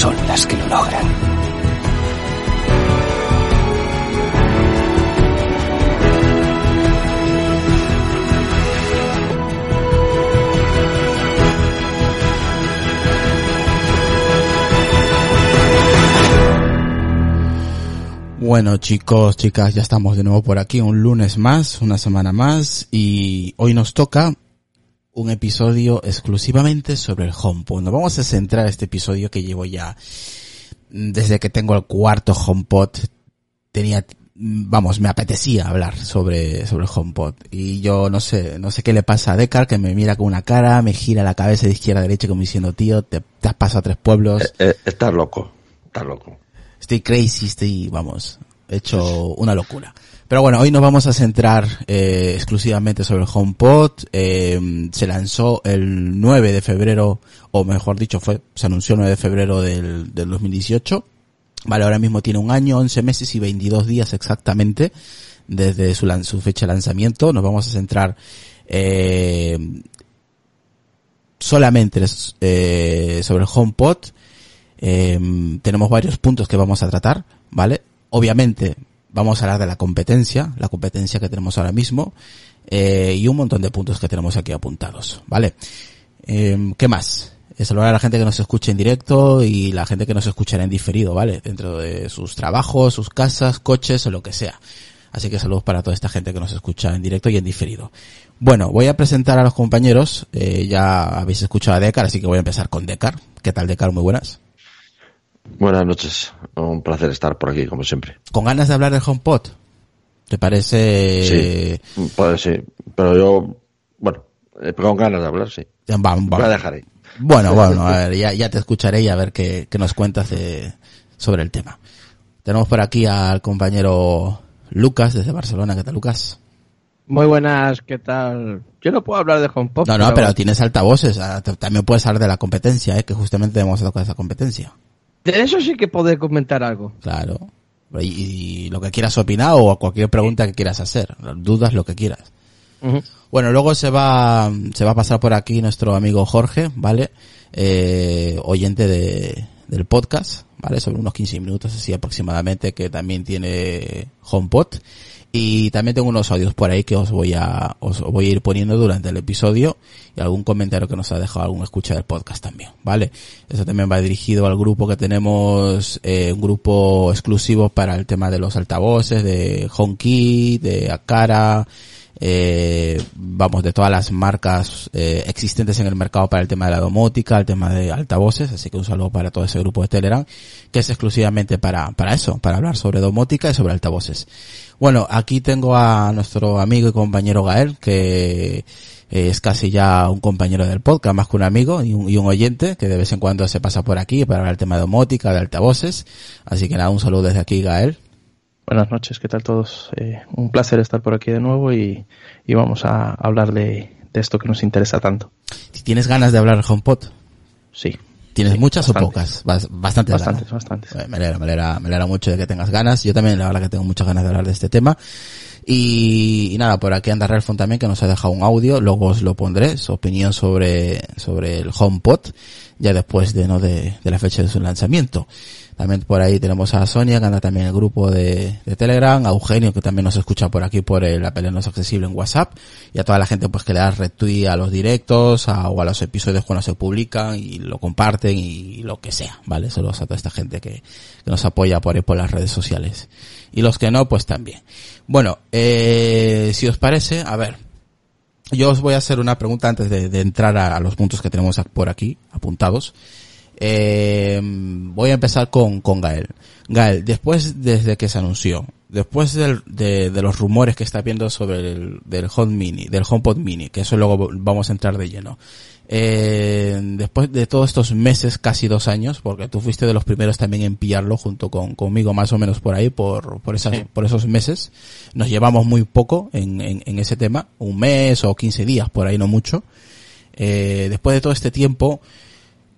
son las que lo logran. Bueno chicos, chicas, ya estamos de nuevo por aquí, un lunes más, una semana más, y hoy nos toca un episodio exclusivamente sobre el HomePod. Nos vamos a centrar este episodio que llevo ya desde que tengo el cuarto HomePod. Tenía, vamos, me apetecía hablar sobre, sobre el HomePod. Y yo no sé, no sé qué le pasa a Decar, que me mira con una cara, me gira la cabeza de izquierda a derecha como diciendo, tío, te, te has pasado a tres pueblos. Eh, eh, estás loco, estás loco. Estoy crazy, estoy, vamos, hecho una locura. Pero bueno, hoy nos vamos a centrar eh, exclusivamente sobre el HomePod. Eh, se lanzó el 9 de febrero, o mejor dicho, fue se anunció el 9 de febrero del, del 2018. Vale, ahora mismo tiene un año, 11 meses y 22 días exactamente desde su, fecha de lanzamiento. Nos vamos a centrar eh, solamente sobre el HomePod. Eh, tenemos varios puntos que vamos a tratar, ¿vale? Obviamente vamos a hablar de la competencia, la competencia que tenemos ahora mismo, eh, y un montón de puntos que tenemos aquí apuntados, ¿vale? Eh, ¿Qué más? Eh, saludar a la gente que nos escucha en directo y la gente que nos escuchará en diferido, ¿vale? Dentro de sus trabajos, sus casas, coches o lo que sea. Así que saludos para toda esta gente que nos escucha en directo y en diferido. Bueno, voy a presentar a los compañeros. Eh, ya habéis escuchado a Decar, así que voy a empezar con Decar. ¿Qué tal, Decar? Muy buenas. Buenas noches, un placer estar por aquí, como siempre. ¿Con ganas de hablar del HomePod? ¿Te parece...? Sí, pues sí, pero yo, bueno, eh, con ganas de hablar, sí. Ya, va- va- Voy a dejar ahí. Bueno, bueno, a ver, ya, ya te escucharé y a ver qué, qué nos cuentas de- sobre el tema. Tenemos por aquí al compañero Lucas desde Barcelona. ¿Qué tal, Lucas? Muy buenas, ¿qué tal? Yo no puedo hablar de HomePod. No, no, pero tienes altavoces. ah, También puedes hablar de la competencia, ¿eh? que justamente hemos tocado esa competencia. De eso sí que puedo comentar algo. Claro. Y, y lo que quieras opinar o cualquier pregunta que quieras hacer. Dudas, lo que quieras. Bueno, luego se va, se va a pasar por aquí nuestro amigo Jorge, ¿vale? Eh, oyente de, del podcast, ¿vale? Sobre unos 15 minutos así aproximadamente, que también tiene HomePod. Y también tengo unos audios por ahí que os voy a, os voy a ir poniendo durante el episodio y algún comentario que nos ha dejado algún escucha del podcast también, ¿vale? Eso también va dirigido al grupo que tenemos, eh, un grupo exclusivo para el tema de los altavoces, de HomeKey, de Akara, eh, vamos, de todas las marcas eh, existentes en el mercado para el tema de la domótica, el tema de altavoces, así que un saludo para todo ese grupo de Telegram, que es exclusivamente para, para eso, para hablar sobre domótica y sobre altavoces. Bueno, aquí tengo a nuestro amigo y compañero Gael, que eh, es casi ya un compañero del podcast, más que un amigo y un, y un oyente, que de vez en cuando se pasa por aquí para hablar del tema de domótica, de altavoces. Así que nada, un saludo desde aquí, Gael. Buenas noches, ¿qué tal todos? Eh, un placer estar por aquí de nuevo y, y vamos a hablar de, de esto que nos interesa tanto. ¿Tienes ganas de hablar de HomePod? Sí, ¿Tienes Sí, muchas o pocas? Bas- bastantes. bastantes, ganas. bastantes. Eh, Me alegra, me alegra, me alegra mucho de que tengas ganas. Yo también, la verdad, que tengo muchas ganas de hablar de este tema. Y, y nada, por aquí anda Relfon también, que nos ha dejado un audio. Luego os lo pondré, su opinión sobre, sobre el HomePod, ya después de, ¿no? de, de la fecha de su lanzamiento. También por ahí tenemos a Sonia, que anda también en el grupo de, Telegram, a Eugenio, que también nos escucha por aquí por el Apple No es Accesible en WhatsApp, y a toda la gente pues que le da retweet a los directos a, o a los episodios cuando se publican y lo comparten y lo que sea, ¿vale? Saludos a toda esta gente que, que nos apoya por ahí por las redes sociales. Y los que no, pues también. Bueno, eh, si os parece, a ver, yo os voy a hacer una pregunta antes de, entrar a los puntos que tenemos por aquí apuntados. Eh, voy a empezar con, con Gael. Gael, después, desde que se anunció, después del, de, de, los rumores que está viendo sobre el del Home Mini, del HomePod Mini, que eso luego vamos a entrar de lleno. Eh, después de todos estos meses, casi dos años, porque tú fuiste de los primeros también en pillarlo junto con, conmigo, más o menos por ahí, por, por esas, sí. por esos meses. Nos llevamos muy poco en, en, en, ese tema, un mes o 15 días, por ahí no mucho. Eh, después de todo este tiempo,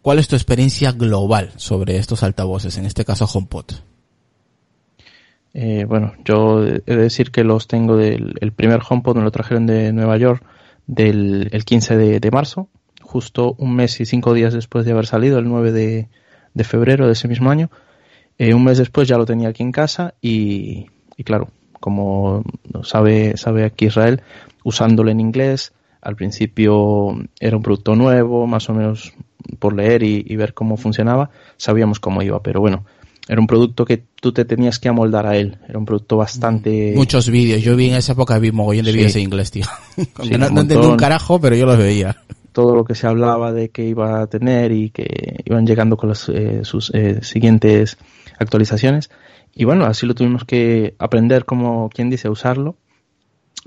¿Cuál es tu experiencia global sobre estos altavoces, en este caso HomePod? Eh, bueno, yo he de decir que los tengo del el primer HomePod, me lo trajeron de Nueva York del el 15 de, marzo, justo un mes y cinco días después de haber salido, el 9 de, de febrero de ese mismo año. Eh, un mes después ya lo tenía aquí en casa y, y claro, como sabe, sabe aquí Israel, usándolo en inglés, al principio era un producto nuevo, más o menos por leer y, y, ver cómo funcionaba, sabíamos cómo iba, pero bueno, era un producto que tú te tenías que amoldar a él, era un producto bastante... Muchos vídeos, yo vi en esa época, vi mogollón de sí. vídeos en inglés, tío. Sí, no, no entendí un carajo, pero yo los veía. Todo lo que se hablaba de que iba a tener y que iban llegando con las, eh, sus eh, siguientes actualizaciones. Y bueno, así lo tuvimos que aprender, como quien dice, a usarlo.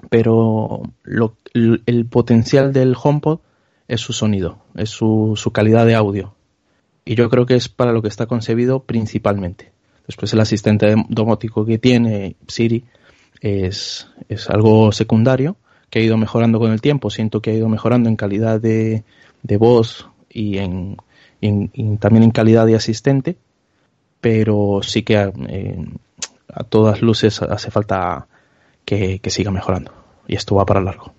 Pero lo, el potencial del HomePod es su sonido, es su, su, calidad de audio. Y yo creo que es para lo que está concebido principalmente. Después el asistente domótico que tiene Siri es, es algo secundario, que ha ido mejorando con el tiempo. Siento que ha ido mejorando en calidad de, voz y, en, también en calidad de asistente, pero sí que a, eh, a todas luces hace falta que siga mejorando. Y esto va para largo.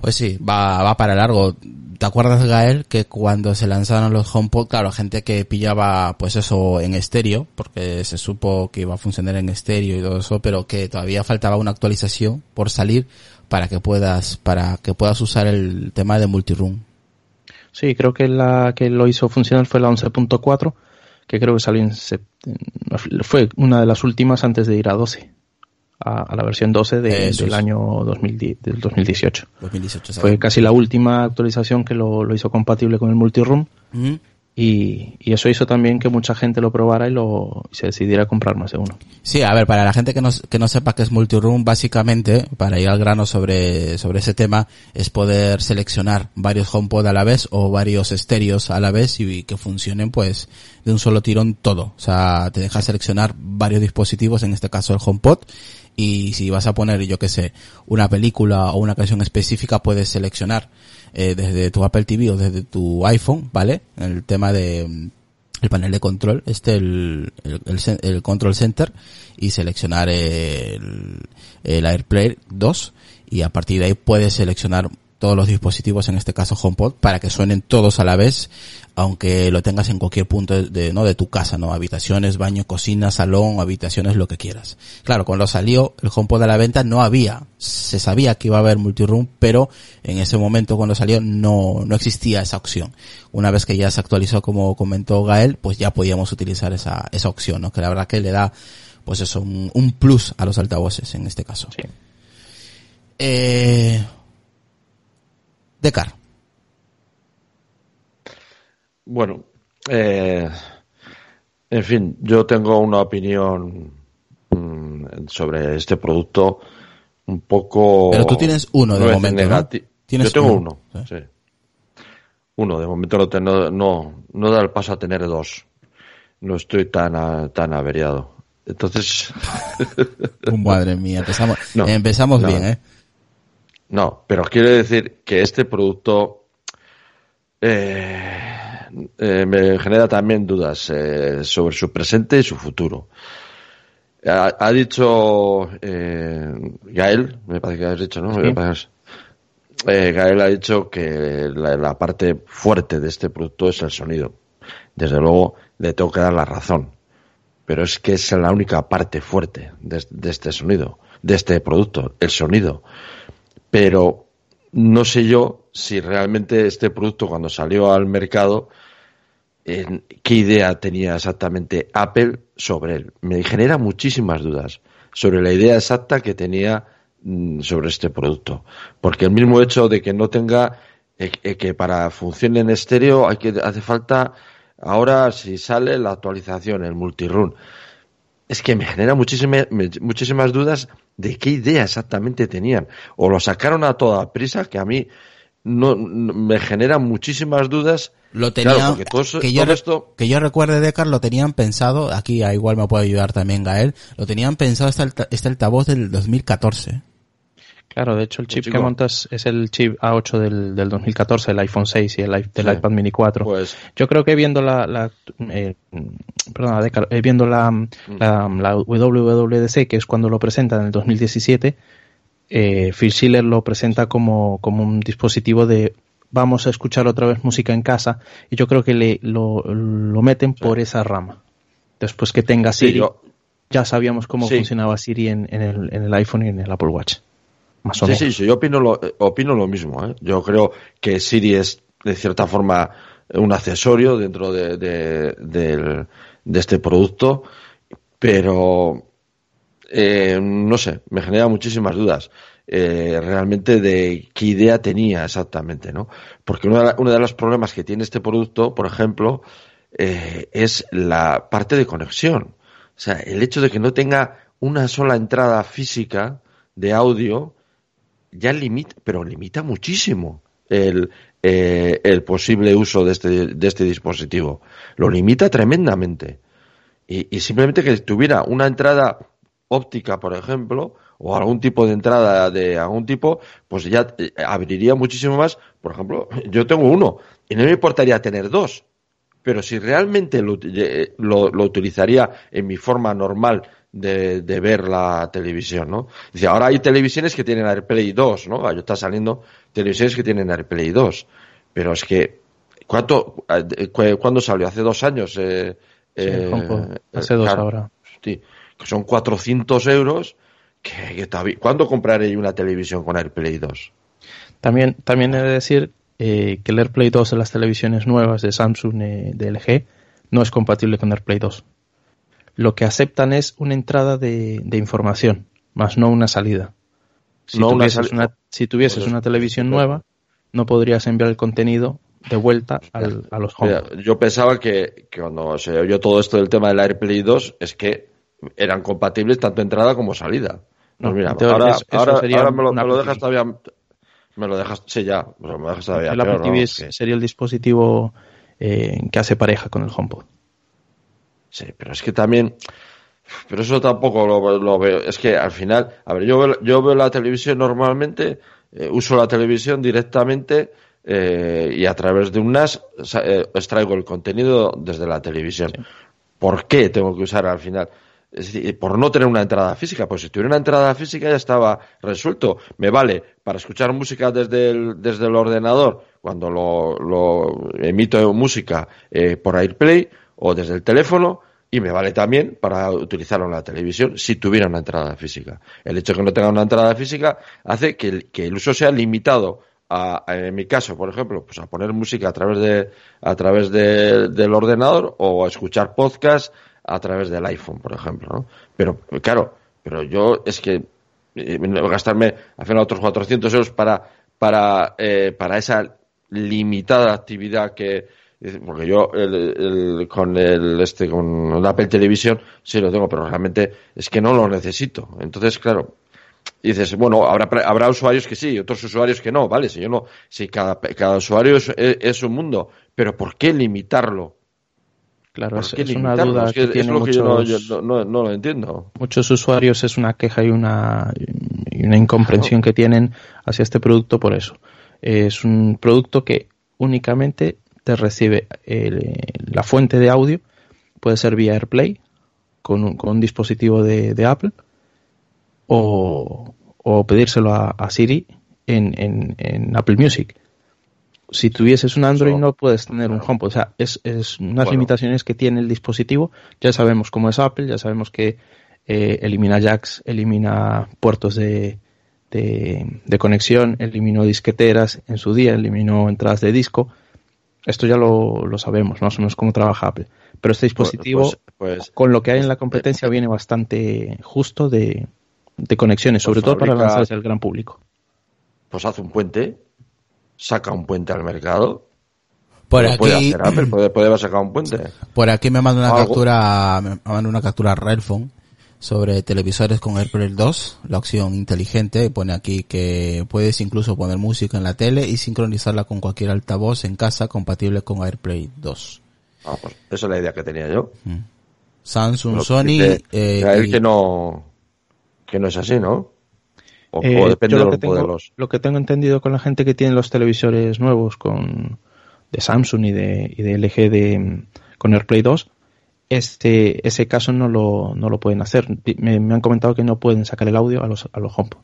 Pues sí, va, va para largo. ¿Te acuerdas, Gael, que cuando se lanzaron los HomePod, claro, gente que pillaba, pues eso, en estéreo, porque se supo que iba a funcionar en estéreo y todo eso, pero que todavía faltaba una actualización por salir para que puedas, para que puedas usar el tema de multiroom. Sí, creo que la que lo hizo funcionar fue la 11.4, que creo que salió en fue una de las últimas antes de ir a 12 a, a la versión 12 de, del año 2010, del 2018. 2018 Fue casi la última actualización que lo, lo hizo compatible con el multiroom. Uh -huh. Y, y, eso hizo también que mucha gente lo probara y, lo, y se decidiera a comprar más de uno. Sí, a ver, para la gente que no, que no sepa qué es multiroom, básicamente, para ir al grano sobre, sobre ese tema, es poder seleccionar varios HomePod a la vez o varios estéreos a la vez y, y que funcionen pues de un solo tirón todo. O sea, te deja seleccionar varios dispositivos, en este caso el HomePod, y si vas a poner, yo que sé, una película o una canción específica, puedes seleccionar eh, desde tu Apple TV o desde tu iPhone, ¿vale? El tema de el panel de control, este el, el, el, el control center y seleccionar el, el AirPlay 2 y a partir de ahí puedes seleccionar todos los dispositivos, en este caso HomePod, para que suenen todos a la vez, aunque lo tengas en cualquier punto de, no de tu casa, no habitaciones, baño, cocina, salón, habitaciones, lo que quieras. Claro, cuando salió el HomePod a la venta no había, se sabía que iba a haber multiroom, pero en ese momento cuando salió no no existía esa opción. Una vez que ya se actualizó como comentó Gael, pues ya podíamos utilizar esa esa opción, ¿no? Que la verdad que le da pues eso un, un plus a los altavoces en este caso. Sí. Eh, de Car. Bueno, eh, en fin, yo tengo una opinión mmm, sobre este producto un poco. Pero tú tienes uno de momento. ¿no? ¿Tienes yo tengo uno, uno ¿sí? sí. Uno, de momento no, tengo, no, no da el paso a tener dos. No estoy tan, tan averiado. Entonces. Madre mía, empezamos, no, empezamos no. bien, ¿eh? No, pero quiero decir que este producto eh, eh, me genera también dudas eh, sobre su presente y su futuro. Ha, ha dicho eh, Gael, me parece que has dicho, ¿no? Sí. Eh, Gael ha dicho que la, la, parte fuerte de este producto es el sonido. Desde luego, le tengo que dar la razón. Pero es que es la única parte fuerte de, este sonido, de este producto, el sonido. Pero no sé yo si realmente este producto cuando salió al mercado, qué idea tenía exactamente Apple sobre él. Me genera muchísimas dudas sobre la idea exacta que tenía mm, sobre este producto. Porque el mismo hecho de que no tenga, eh, eh, que para funcione en estéreo hay que, hace falta ahora si sale la actualización, el multirun. Es que me genera muchísimas, muchísimas dudas de qué idea exactamente tenían. O lo sacaron a toda prisa, que a mí no, me genera muchísimas dudas. Lo tenían, que, yo, esto... que yo recuerde, Decar, lo tenían pensado, aquí igual me puede ayudar también Gael, lo tenían pensado este, este altavoz del 2014. Claro, de hecho el chip que montas es el chip A8 del, del 2014, el iPhone 6 y el del iPad Mini 4. Pues, Yo creo que viendo la, la eh, eh, viendo la, mm. la, la, WWDC, que es cuando lo presentan en el 2017, eh, Phil Schiller lo presenta como, como un dispositivo de vamos a escuchar otra vez música en casa y yo creo que le, lo, lo meten por esa rama. Después que tenga Siri, ya sabíamos cómo funcionaba Siri en, en, el, en el iPhone y en el Apple Watch. Más o sí, sí, sí, yo opino lo, opino lo mismo. ¿eh? Yo creo que Siri es, de cierta forma, un accesorio dentro de, de, de, de este producto, pero eh, no sé, me genera muchísimas dudas. Eh, realmente de qué idea tenía exactamente, ¿no? Porque uno de, los problemas que tiene este producto, por ejemplo, eh, es la parte de conexión. O sea, el hecho de que no tenga una sola entrada física de audio ya limita, pero limita muchísimo el, el posible uso de este, de este dispositivo. Lo limita tremendamente. Y, y simplemente que tuviera una entrada óptica, por ejemplo, o algún tipo de entrada de algún tipo, pues ya eh, abriría muchísimo más. Por ejemplo, yo tengo uno y no me importaría tener dos, pero si realmente lo, eh, lo, utilizaría en mi forma normal de, de, ver la televisión, ¿no? Dice, ahora hay televisiones que tienen AirPlay 2, ¿no? Ahí está saliendo televisiones que tienen AirPlay 2, pero es que, ¿cuánto, eh, ¿cuándo salió? ¿Hace dos años? Eh, hace dos ahora. Sí que son 400 euros, que, ¿cuándo compraré una televisión con AirPlay 2? También, también he de decir eh, que el AirPlay 2 en las televisiones nuevas de Samsung y de LG no es compatible con AirPlay 2. Lo que aceptan es una entrada de, información, más no una salida. Si tuvieses, una, si tuvieses una televisión nueva, no podrías enviar el contenido de vuelta a los home. yo pensaba que, cuando se oyó todo esto del tema del AirPlay 2 es que eran compatibles tanto entrada como salida. Pues mira, ahora, ahora, me, lo, dejas todavía. Me lo dejas, sí, ya, me lo dejas todavía. El Apple TV sería el dispositivo eh, que hace pareja con el HomePod. Sí, pero es que también. Pero eso tampoco lo, veo. Es que al final, a ver, yo veo, yo veo la televisión normalmente, eh, uso la televisión directamente eh, y a través de un NAS extraigo el contenido desde la televisión. ¿Por qué tengo que usar al final? Es decir, por no tener una entrada física, pues si tuviera una entrada física ya estaba resuelto. Me vale para escuchar música desde el, desde el ordenador cuando lo, lo emito música eh, por AirPlay o desde el teléfono y me vale también para utilizarlo en la televisión si tuviera una entrada física. El hecho de que no tenga una entrada física hace que el, uso sea limitado a, en mi caso, por ejemplo, pues a poner música a través de a través de, del ordenador o a escuchar podcast a través del iPhone, por ejemplo, ¿no? Pero, claro, pero yo es que eh, gastarme al final otros 400 euros para, para, eh, para esa limitada actividad que, porque yo con el este con Apple Televisión sí lo tengo pero realmente es que no lo necesito. Entonces claro dices bueno habrá habrá usuarios que sí otros usuarios que no. Vale si yo no si cada cada usuario es un mundo pero por qué limitarlo Claro, es, una duda que, tiene muchos, yo no, lo entiendo. Muchos usuarios es una queja y una, y una incomprensión que tienen hacia este producto por eso. Es un producto que únicamente te recibe la fuente de audio, puede ser vía AirPlay, con un, con un dispositivo de, Apple, o, o pedírselo a, Siri en, en, en Apple Music si tuvieses un Android no puedes tener un HomePod. O sea, es, es unas Bueno. limitaciones que tiene el dispositivo. Ya sabemos cómo es Apple, ya sabemos que eh, elimina jacks, elimina puertos de, de, de conexión, eliminó disqueteras en su día, eliminó entradas de disco. Esto ya lo, lo sabemos, más o menos cómo trabaja Apple. Pero este dispositivo, Pues, pues, con lo que hay en la competencia, viene bastante justo de, de conexiones, sobre Pues todo para lanzarse al gran público. pues hace un puente, saca un puente al mercado. Por Lo puede aquí, hacer Apple, puede, puede haber sacado un puente. por aquí me manda una Algo. captura, me manda una captura Redphone sobre televisores con AirPlay 2, la opción inteligente, pone aquí que puedes incluso poner música en la tele y sincronizarla con cualquier altavoz en casa compatible con AirPlay 2. Vamos, esa es la idea que tenía yo. Samsung, Pero Sony, dice eh, a él y- que no, que no es así, ¿no? O, Eh, o depende yo de lo los que, tengo, modelos. lo que tengo entendido con la gente que tiene los televisores nuevos con de Samsung y de, y de LG de, mm, con AirPlay 2, este, ese caso no lo, no lo pueden hacer. Me, me han comentado que no pueden sacar el audio a los, a los HomePod.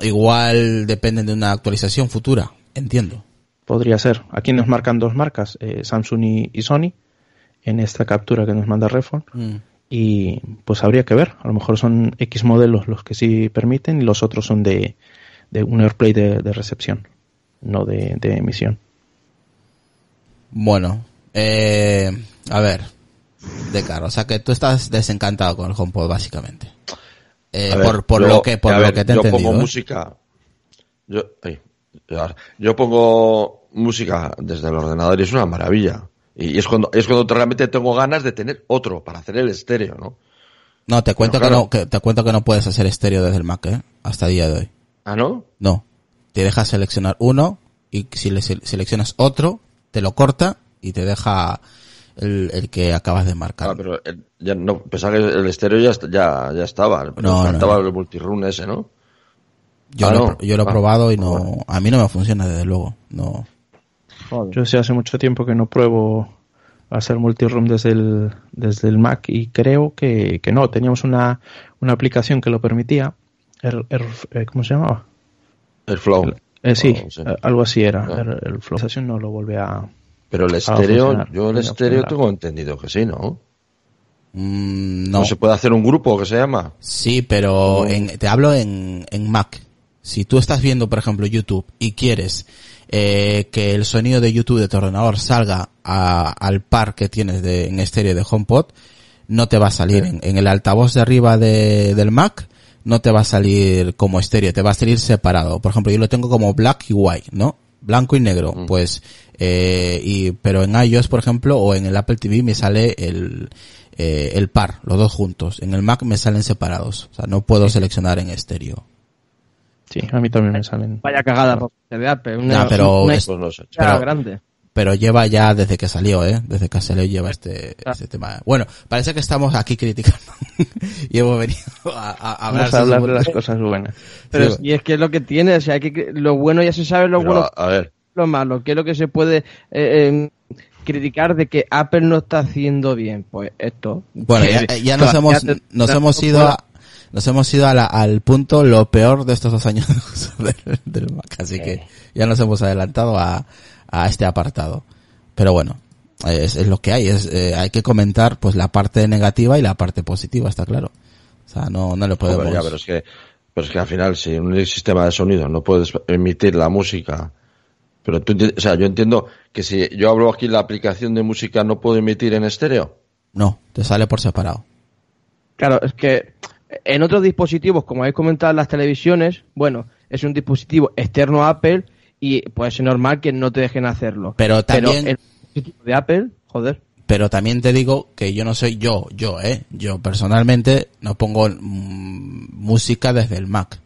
igual dependen de una actualización futura, entiendo. Podría ser. Aquí nos marcan dos marcas, eh, Samsung y, y Sony, en esta captura que nos manda Refon. Mm. Y pues habría que ver. A lo mejor son X modelos los que sí permiten y los otros son de, de un AirPlay de, de recepción, no de, de emisión. Bueno, eh, a ver, de caro, o sea que tú estás desencantado con el HomePod básicamente. Eh, ver, por por yo- lo que por lo ver, que te he yo entendido. pongo ¿eh? música. Yo, ay, ya, yo pongo música desde el ordenador y es una maravilla. Y es cuando es cuando realmente tengo ganas de tener otro para hacer el estéreo, ¿no? No, te cuento que no que te cuento que no puedes hacer estéreo desde el Mac, ¿eh? Hasta el día de hoy. Ah, ¿no? No. Te deja seleccionar uno y si le se- seleccionas otro, te lo corta y te deja el, el que acabas de marcar. Ah, pero eh, ya no, pensaba que el estéreo ya, ya, ya estaba. Pero No, no, faltaba no. el multirun ese, ¿no? yo, ah, lo, he no. yo lo he Ah, probado y no, bueno. a mí no me funciona desde luego. No. Joder. Yo sí hace mucho tiempo que no pruebo hacer multiroom desde el, desde el Mac y creo que, que no. Teníamos una, una aplicación que lo permitía. Er- er- eh, ¿Cómo se llamaba? El flow. Eh, sí, Oh, sí. algo así era. Ah. El, el Flow. La aplicación no lo vuelve a... Pero el estéreo, yo el estéreo tengo entendido que sí, ¿no? Mm, ¿No no. se puede hacer un grupo que se llama? Sí, pero en, te hablo en, en Mac. Si tú estás viendo, por ejemplo, YouTube y quieres eh, que el sonido de YouTube de tu ordenador salga a- al par que tienes de, en estéreo de HomePod, no te va a salir en, en el altavoz de arriba de, del Mac, no te va a salir como estéreo, te va a salir separado. Por ejemplo, yo lo tengo como black y white, ¿no? Blanco y negro, pues, eh, y, pero en iOS, por ejemplo, o en el Apple TV me sale el, eh, el par, los dos juntos. En el Mac me salen separados. O sea, no puedo seleccionar en estéreo. Sí, a mí también me salen. Vaya cagada Rob, de Apple. Una, Nah, pero una es- Pues no sé. idea pero- grande. Pero lleva ya desde que salió, ¿eh? Desde que salió lleva este, este tema. Bueno, parece que estamos aquí criticando. y hemos venido a, a- a hablar, Vamos a hablar de las cosas buenas. Pero Sí, y es que es lo que tiene, o sea, hay que, lo bueno ya se sabe, lo Pero, bueno, a ver, lo malo. ¿Qué es lo que se puede eh, eh, criticar de que Apple no está haciendo bien? Pues esto. Bueno, ya, ya nos hemos, ya te- nos hemos ido a, nos hemos ido a la- al punto lo peor de estos dos años del, del Mac, así que ya nos hemos adelantado a, a este apartado. Pero bueno, es, es lo que hay, es, eh, hay que comentar pues la parte negativa y la parte positiva, está claro. O sea, no, no le podemos... joder, ya, pero es que, pero es que al final, si en un sistema de sonido no puedes emitir la música, pero tú, o sea, yo entiendo que si yo hablo aquí la aplicación de música no puedo emitir en estéreo. No, te sale por separado. Claro, es que en otros dispositivos, como habéis comentado en las televisiones, bueno, es un dispositivo externo a Apple y puede ser normal que no te dejen hacerlo. Pero también- el dispositivo de Apple, joder. Pero también te digo que yo no soy yo, yo, eh. Yo personalmente no pongo mm, música desde el Mac.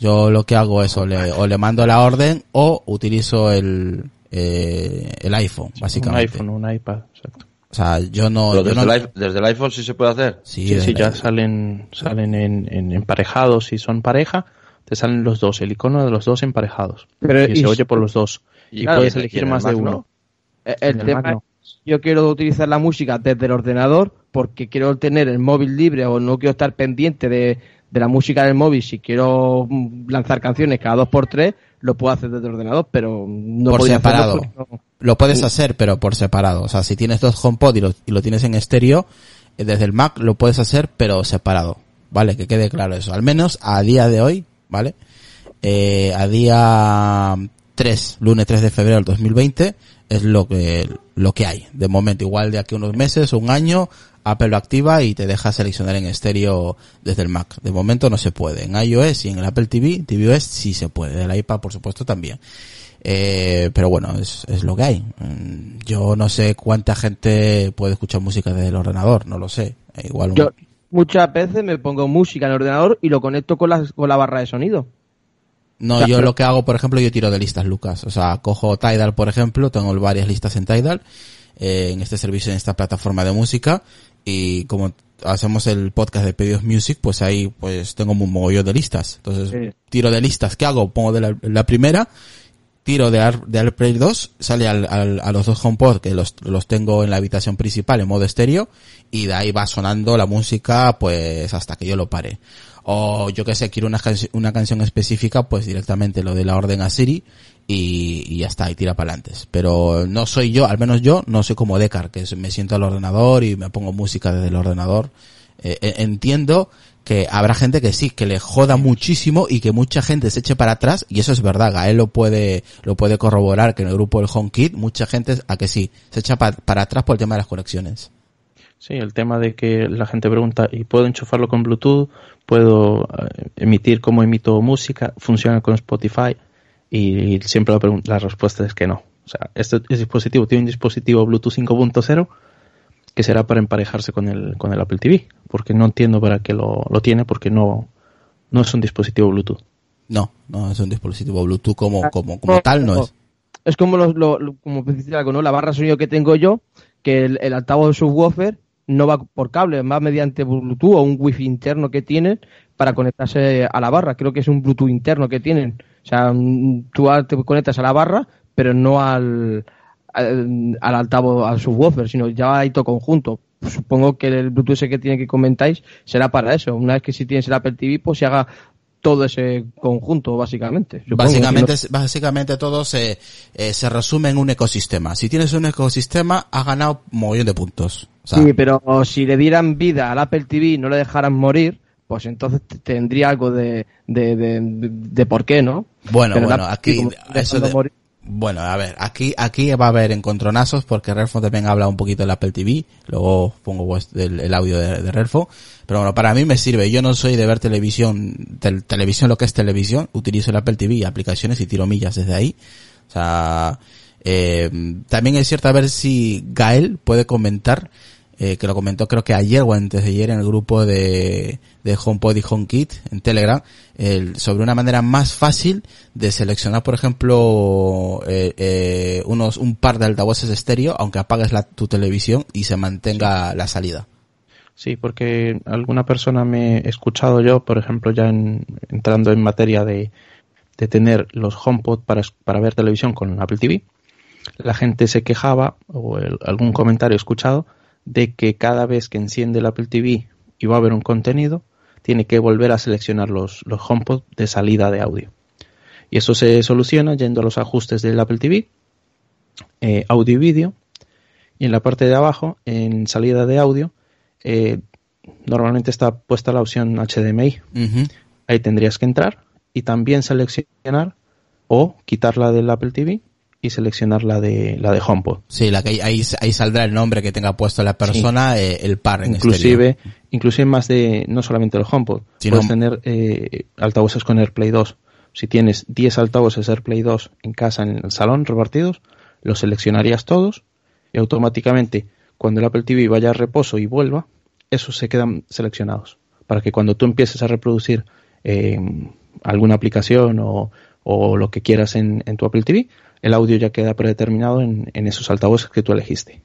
Yo lo que hago es o le, o le mando la orden o utilizo el, eh, el iPhone, Un básicamente. iPhone, un iPad, exacto. O sea, yo no, Pero yo desde, no- el, iPhone- desde el iPhone sí se puede hacer. sí, Sí, sí, el ya iPhone. salen, salen en, en emparejados. Si son pareja, te salen los dos, el icono de los dos emparejados. Pero, y, y se oye por los dos. Y, claro, puedes elegir el más de uno. no. Eh, El tema Mac no. es, yo quiero utilizar la música desde el ordenador porque quiero tener el móvil libre o no quiero estar pendiente de, de la música del móvil, si quiero mm, lanzar canciones cada dos por tres, lo puedo hacer desde el ordenador, pero no por separado. hacerlo porque no- Lo puedes hacer, pero por separado. O sea, si tienes dos HomePod y lo, y lo tienes en estéreo, eh, desde el Mac lo puedes hacer, pero separado. ¿Vale? Que quede claro eso. Al menos a día de hoy, ¿vale? Eh, a día 3, lunes 3 de febrero del 2020, es lo que, lo que hay. De momento, igual de aquí unos meses un año, Apple lo activa y te deja seleccionar en estéreo desde el Mac. De momento no se puede. En iOS y en el Apple TV, tvOS sí se puede. Del iPad, por supuesto, también. Eh, pero bueno, es, es lo que hay. Mm, Yo no sé cuánta gente puede escuchar música desde el ordenador, no lo sé. Eh, Igual un- muchas veces me pongo música en el ordenador y lo conecto con la, con la barra de sonido. No, O sea, yo pero- lo que hago, por ejemplo, yo tiro de listas, Lucas. O sea, cojo Tidal, por ejemplo, tengo varias listas en Tidal, eh, en este servicio, en esta plataforma de música, y como hacemos el podcast de Pedidos Music, pues ahí, pues tengo un mogollón de listas. Entonces, Sí. tiro de listas. ¿Qué hago? Pongo de la, la primera, tiro de, Air- de AirPlay 2, sale al, al- a los dos HomePod, que los, los tengo en la habitación principal en modo estéreo, y de ahí va sonando la música, pues hasta que yo lo pare. O yo que sé, quiero una, canci- una canción específica, pues directamente lo de la orden a Siri, y, y ya está, y tira para adelante. Pero no soy yo, al menos yo, no soy como Decar, que me siento al ordenador y me pongo música desde el ordenador. Eh, eh, entiendo que habrá gente que sí, que le joda muchísimo y que mucha gente se eche para atrás, y eso es verdad, Gael lo puede, lo puede corroborar, que en el grupo del HomeKit, mucha gente, a que sí, se echa pa- para atrás por el tema de las conexiones. Sí, el tema de que la gente pregunta, ¿y puedo enchufarlo con Bluetooth? ¿Puedo eh, emitir como emito música? ¿Funciona con Spotify? Y siempre la, la respuesta es que no. O sea, este dispositivo tiene un dispositivo Bluetooth 5.0 que será para emparejarse con el, con el Apple TV. Porque no entiendo para qué lo, lo tiene, porque no, no es un dispositivo Bluetooth. No, no es un dispositivo Bluetooth como, Ah, como, como tal, no es. Es como los, lo- lo- como algo, ¿no? La barra de sonido que tengo yo, que el, el altavoz de subwoofer no va por cable, va mediante Bluetooth o un wifi interno que tienen para conectarse a la barra. Creo que es un Bluetooth interno que tienen. O sea, mm, tú te conectas a la barra, pero no al, al, al altavoz, al subwoofer, sino ya ahí todo conjunto. Supongo que el Bluetooth ese que tiene que comentáis será para eso. Una vez que si tienes el Apple TV, pues se haga todo ese conjunto, básicamente. Supongo, Básicamente, si básicamente todo se, eh, se resume en un ecosistema. Si tienes un ecosistema, has ganado un mogollón de puntos. O sea, Sí, pero si le dieran vida al Apple TV y no le dejaran morir, pues entonces tendría algo de, de, de, de por qué, ¿no? Bueno, Pero bueno, Apple aquí, como eso de- morir- bueno, a ver, aquí, aquí va a haber encontronazos porque Relfo también habla un poquito del Apple TV, luego pongo el, audio de, de Relfo, pero bueno, para mí me sirve, yo no soy de ver televisión, tel- televisión lo que es televisión, utilizo el Apple TV aplicaciones y tiro millas desde ahí, o sea, eh, también es cierto a ver si Gael puede comentar, eh, que lo comentó creo que ayer o antes de ayer en el grupo de, de HomePod y HomeKit en Telegram, el- sobre una manera más fácil de seleccionar, por ejemplo, eh, eh, unos, un par de altavoces estéreo, aunque apagues la, tu televisión y se mantenga la salida. Sí, porque alguna persona me he escuchado yo, por ejemplo, ya en- entrando en materia de, de tener los HomePod para, para ver televisión con Apple TV, la gente se quejaba, o el- algún comentario escuchado, de que cada vez que enciende el Apple TV y va a ver un contenido, tiene que volver a seleccionar los, los HomePod de salida de audio. Y eso se soluciona yendo a los ajustes del Apple TV, eh, audio y vídeo, y en la parte de abajo, en salida de audio, eh, normalmente está puesta la opción HDMI. Ahí tendrías que entrar y también seleccionar o quitar la del Apple TV y seleccionar la de la de HomePod. Sí, la que ahí, ahí saldrá el nombre que tenga puesto la persona, eh, el par en Inclusive, estéreo. inclusive más de no solamente el HomePod, puedes tener eh, altavoces con AirPlay 2. Si tienes 10 altavoces AirPlay 2 en casa en el salón repartidos, los seleccionarías todos y automáticamente cuando el Apple TV vaya a reposo y vuelva, esos se quedan seleccionados para que cuando tú empieces a reproducir eh, alguna aplicación o, o lo que quieras en, en tu Apple TV, el audio ya queda predeterminado en, en esos altavoces que tú elegiste.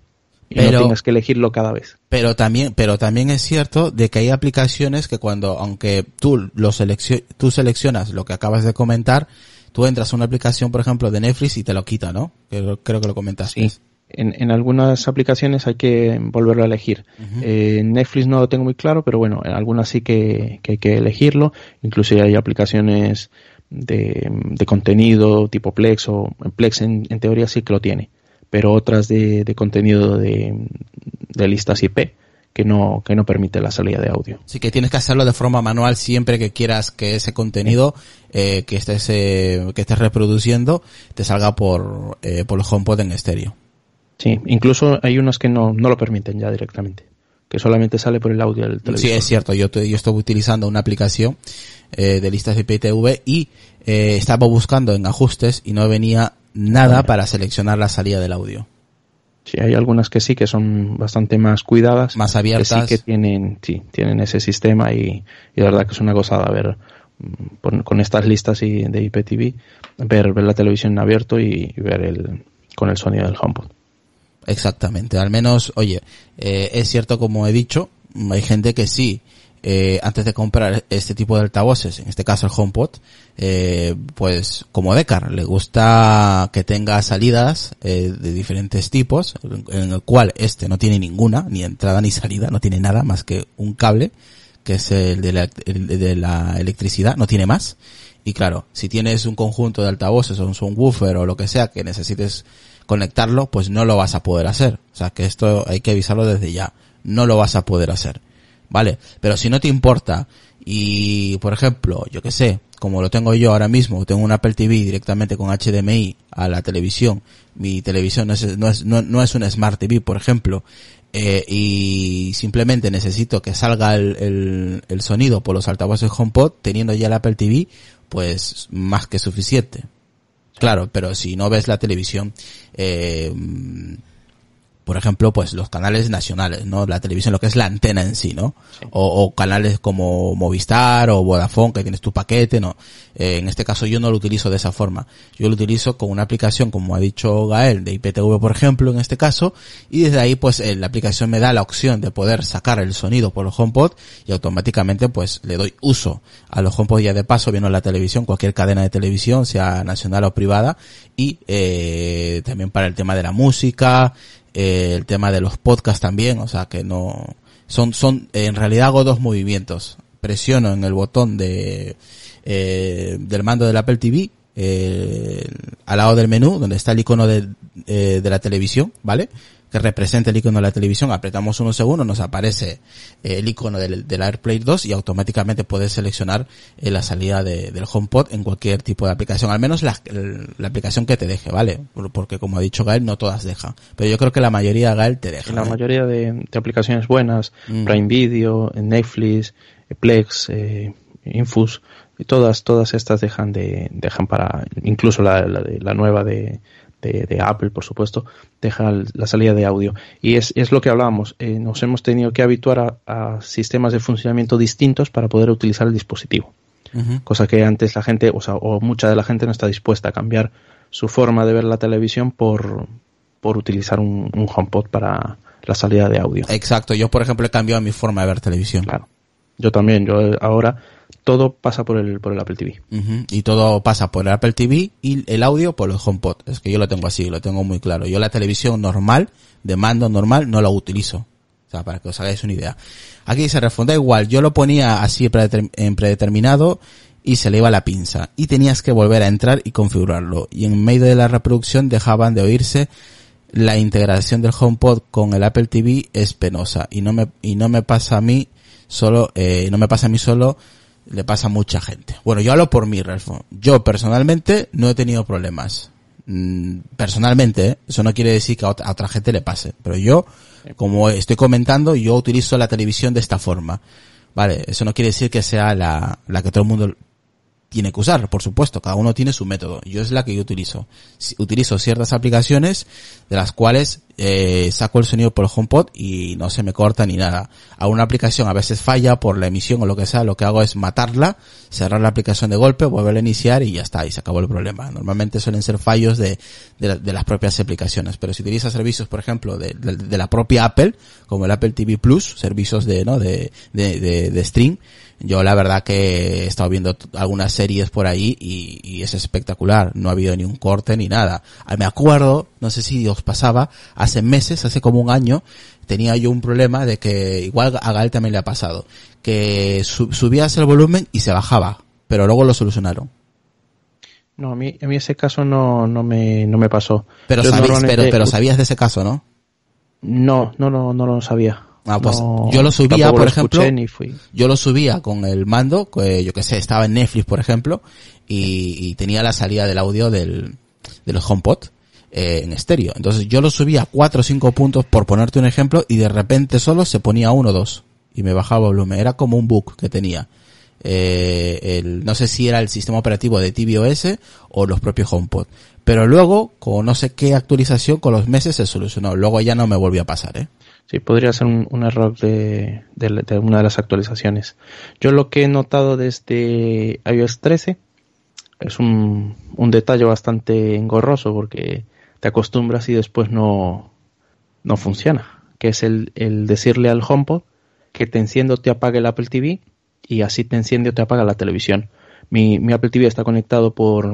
Y Pero- no tengas que elegirlo cada vez. Pero también, pero también es cierto de que hay aplicaciones que cuando, aunque tú lo seleccio- tú seleccionas lo que acabas de comentar, tú entras a una aplicación, por ejemplo, de Netflix y te lo quita, ¿no? Creo, creo que lo comentaste. Sí. en, en, algunas aplicaciones hay que volverlo a elegir. eh, en Netflix no lo tengo muy claro, pero bueno, en algunas sí que, que hay que elegirlo. Incluso hay aplicaciones de, de, contenido tipo Plex o Plex en, en, teoría sí que lo tiene, pero otras de, de contenido de, de listas IP que no, que no permite la salida de audio. Sí que tienes que hacerlo de forma manual siempre que quieras que ese contenido eh, que estés eh, que estés reproduciendo te salga por, eh, por el HomePod en estéreo. Sí, incluso hay unos que no, no lo permiten ya directamente, que solamente sale por el audio del televisor. Sí, es cierto, yo, yo estoy utilizando una aplicación eh, de listas de IPTV y eh, estaba buscando en ajustes y no venía nada para seleccionar la salida del audio. Sí, hay algunas que sí que son bastante más cuidadas, más abiertas, que sí que tienen, sí, tienen ese sistema y, y la verdad que es una gozada ver por, con estas listas y de IPTV, ver, ver la televisión en abierto y, y ver el con el sonido del HomePod. Exactamente, al menos, oye, eh, es cierto como he dicho, hay gente que sí, eh, antes de comprar este tipo de altavoces, en este caso el HomePod, eh, pues como Decar, le gusta que tenga salidas eh, de diferentes tipos, en el cual este no tiene ninguna, ni entrada ni salida, no tiene nada más que un cable, que es el de la, el de la electricidad, no tiene más. Y claro, si tienes un conjunto de altavoces o un subwoofer o lo que sea que necesites conectarlo, pues no lo vas a poder hacer. O sea que esto hay que avisarlo desde ya. No lo vas a poder hacer. ¿Vale? Pero si no te importa y, por ejemplo, yo que sé, como lo tengo yo ahora mismo, tengo un Apple TV directamente con HDMI a la televisión, mi televisión no es, no es, no, no es un Smart TV, por ejemplo, eh, y simplemente necesito que salga el, el, el sonido por los altavoces HomePod, teniendo ya el Apple TV, pues más que suficiente. Claro, pero si no ves la televisión, eh, por ejemplo, pues los canales nacionales, ¿no? La televisión, lo que es la antena en sí, ¿no? Sí. O, o, canales como Movistar o Vodafone, que tienes tu paquete, ¿no? Eh, en este caso yo no lo utilizo de esa forma. Yo lo utilizo con una aplicación, como ha dicho Gael, de IPTV, por ejemplo, en este caso, y desde ahí, pues, eh, la aplicación me da la opción de poder sacar el sonido por los HomePod y automáticamente, pues, le doy uso a los HomePod ya de paso, viendo la televisión, cualquier cadena de televisión, sea nacional o privada, y eh, también para el tema de la música, eh, el tema de los podcasts también, o sea que no son son en realidad hago dos movimientos. Presiono en el botón de eh, del mando del Apple TV eh, al lado del menú donde está el icono de, eh, de la televisión, ¿vale? Que representa el icono de la televisión, apretamos unos segundos, nos aparece eh, el icono del, del, AirPlay 2 y automáticamente puedes seleccionar eh, la salida de, del HomePod en cualquier tipo de aplicación, al menos la, la, aplicación que te deje, ¿vale? Porque como ha dicho Gael, no todas dejan, pero yo creo que la mayoría Gael te deja. La ¿eh? mayoría de, de, aplicaciones buenas, mm. Prime Video, Netflix, Plex, Infus, y todas, todas estas dejan de, dejan para, incluso la, la, la nueva de, de, de, Apple, por supuesto, deja la salida de audio. Y es, es lo que hablábamos, eh, nos hemos tenido que habituar a, a, sistemas de funcionamiento distintos para poder utilizar el dispositivo. Uh -huh. Cosa que antes la gente, o, sea, o mucha de la gente no está dispuesta a cambiar su forma de ver la televisión por, por utilizar un, un HomePod para la salida de audio. Exacto, yo por ejemplo he cambiado mi forma de ver televisión. Claro. Yo también, yo ahora todo pasa por el, por el Apple TV. Y todo pasa por el Apple TV y el audio por el HomePod. Es que yo lo tengo así, lo tengo muy claro. Yo la televisión normal, de mando normal, no la utilizo. O sea, para que os hagáis una idea. Aquí se responde igual. Yo lo ponía así en predeterminado y se le iba la pinza. Y tenías que volver a entrar y configurarlo. Y en medio de la reproducción dejaban de oírse la integración del HomePod con el Apple TV es penosa y no me y no me pasa a mí solo eh, no me pasa a mí solo le pasa a mucha gente. Bueno, yo hablo por mí, Ralfo. Yo personalmente no he tenido problemas. Mm, personalmente, ¿eh? eso no quiere decir que a otra, gente le pase. Pero yo, como estoy comentando, yo utilizo la televisión de esta forma. Vale, eso no quiere decir que sea la, la que todo el mundo tiene que usar, por supuesto, cada uno tiene su método. Yo es la que yo utilizo. Utilizo ciertas aplicaciones de las cuales eh, saco el sonido por el HomePod y no se me corta ni nada. A una aplicación a veces falla por la emisión o lo que sea, lo que hago es matarla, cerrar la aplicación de golpe, volver a iniciar y ya está, y se acabó el problema. Normalmente suelen ser fallos de, de, de las propias aplicaciones, pero si utilizas servicios, por ejemplo, de, de, la propia Apple, como el Apple TV Plus, servicios de, ¿no? de, de, de stream, yo la verdad que he estado viendo algunas series por ahí y, y, es espectacular. No ha habido ni un corte ni nada. Me acuerdo, no sé si os pasaba, hace meses, hace como un año, tenía yo un problema de que igual a Gael también le ha pasado, que subías el volumen y se bajaba, pero luego lo solucionaron. No, a mí, a mí ese caso no, no, me, no me pasó. Pero, pero, pero sabías de ese caso, ¿no? No, no, no, no lo sabía. Ah, pues yo lo subía, por ejemplo, yo lo subía con el mando, yo que sé, estaba en Netflix, por ejemplo, y, tenía la salida del audio del, del HomePod eh, en estéreo. Entonces yo lo subía a 4 o 5 puntos, por ponerte un ejemplo, y de repente solo se ponía uno o dos, y me bajaba el volumen. Era como un bug que tenía. Eh, el, no sé si era el sistema operativo de tvOS o los propios HomePod. Pero luego, con no sé qué actualización, con los meses se solucionó. Luego ya no me volvió a pasar, ¿eh? Sí, podría ser un, error de, de, una de las actualizaciones. Yo lo que he notado desde iOS 13 es un, un detalle bastante engorroso porque te acostumbras y después no, no funciona. Que es el, el decirle al HomePod que te enciende o te apague el Apple TV y así te enciende o te apaga la televisión. Mi, mi Apple TV está conectado por,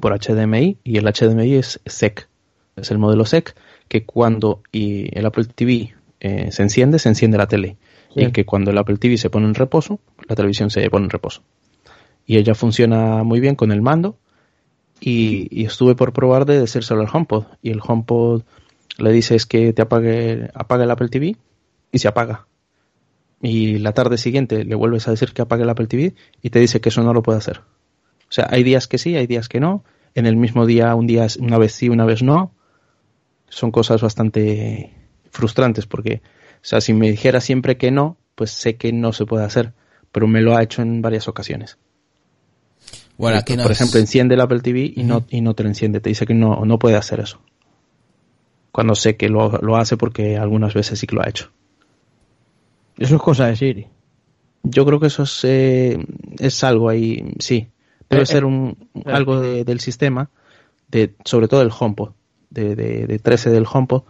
por HDMI y el HDMI es SEC, es el modelo SEC que cuando y el Apple TV eh, se enciende, se enciende la tele. Y que cuando el Apple TV se pone en reposo, la televisión se pone en reposo. Y ella funciona muy bien con el mando. Y, estuve por probar de decírselo al HomePod. Y el HomePod le dices que te apague, apague el Apple TV y se apaga. Y la tarde siguiente le vuelves a decir que apague el Apple TV y te dice que eso no lo puede hacer. O sea, hay días que sí, hay días que no. En el mismo día, un día, una vez sí, una vez no son cosas bastante frustrantes porque, o sea, si me dijera siempre que no, pues sé que no se puede hacer, pero me lo ha hecho en varias ocasiones. Bueno, aquí Por ejemplo, enciende el Apple TV y, no, y no te lo enciende, te dice que no, no puede hacer eso. Cuando sé que lo, lo hace porque algunas veces sí que lo ha hecho. Eso es cosa de Siri. Yo creo que eso es, eh, es algo ahí, sí. Debe eh, ser un, eh, algo del sistema, de, sobre todo el HomePod de, de, 13 del HomePod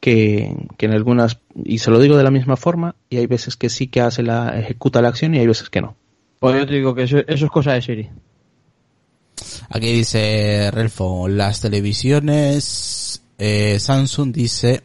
que, que, en algunas, y se lo digo de la misma forma, y hay veces que sí que hace la, ejecuta la acción y hay veces que no. Pues yo te digo que eso, es cosa de Siri. Aquí dice Relfo, las televisiones eh, Samsung dice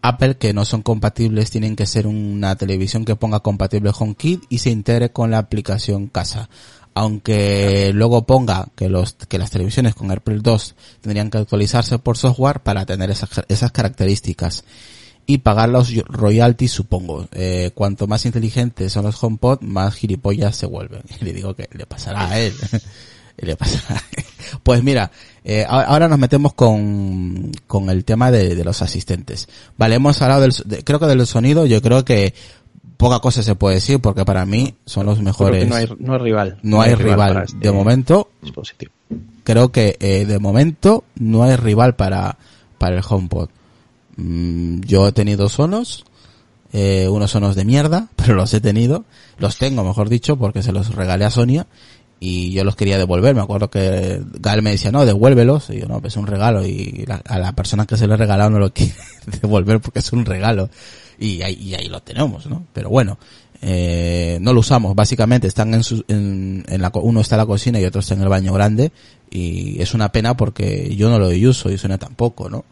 Apple que no son compatibles, tienen que ser una televisión que ponga compatible HomeKit y se integre con la aplicación casa aunque luego ponga que los que las televisiones con AirPlay 2 tendrían que actualizarse por software para tener esas, esas características. Y pagar los royalties supongo. Eh, cuanto más inteligentes son los HomePod más gilipollas se vuelven. Y le digo que le pasará a él. Le pasará pues mira eh, ahora nos metemos con, con el tema de, de los asistentes. Vale hemos hablado del creo que del sonido. Yo creo que poca cosa se puede decir porque para mí son los mejores. no hay, no hay rival. No, hay, rival. de este momento, creo que eh, de momento no hay rival para, para el HomePod. Mm, yo he tenido sonos, eh, unos sonos de mierda, pero los he tenido. Los tengo, mejor dicho, porque se los regalé a Sonia y yo los quería devolver. Me acuerdo que Gal me decía, no, devuélvelos. Y yo, no, pues es un regalo. Y a la persona que se lo he regalado no lo quiere devolver porque es un regalo y ahí, lo tenemos, ¿no? Pero bueno, eh, no lo usamos, básicamente están en, su, en, en, la, uno está en la cocina y otro está en el baño grande y es una pena porque yo no lo uso y suena tampoco, ¿no?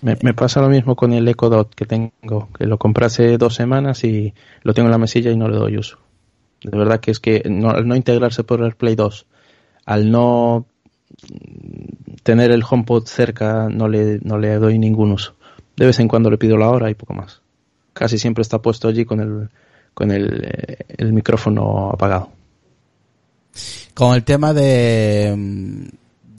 Me, me, pasa lo mismo con el Echo Dot que tengo, que lo compré hace dos semanas y lo tengo en la mesilla y no le doy uso. De verdad que es que no, al no integrarse por el Play 2, al no tener el HomePod cerca, no le, no le doy ningún uso. De vez en cuando le pido la hora y poco más casi siempre está puesto allí con el, con el, eh, el micrófono apagado. Con el tema de, mm,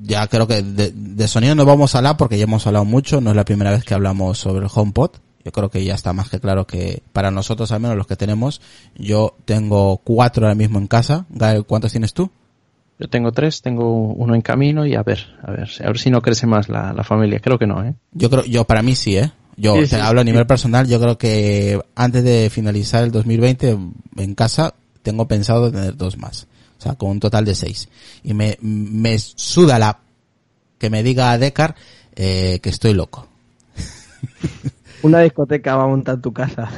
ya creo que de, sonido no vamos a hablar porque ya hemos hablado mucho, no es la primera vez que hablamos sobre el HomePod. Yo creo que ya está más que claro que para nosotros al menos los que tenemos, yo tengo cuatro ahora mismo en casa. Gael, ¿cuántos tienes tú? Yo tengo tres, tengo uno en camino y a ver, a ver, a ver si no crece más la, la familia. Creo que no, ¿eh? Yo creo, yo para mí sí, ¿eh? Yo te hablo a nivel personal, yo creo que antes de finalizar el 2020 en casa tengo pensado tener dos más. O sea, con un total de seis. Y me, me suda la que me diga a Decar eh, que estoy loco. Una discoteca va a montar tu casa.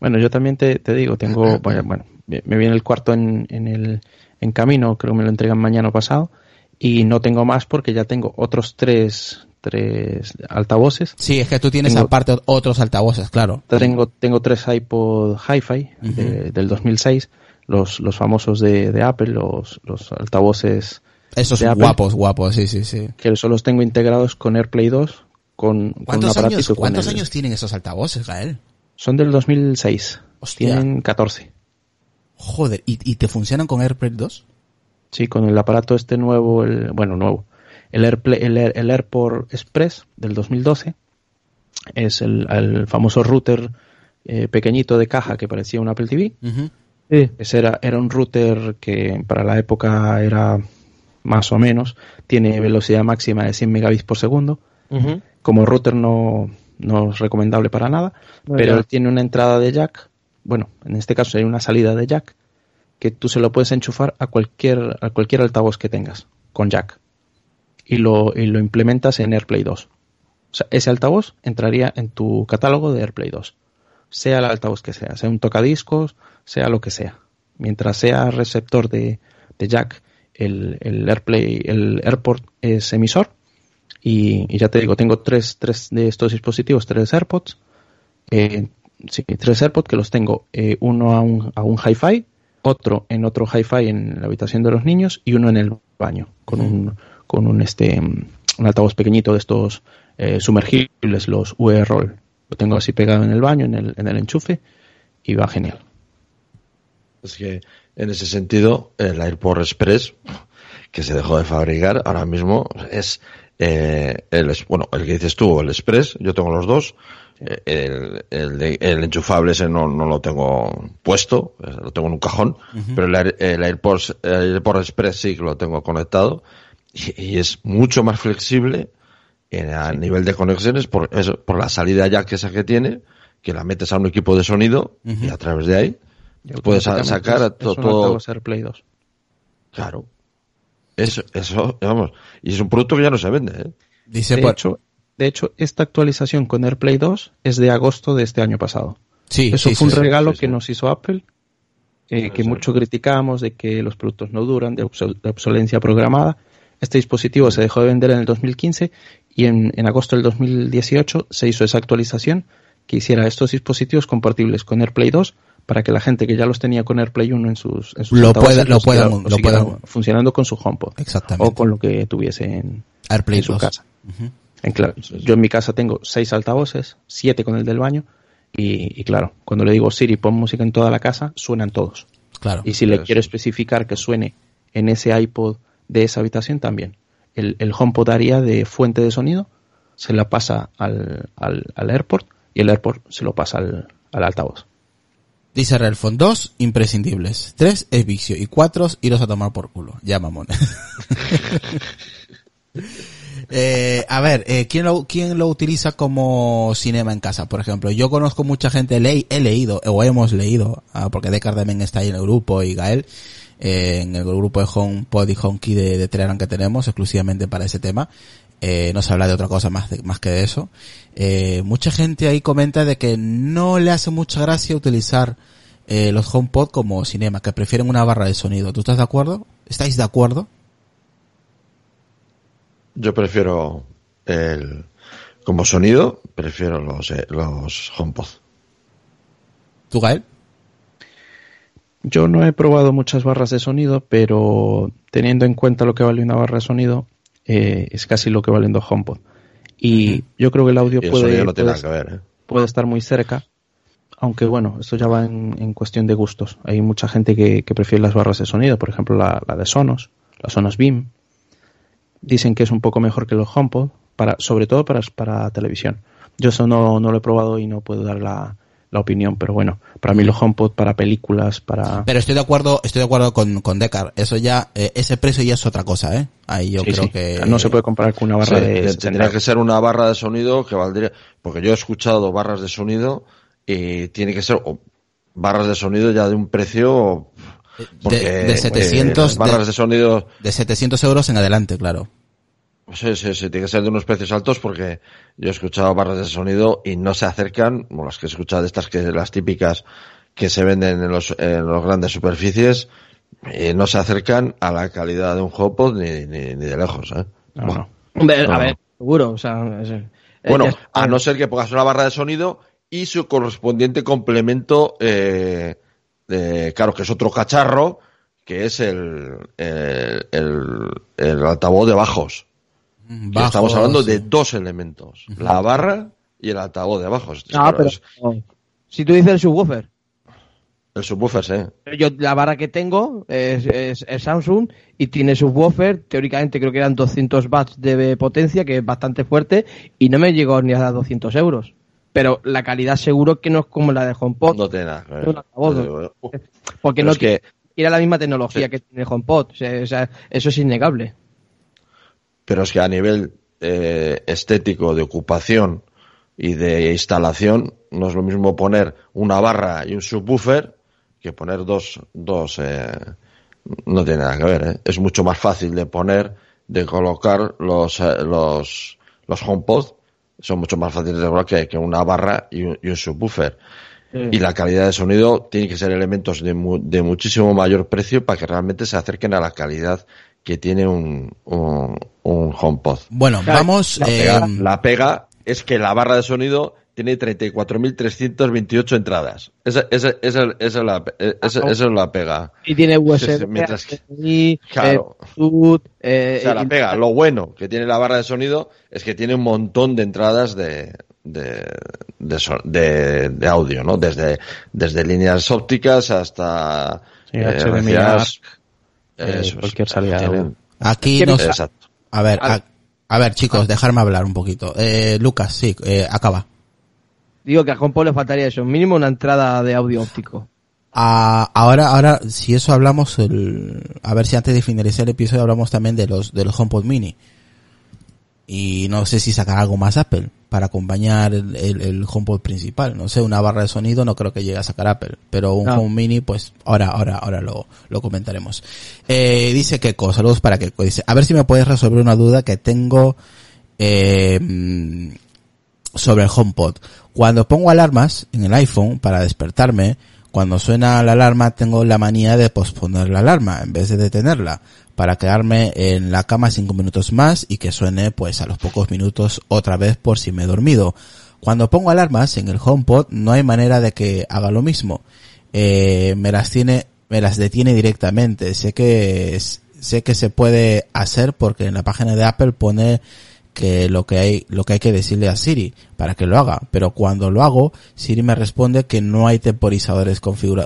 Bueno, yo también te, te digo, tengo, bueno, me viene el cuarto en, en el en camino, creo que me lo entregan mañana o pasado, y no tengo más porque ya tengo otros tres tres altavoces. Sí, es que tú tienes Tengo- aparte otros altavoces, claro. Tengo, tengo tres iPod Hi-Fi de- del 2006, los, los famosos de, de Apple, los, los altavoces Esos de Apple, guapos, guapos, sí, sí, sí. que solo los tengo integrados con AirPlay 2, con, con un ¿Cuántos años, cuántos años tienen esos altavoces, Gael? Son del 2006. Hostia. Tienen 14. Joder, ¿y, y te funcionan con AirPlay 2? Sí, con el aparato este nuevo, el, bueno, nuevo. El, AirPlay, el, Air- el AirPort Express del 2012 es el, el famoso router eh, pequeñito de caja que parecía un Apple TV. Ujú. Sí. Ese era, era un router que para la época era más o menos. Tiene velocidad máxima de 100 megabits por segundo. Como router no, no es recomendable para nada, No, pero ya. tiene una entrada de jack. Bueno, en este caso hay una salida de jack que tú se lo puedes enchufar a cualquier, a cualquier altavoz que tengas con jack. Y lo, y lo implementas en AirPlay 2. O sea, ese altavoz entraría en tu catálogo de AirPlay 2. Sea el altavoz que sea, sea un tocadiscos, sea lo que sea. Mientras sea receptor de, de jack, el, el AirPlay, el AirPort es emisor. Y, y ya te digo, tengo tres, tres de estos dispositivos, tres AirPods. Eh, sí, tres AirPods que los tengo, eh, uno a un, a un Hi-Fi, otro en otro Hi-Fi en la habitación de los niños y uno en el baño con un, con un este, un altavoz pequeñito de estos eh, sumergibles, los UE Roll. Lo tengo así pegado en el baño, en el, en el enchufe y va genial. Es que en ese sentido, el AirPort Express, que se dejó de fabricar, ahora mismo es eh, el, bueno, el que dices tú, el Express, yo tengo los dos. Eh, El, el, de- el enchufable ese no, no lo tengo puesto, eh, lo tengo en un cajón, pero el, el AirPort, el AirPort Express sí que lo tengo conectado y, es mucho más flexible en, a nivel de conexiones por, eso, por la salida jack esa que tiene, que la metes a un equipo de sonido y a través de ahí puedes sacar a es- to- es un todo. altavoz AirPlay 2. Claro. Eso, eso, vamos. Y es un producto que ya no se vende, ¿eh? Dice De por... hecho, de hecho, esta actualización con AirPlay 2 es de agosto de este año pasado. sí, Eso sí, fue un sí, regalo sí, que sí. nos hizo Apple, eh, que sí. mucho criticamos de que los productos no duran, de obsolencia programada. Este dispositivo se dejó de vender en el 2015 y en, en agosto del 2018 se hizo esa actualización que hiciera estos dispositivos compatibles con AirPlay 2 para que la gente que ya los tenía con AirPlay 1 en sus, en sus Lo pueda- lo los lo funcionando con su HomePod Exactamente. o con lo que tuviese en, AirPlay en su 2. casa. Ujú. En claro, yo en mi casa tengo seis altavoces, siete con el del baño, y, y claro, cuando le digo Siri, pon música en toda la casa, suenan todos. Claro. Y si le quiero especificar que suene en ese iPod de esa habitación, también. El, el HomePod de fuente de sonido, se la pasa al, al, al AirPort, y el AirPort se lo pasa al, al altavoz. Dice Relfon, dos imprescindibles, tres es vicio y cuatro iros a tomar por culo. Ya mamón. Eh, a ver, eh, ¿quién, lo, ¿quién lo utiliza como cinema en casa? Por ejemplo, yo conozco mucha gente, le, he leído, o hemos leído, ah, porque Decar también está ahí en el grupo y Gael, eh, en el grupo de HomePod y HomeKey de, de Telegram que tenemos exclusivamente para ese tema. Eh, no se habla de otra cosa más, de- más que de eso. Eh, mucha gente ahí comenta de que no le hace mucha gracia utilizar eh, los HomePod como cinema, que prefieren una barra de sonido. ¿Tú estás de acuerdo? ¿Estáis de acuerdo? Yo prefiero el, como sonido, prefiero los, eh, los HomePod. ¿Tú, Gael? Yo no he probado muchas barras de sonido, pero teniendo en cuenta lo que vale una barra de sonido, eh, es casi lo que valen dos HomePod. Y yo creo que el audio Y el puede, sonido no tiene puede- nada que ver, ¿eh? puede estar muy cerca, aunque bueno, esto ya va en, en cuestión de gustos. Hay mucha gente que, que prefiere las barras de sonido, por ejemplo la, la de Sonos, la Sonos Beam. Dicen que es un poco mejor que los HomePod, para, sobre todo para, para televisión. Yo eso no, no lo he probado y no puedo dar la, la opinión, pero bueno, para mí los HomePod para películas, para... Pero estoy de acuerdo, estoy de acuerdo con, con Decar. Eso ya, eh, ese precio ya es otra cosa, ¿eh? Ahí yo Sí, creo sí. que... No se puede comparar con una barra Sí, de... te- 60 tendría que ser una barra de sonido que valdría, porque yo he escuchado barras de sonido y tiene que ser o barras de sonido ya de un precio porque, de eh, 700 las barras de- de, sonido De 700 euros en adelante, claro. Sí, sí, sí, tiene que ser de unos precios altos porque yo he escuchado barras de sonido y no se acercan, como las que he escuchado de estas que las típicas que se venden en los, en los grandes superficies, eh, no se acercan a la calidad de un HomePod ni, ni, ni de lejos, ¿eh? No, Buah. no. Hombre, No, a ver, seguro. O sea, es- eh, Bueno, a no ser que pongas una barra de sonido y su correspondiente complemento, eh, de- claro, que es otro cacharro, que es el, el, el- el altavoz de bajos. Mm, bajos, Estamos hablando de dos elementos, la barra y el altavoz de bajos. Ah, Claro, pero es- si tú dices el subwoofer, el subwoofer, sí. yo la barra que tengo es, es- es Samsung y tiene subwoofer, teóricamente creo que eran 200 watts de potencia, que es bastante fuerte, y no me llegó ni a dar 200 euros. Pero la calidad seguro que no es como la de HomePod, No tiene porque no es que- era la misma tecnología Sí. que tiene el HomePod. O sea, o sea, eso es innegable. Pero es que a nivel eh, estético de ocupación y de instalación no es lo mismo poner una barra y un subwoofer que poner dos dos eh, no tiene nada que ver ¿eh? es mucho más fácil de poner de colocar los eh, los los HomePod son mucho más fáciles de colocar que, que una barra y un, y un subwoofer y la calidad de sonido tiene que ser elementos de, mu- de muchísimo mayor precio para que realmente se acerquen a la calidad que tiene un, un, un HomePod. Bueno, Claro, vamos. La eh, pega, la pega es que la barra de sonido tiene 34.328 entradas. Esa, esa, esa, esa es la, esa, esa es la pega. Y tiene USB, mientras que- Claro. eh, eh, O sea, la y- pega. Lo bueno que tiene la barra de sonido es que tiene un montón de entradas de, de, de, so- de- de audio, ¿no? Desde, desde líneas ópticas hasta Sí, eh, HDMI, Eh, es. cualquier salida de aquí ¿Qué nos. Exacto. A ver, a, a ver, chicos, dejarme hablar un poquito. Eh, Lucas, sí, eh, acaba. Digo que a HomePod le faltaría eso, mínimo una entrada de audio óptico. Ah, ahora, ahora, si eso hablamos, el, a ver si antes de finalizar el episodio hablamos también de los, de los HomePod Mini. Y no sé si sacar algo más Apple para acompañar el, el, el HomePod principal. No sé, una barra de sonido no creo que llegue a sacar Apple. Pero un No. Home Mini, pues ahora, ahora, ahora lo, lo comentaremos. Eh, dice Keiko, saludos para Keiko. Dice, a ver si me puedes resolver una duda que tengo, eh, sobre el HomePod. Cuando pongo alarmas en el iPhone para despertarme, cuando suena la alarma tengo la manía de posponer la alarma en vez de detenerla para quedarme en la cama cinco minutos más y que suene pues a los pocos minutos otra vez por si me he dormido. Cuando pongo alarmas en el HomePod no hay manera de que haga lo mismo. Eh, me las tiene, me las detiene directamente. Sé que sé que se puede hacer porque en la página de Apple pone que lo que hay lo que hay que decirle a Siri para que lo haga pero cuando lo hago Siri me responde que no hay temporizadores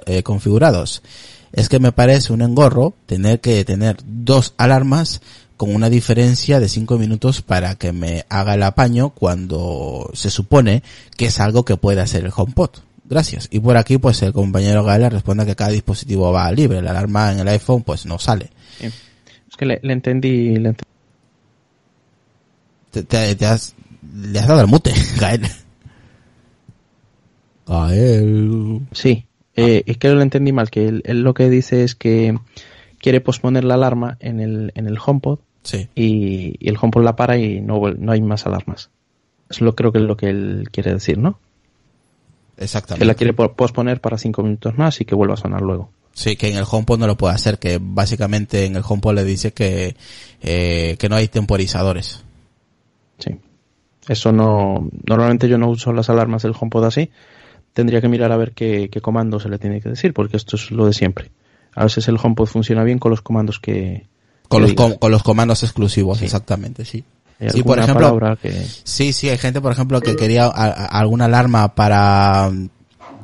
eh, configurados es que me parece un engorro tener que tener dos alarmas con una diferencia de cinco minutos para que me haga el apaño cuando se supone que es algo que puede hacer el HomePod. Gracias. Y por aquí pues el compañero Gaela responde que cada dispositivo va libre. La alarma en el iPhone pues no sale. Es que le, le entendí, le ent- Te, te- te has, le has dado el mute, Gael. Gael. Sí, eh, es que lo entendí mal, que él, él lo que dice es que quiere posponer la alarma en el, en el HomePod Sí. y, y el HomePod la para y no, no hay más alarmas. Eso lo creo que es lo que él quiere decir, ¿no? Que Exactamente. la quiere po- posponer para cinco minutos más y que vuelva a sonar luego. Sí, que en el HomePod no lo puede hacer, que básicamente en el HomePod le dice que, eh, que no hay temporizadores. Sí. Eso no, normalmente yo no uso las alarmas del HomePod así. Tendría que mirar a ver qué, qué comando se le tiene que decir, porque esto es lo de siempre. A veces el HomePod funciona bien con los comandos que... Con los, com- con los comandos exclusivos, Sí. exactamente, sí. Sí, por ejemplo, que... Sí, sí, hay gente, por ejemplo, que quería a- a- alguna alarma para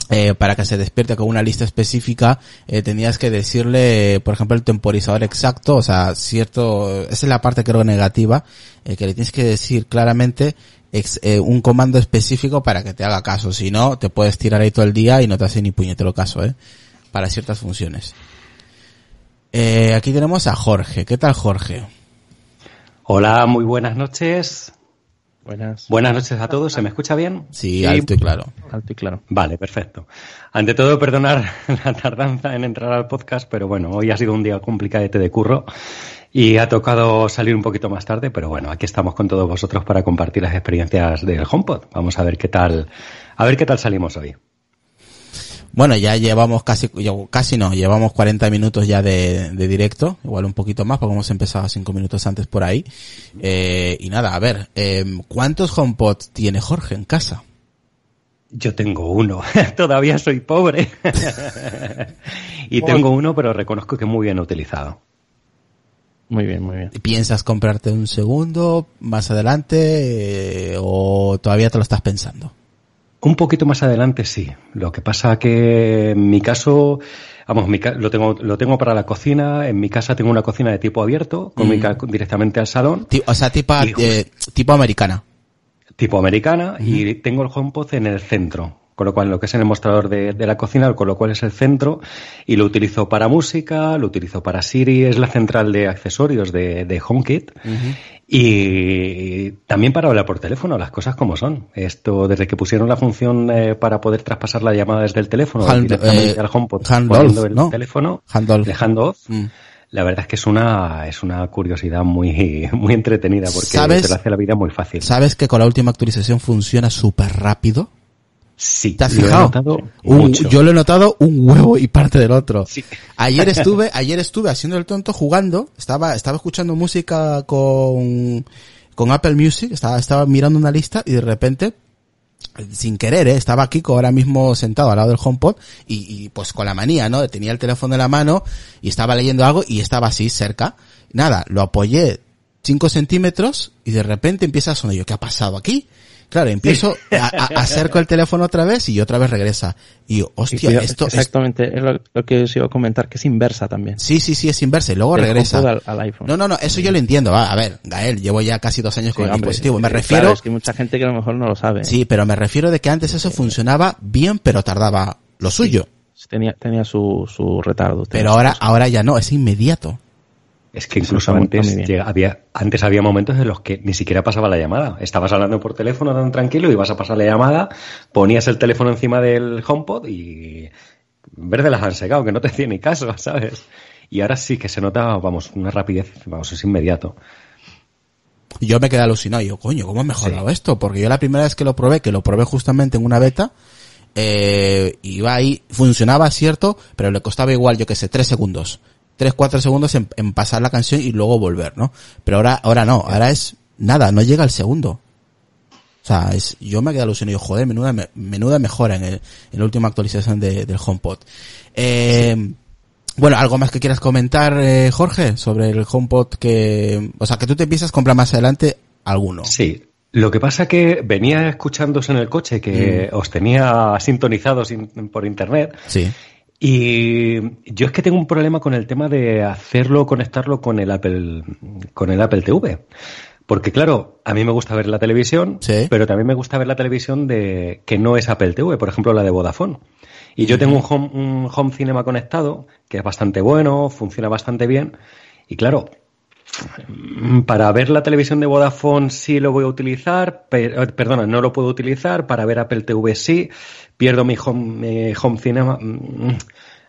eh, para que se despierte con una lista específica, eh, tenías que decirle, por ejemplo, el temporizador exacto, o sea, cierto, esa es la parte creo negativa, eh, que le tienes que decir claramente ex- eh, un comando específico para que te haga caso, si no, te puedes tirar ahí todo el día y no te hace ni puñetero caso, eh, para ciertas funciones. Eh, aquí tenemos a Jorge. ¿Qué tal, Jorge? Hola, muy buenas noches. Buenas. Buenas noches a todos. ¿Se me escucha bien? Sí, alto y claro. Alto y claro. Vale, perfecto. Ante todo, perdonar la tardanza en entrar al podcast, pero bueno, hoy ha sido un día complicadete de curro y ha tocado salir un poquito más tarde, pero bueno, aquí estamos con todos vosotros para compartir las experiencias del HomePod. Vamos a ver qué tal, a ver qué tal salimos hoy. Bueno, ya llevamos casi, casi no, llevamos 40 minutos ya de, de directo, igual un poquito más, porque hemos empezado cinco minutos antes por ahí. Eh, y nada, a ver, eh, ¿cuántos HomePod tiene Jorge en casa? Yo tengo uno, todavía soy pobre. y tengo uno, pero reconozco que muy bien utilizado. Muy bien, muy bien. ¿Piensas comprarte un segundo más adelante eh, o todavía te lo estás pensando? Un poquito más adelante sí. Lo que pasa que en mi caso, vamos, mi, lo tengo lo tengo para la cocina. En mi casa tengo una cocina de tipo abierto, comunica directamente al salón. o sea, tipo, Y- eh, tipo americana. tipo americana y tengo el HomePod en el centro, con lo cual lo que es en el mostrador de, de la cocina, con lo cual es el centro y lo utilizo para música, lo utilizo para Siri, es la central de accesorios de, de HomeKit y también para hablar por teléfono, las cosas como son. Esto desde que pusieron la función eh, para poder traspasar la llamada desde el teléfono Hand- directamente eh, al HomePod, poniendo el ¿no? teléfono, Handoff. Mm. la verdad es que es una, es una curiosidad muy, muy entretenida porque ¿Sabes? te lo hace la vida muy fácil. ¿Sabes que con la última actualización funciona súper rápido? Sí, ¿Te has lo he fijado? notado Un- mucho. yo lo he notado un huevo y parte del otro. Sí. Ayer estuve, ayer estuve haciendo el tonto jugando, estaba, estaba escuchando música con, con Apple Music, estaba, estaba mirando una lista y de repente, sin querer, ¿eh? estaba Kiko ahora mismo sentado al lado del HomePod y, y pues con la manía, ¿no? Tenía el teléfono en la mano y estaba leyendo algo y estaba así cerca. Nada, lo apoyé 5 centímetros y de repente empieza a sonar. Yo, ¿qué ha pasado aquí? Claro, empiezo, a, a- acerco el teléfono otra vez y otra vez regresa. Y yo, Y hostia, cuidado, esto, es- exactamente, es lo, lo que os iba a comentar, que es inversa también. sí, sí, sí, es inversa y luego Del regresa. Al, al iPhone. No, no, no, eso yo lo entiendo. Va, a ver, Gael, llevo ya casi dos años Sí, con el dispositivo. Me sí, refiero, claro, es que hay mucha gente que a lo mejor no lo sabe. sí, pero me refiero de que antes eso funcionaba bien, pero tardaba lo suyo. Tenía, tenía su, su retardo. tenía Pero ahora, cosa. ahora ya no, es inmediato. Es que incluso antes, llega- había, antes había momentos en los que ni siquiera pasaba la llamada. Estabas hablando por teléfono tan tranquilo, ibas a pasar la llamada, ponías el teléfono encima del HomePod y verde las han secado, que no te hacía ni caso, ¿sabes? Y ahora sí que se nota, vamos, una rapidez, vamos, es inmediato. Y yo me quedé alucinado. Y yo, coño, ¿cómo he mejorado esto? Porque yo la primera vez que lo probé, que lo probé justamente en una beta, eh, iba ahí, funcionaba cierto, pero le costaba igual, yo que sé, tres segundos. Tres, cuatro segundos en, en pasar la canción y luego volver, ¿no? Pero ahora, ahora no, ahora es nada, no llega al segundo. O sea, es, yo me quedé alucinado y yo, joder, menuda, me- menuda mejora en, el, en la última actualización de- del HomePod. Eh, bueno, ¿algo más que quieras comentar, eh, Jorge, sobre el HomePod que, o sea, que tú te empiezas a comprar más adelante alguno? Sí. Lo que pasa que venía escuchándos en el coche que os tenía sintonizados in- por internet Sí. Y yo es que tengo un problema con el tema de hacerlo, conectarlo con el Apple, con el Apple TV. Porque claro, a mí me gusta ver la televisión, Sí. pero también me gusta ver la televisión de que no es Apple TV, por ejemplo la de Vodafone. Y yo tengo un home, un home cinema conectado que es bastante bueno, funciona bastante bien. Y claro, para ver la televisión de Vodafone sí lo voy a utilizar, pero, eh, perdona, no lo puedo utilizar, para ver Apple TV sí, pierdo mi home, eh, home cinema. mm,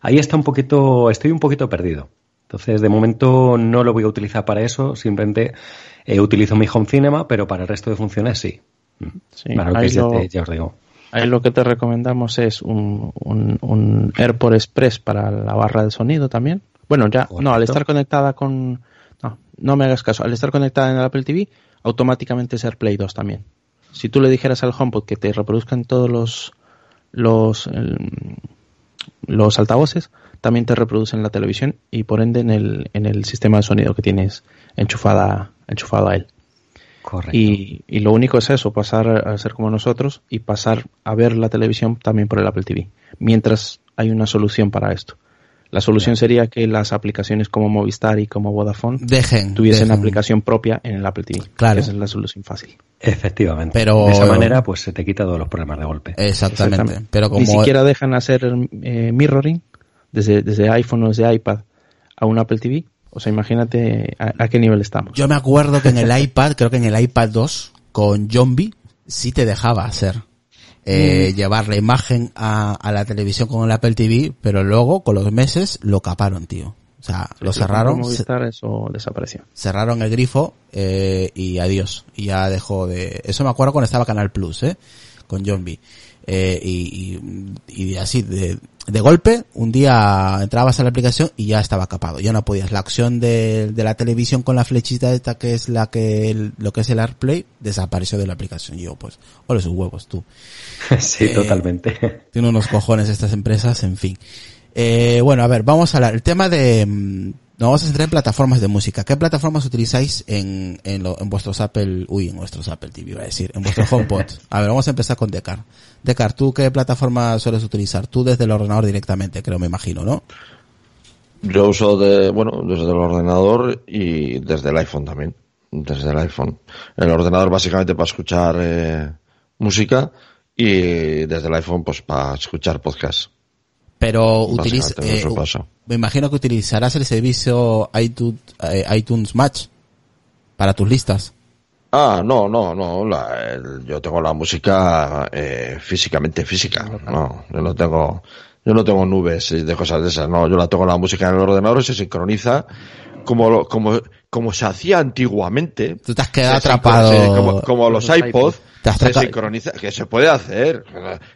Ahí está un poquito, estoy un poquito perdido. Entonces, de momento no lo voy a utilizar para eso, simplemente eh, utilizo mi home cinema, pero para el resto de funciones sí. Sí, Para lo que es ya, lo- te- ya os digo. Ahí lo que te recomendamos es un, un, un AirPort Express para la barra de sonido también. Bueno, ya, no, al estar conectada con... No, no me hagas caso. Al estar conectada en el Apple TV, automáticamente es AirPlay 2 también. Si tú le dijeras al HomePod que te reproduzcan todos los los el- los altavoces, también te reproducen la televisión y por ende en el, en el sistema de sonido que tienes enchufada, enchufado a él. Correcto. Y, y lo único es eso, pasar a ser como nosotros y pasar a ver la televisión también por el Apple TV. Mientras hay una solución para esto. La solución sería que las aplicaciones como Movistar y como Vodafone Dejen. tuviesen dejen. aplicación propia en el Apple TV. Claro. Esa es la solución fácil. Efectivamente. Pero- de esa manera, pues se te quita todos los problemas de golpe. Exactamente. Exactamente. Pero como Ni siquiera dejan hacer eh, mirroring desde, desde iPhone o desde iPad a un Apple TV. O sea, imagínate a, a qué nivel estamos. yo me acuerdo que en el iPad, creo que en el iPad 2, con Zombie, sí te dejaba hacer. Eh, llevar la imagen a, a la televisión con el Apple TV, pero luego, con los meses, lo caparon, tío. O sea, lo cerraron, Movistar, eso desapareció. cerraron el grifo, eh, y adiós. Y ya dejó de, eso me acuerdo cuando estaba Canal Plus, eh. con John B. Eh, y, y, y así, de, de golpe, un día entrabas a la aplicación y ya estaba capado. Ya no podías. La acción de, de la televisión con la flechita esta que es la que, el- lo que es el AirPlay, desapareció de la aplicación. Y yo, pues, ole sus huevos tú. sí, Eh, totalmente. Tiene unos cojones estas empresas, en fin. Eh, bueno, a ver, vamos a hablar. El tema de... Nos vamos a centrar en plataformas de música. ¿Qué plataformas utilizáis en, en, lo- en vuestros Apple... Uy, en vuestros Apple TV, iba a decir. En vuestros HomePod. A ver, vamos a empezar con Decar. Decar, ¿tú qué plataforma sueles utilizar? Tú desde el ordenador directamente, creo, me imagino, ¿no? Yo uso de, bueno, desde el ordenador y desde el iPhone también. Desde el iPhone. El ordenador básicamente para escuchar eh, música y desde el iPhone pues para escuchar podcast. Pero utiliza... Eh, me imagino que utilizarás el servicio iTunes, eh, iTunes Match para tus listas. Ah, no, no, no. la- el- yo tengo la música eh, físicamente física. No, yo no tengo, yo no tengo nubes y de cosas de esas. No, yo la tengo la música en el ordenador y se sincroniza como como como se hacía antiguamente. Tú te has quedado atrapado. como, como los Los iPods. Se sincroniza, que se puede hacer,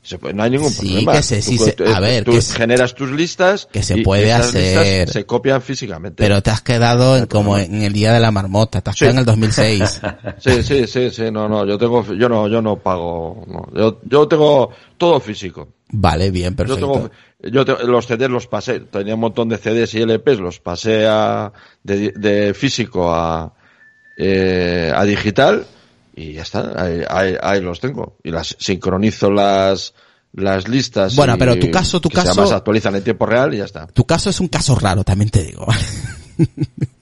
se puede- no hay ningún Sí, problema. que se- sí Tú- se- tú- a ver, tú que se- generas tus listas que se y puede esas listas hacer. se copian físicamente. Pero te has quedado en, como en el día de la marmota, te has Sí. quedado en el 2006. Sí, sí, sí, sí, no, no, yo tengo, yo no, yo no pago, no, yo, yo tengo todo físico. Vale, bien, Yo perfecto. tengo, yo te- los CDs los pasé, tenía un montón de CDs y LPs, los pasé a, de, de físico a, eh, a digital y ya está, ahí, ahí, ahí los tengo. Y las sincronizo las, las listas. Bueno, y- pero tu caso, tu que caso- se actualizan en tiempo real y ya está. Tu caso es un caso raro, también te digo.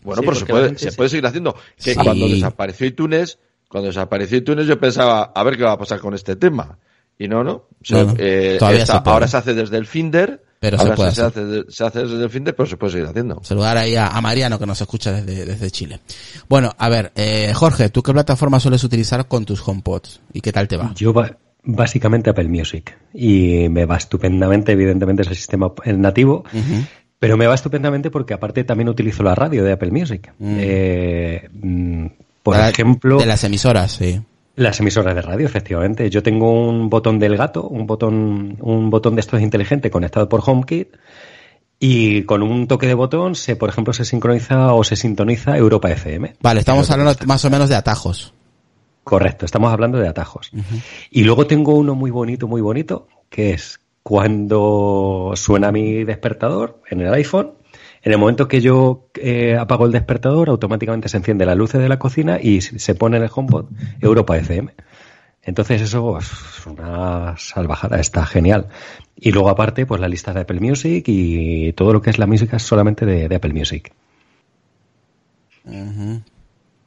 Bueno, Sí, pero se puede, se puede seguir haciendo. Que Sí. cuando desapareció iTunes, cuando desapareció iTunes yo pensaba, a ver qué va a pasar con este tema. Y no, no. Se- No, no. eh, Todavía está- se puede. ahora se hace desde el Finder. Pero se puede se, hacer. hace, de- se hace desde el Finder, pero se puede seguir haciendo. Saludar ahí a, a Mariano que nos escucha desde, desde Chile. Bueno, a ver, eh, Jorge, ¿tú qué plataforma sueles utilizar con tus HomePods? ¿Y qué tal te va? Yo ba- básicamente Apple Music y me va estupendamente, evidentemente es el sistema el nativo, pero me va estupendamente porque aparte también utilizo la radio de Apple Music. Mm. Eh, mm, por ejemplo, De las emisoras, sí. Las emisoras de radio, efectivamente. Yo tengo un botón del gato, un botón, un botón de estos inteligente conectado por HomeKit y con un toque de botón se, por ejemplo, se sincroniza o se sintoniza Europa FM. Vale, estamos hablando más o menos de atajos. Correcto, estamos hablando de atajos. Y luego tengo uno muy bonito, muy bonito, que es cuando suena mi despertador en el iPhone, en el momento que yo eh, apago el despertador, automáticamente se enciende las luces de la cocina y se pone en el HomePod Europa FM. Entonces eso es una salvajada, está genial. Y luego aparte, pues la lista de Apple Music y todo lo que es la música es solamente de, de Apple Music.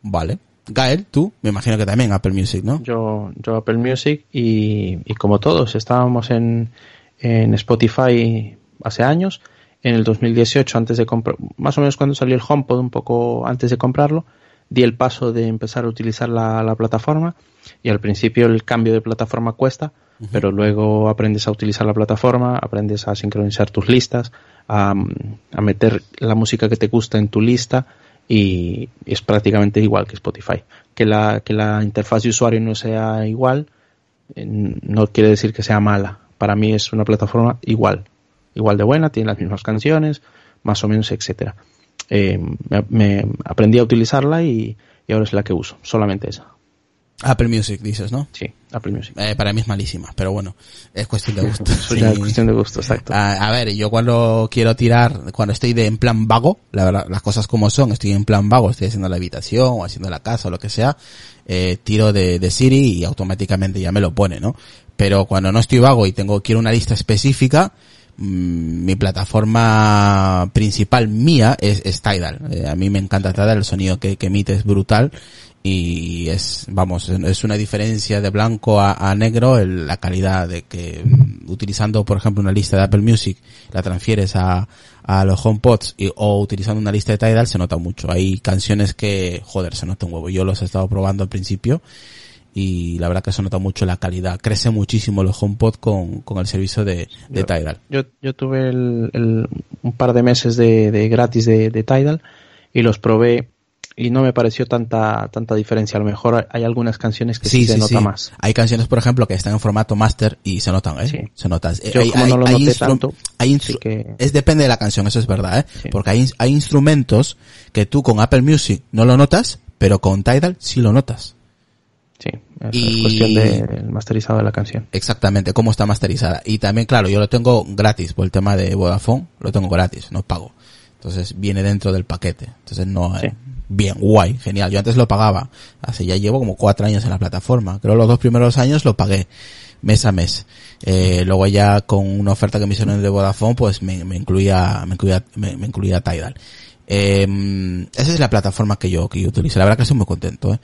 Vale. Gael, tú, me imagino que también Apple Music, ¿no? Yo, yo Apple Music y, y como todos, estábamos en, en Spotify hace años. En el 2018, antes de comprar, más o menos cuando salió el HomePod, un poco antes de comprarlo, di el paso de empezar a utilizar la, la plataforma y al principio el cambio de plataforma cuesta, pero luego aprendes a utilizar la plataforma, aprendes a sincronizar tus listas, a, a meter la música que te gusta en tu lista y es prácticamente igual que Spotify. Que la, que la interfaz de usuario no sea igual eh, no quiere decir que sea mala. Para mí es una plataforma igual, igual de buena, tiene las mismas canciones, más o menos, etcétera. Eh, me, me aprendí a utilizarla y, y ahora es la que uso, solamente esa. Apple Music, dices, ¿no? Sí, Apple Music. Eh, para mí es malísima, pero bueno, es cuestión de gusto. Es cuestión de gusto, exacto. A, a ver, yo cuando quiero tirar, cuando estoy de en plan vago, la verdad, las cosas como son, estoy en plan vago, estoy haciendo la habitación o haciendo la casa o lo que sea, eh, tiro de, de Siri y automáticamente ya me lo pone, ¿no? Pero cuando no estoy vago y tengo, quiero una lista específica, mi plataforma principal mía es, es Tidal. Eh, a mí me encanta Tidal, el sonido que, emite es brutal y es, vamos, es una diferencia de blanco a, negro la calidad de que mm, utilizando, por ejemplo, una lista de Apple Music, la transfieres a, a los HomePods y, o utilizando una lista de Tidal se nota mucho. Hay canciones que, joder, se nota un huevo. Yo los he estado probando al principio y la verdad que se nota mucho la calidad. Crece muchísimo los HomePod con, con el servicio de, de Yo- Tidal. Yo, yo tuve el, el- un par de meses de, de gratis de, de Tidal y los probé y no me pareció tanta tanta diferencia. A lo mejor hay algunas canciones que sí, se nota más. Hay canciones, por ejemplo, que están en formato master y se notan, ¿eh? Se notan. Yo hay, como no lo noté tanto, hay que... es depende de la canción, eso es verdad, ¿eh? Porque hay, hay instrumentos que tú con Apple Music no lo notas, pero con Tidal sí lo notas. Y... es cuestión del masterizado de la canción. Exactamente, cómo está masterizada. Y también, claro, yo lo tengo gratis por el tema de Vodafone, lo tengo gratis, no pago. Entonces viene dentro del paquete. Entonces no, sí. bien, guay, genial. Yo antes lo pagaba. Así ya llevo como cuatro años en la plataforma. Creo los dos primeros años lo pagué mes a mes. Eh, luego ya con una oferta que me hicieron de Vodafone, pues me, me incluía, me incluía, me, me incluía Tidal. Eh, esa es la plataforma que yo, que yo utilizo. La verdad que estoy muy contento. ¿eh?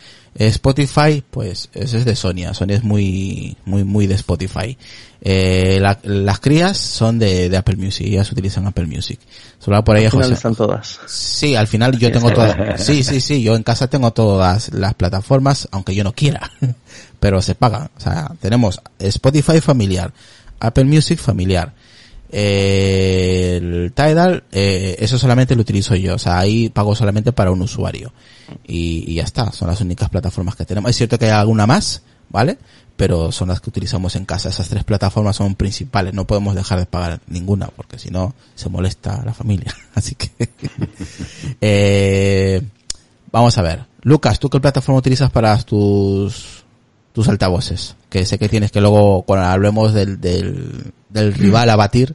Spotify, pues, ese es de Sonia. Sonia es muy, muy, muy de Spotify. Eh, la, las crías son de, de, Apple Music. Ellas utilizan Apple Music. Solo por ahí al final José. están todas. Sí, al final yo tengo todas. Sí, sí, sí. Yo en casa tengo todas las plataformas, aunque yo no quiera. Pero se pagan. O sea, tenemos Spotify familiar, Apple Music familiar, eh, el Tidal, eh, eso solamente lo utilizo yo, o sea, ahí pago solamente para un usuario. Y, ya está, son las únicas plataformas que tenemos. Es cierto que hay alguna más, ¿vale? Pero son las que utilizamos en casa. Esas tres plataformas son principales, no podemos dejar de pagar ninguna, porque si no, se molesta la familia. Así que, eh, vamos a ver. Lucas, ¿tú qué plataforma utilizas para tus, tus altavoces? Que sé que tienes que luego, cuando hablemos del, del, del rival a batir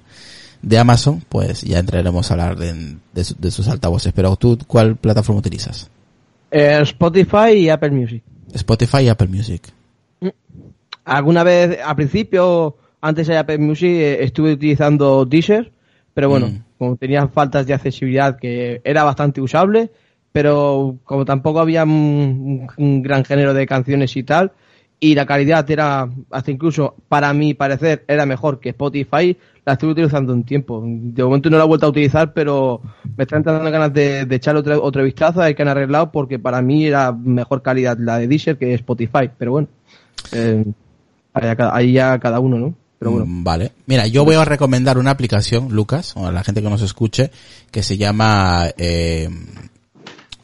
de Amazon, pues ya entraremos a hablar de, de, de, sus altavoces. Pero tú, ¿cuál plataforma utilizas? Eh, Spotify y Apple Music. Spotify y Apple Music. Alguna vez, al principio, antes de Apple Music, eh, estuve utilizando Deezer, pero bueno, mm. como tenía faltas de accesibilidad que era bastante usable, pero como tampoco había un, un gran género de canciones y tal, y la calidad era, hasta incluso para mi parecer, era mejor que Spotify, la estuve utilizando un tiempo. De momento no la he vuelto a utilizar, pero me están dando ganas de, echar otro, otro vistazo a ver que han arreglado, porque para mí era mejor calidad la de Deezer que Spotify, pero bueno, eh, ahí ya cada uno, ¿no? Pero bueno. Vale. Mira, yo voy a recomendar una aplicación, Lucas, o a la gente que nos escuche, que se llama eh,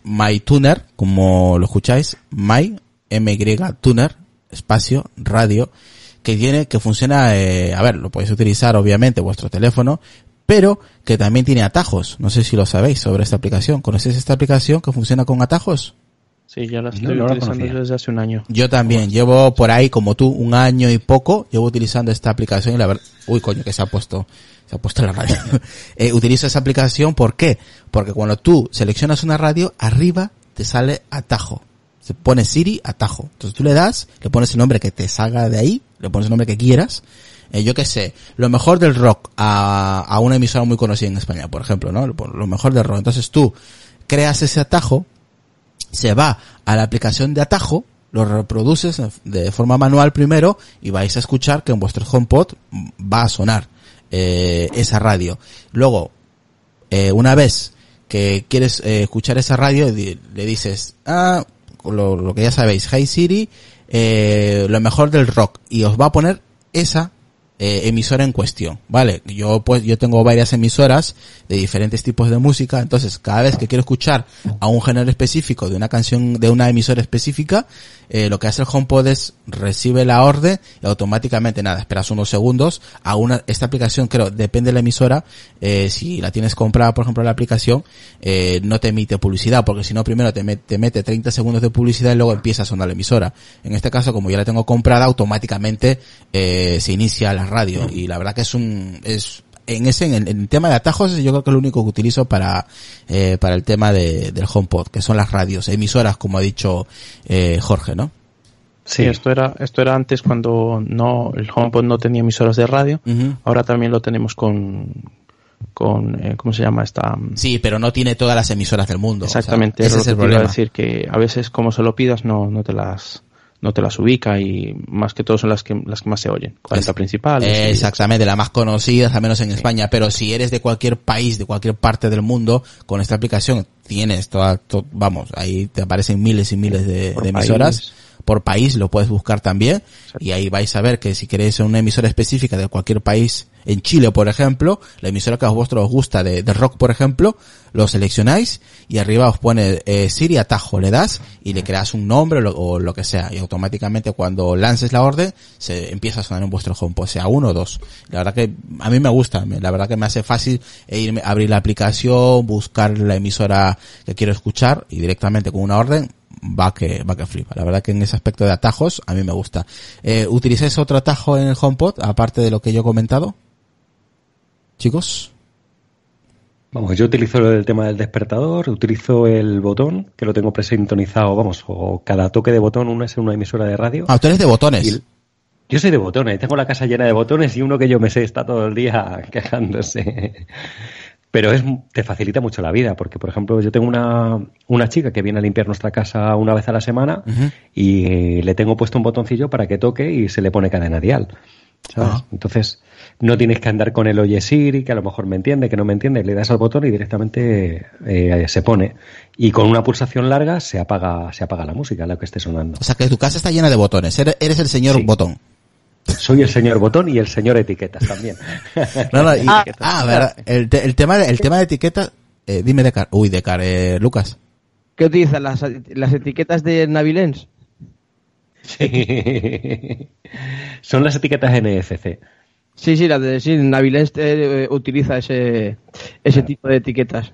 MyTuner, como lo escucháis, My, MY Tuner, espacio, radio, que tiene, que funciona, eh, a ver, lo podéis utilizar obviamente vuestro teléfono, pero que también tiene atajos. No sé si lo sabéis sobre esta aplicación. ¿Conocéis esta aplicación que funciona con atajos? Sí, ya la estoy no, utilizando no desde hace un año. Yo también, llevo por ahí como tú un año y poco, llevo utilizando esta aplicación y la verdad, uy coño que se ha puesto, se ha puesto la radio. eh, utilizo esa aplicación, ¿por qué? Porque cuando tú seleccionas una radio, arriba te sale atajo se pone Siri atajo. Entonces tú le das, le pones el nombre que te salga de ahí, le pones el nombre que quieras. Eh, yo qué sé, lo mejor del rock a, a una emisora muy conocida en España, por ejemplo, ¿no? Lo mejor del rock. Entonces tú creas ese atajo, se va a la aplicación de atajo, lo reproduces de forma manual primero y vais a escuchar que en vuestro HomePod va a sonar eh, esa radio. Luego, eh, una vez que quieres eh, escuchar esa radio, le dices, ah, lo, lo que ya sabéis, High City, eh, lo mejor del rock, y os va a poner esa eh, emisora en cuestión, ¿vale? Yo pues yo tengo varias emisoras de diferentes tipos de música, entonces cada vez que quiero escuchar a un género específico de una canción de una emisora específica, eh, lo que hace el HomePod es recibe la orden y automáticamente nada, esperas unos segundos. A una esta aplicación creo depende de la emisora, eh, si la tienes comprada por ejemplo la aplicación eh, no te emite publicidad porque si no primero te, met, te mete 30 segundos de publicidad y luego empieza a sonar la emisora. En este caso como ya la tengo comprada automáticamente eh, se inicia la radio. Y la verdad que es un es en ese en el, en el, tema de atajos yo creo que es lo único que utilizo para eh, para el tema de, del HomePod que son las radios emisoras como ha dicho eh, Jorge no Sí, esto era esto era antes cuando no el HomePod no tenía emisoras de radio. Uh -huh. Ahora también lo tenemos con con eh, cómo se llama esta sí pero no tiene todas las emisoras del mundo exactamente o sea, ese es el problema decir que a veces como se lo pidas no no te las no te las ubica y más que todo son las que las que más se oyen. 40 principales eh, exactamente las más conocidas al menos en sí. España. Pero si eres de cualquier país de cualquier parte del mundo con esta aplicación tienes toda to, vamos ahí te aparecen miles y miles de, de emisoras por país lo puedes buscar también. Y ahí vais a ver que si queréis una emisora específica de cualquier país en Chile, por ejemplo, la emisora que a vosotros os gusta de, de rock, por ejemplo, lo seleccionáis y arriba os pone eh, Siri atajo, le das y le creas un nombre o lo, o lo que sea. Y automáticamente cuando lances la orden se empieza a sonar en vuestro home, pues sea uno o dos. La verdad que a mí me gusta, la verdad que me hace fácil e irme, abrir la aplicación, buscar la emisora que quiero escuchar y directamente con una orden va que va que flipa. La verdad que en ese aspecto de atajos a mí me gusta. Eh, ¿Utilizáis otro atajo en el HomePod aparte de lo que yo he comentado? Chicos. Vamos, yo utilizo el tema del despertador, utilizo el botón, que lo tengo presintonizado, vamos, o cada toque de botón uno es en una emisora de radio. Ah, tú eres de botones. Yo soy de botones, tengo la casa llena de botones y uno que yo me sé está todo el día quejándose. Pero es, te facilita mucho la vida, porque por ejemplo yo tengo una, una chica que viene a limpiar nuestra casa una vez a la semana y le tengo puesto un botoncillo para que toque y se le pone cadena dial. ¿sabes? Ah. Entonces no tienes que andar con el oye Siri, que a lo mejor me entiende, que no me entiende, le das al botón y directamente eh, se pone. Y con una pulsación larga se apaga, se apaga la música, la que esté sonando. O sea que tu casa está llena de botones. Eres, eres el señor Sí. botón. Soy el señor botón y el señor etiquetas también. No, no, y- Ah, ah, verdad. El, te- el tema de, el tema de etiqueta, eh, dime de car, uy, de car, eh, Lucas. ¿Qué utilizas? ¿Las, las etiquetas de Navilens? Sí. Son las etiquetas NFC. Sí, sí, las de sí, Navilens eh, utiliza ese, ese tipo de etiquetas.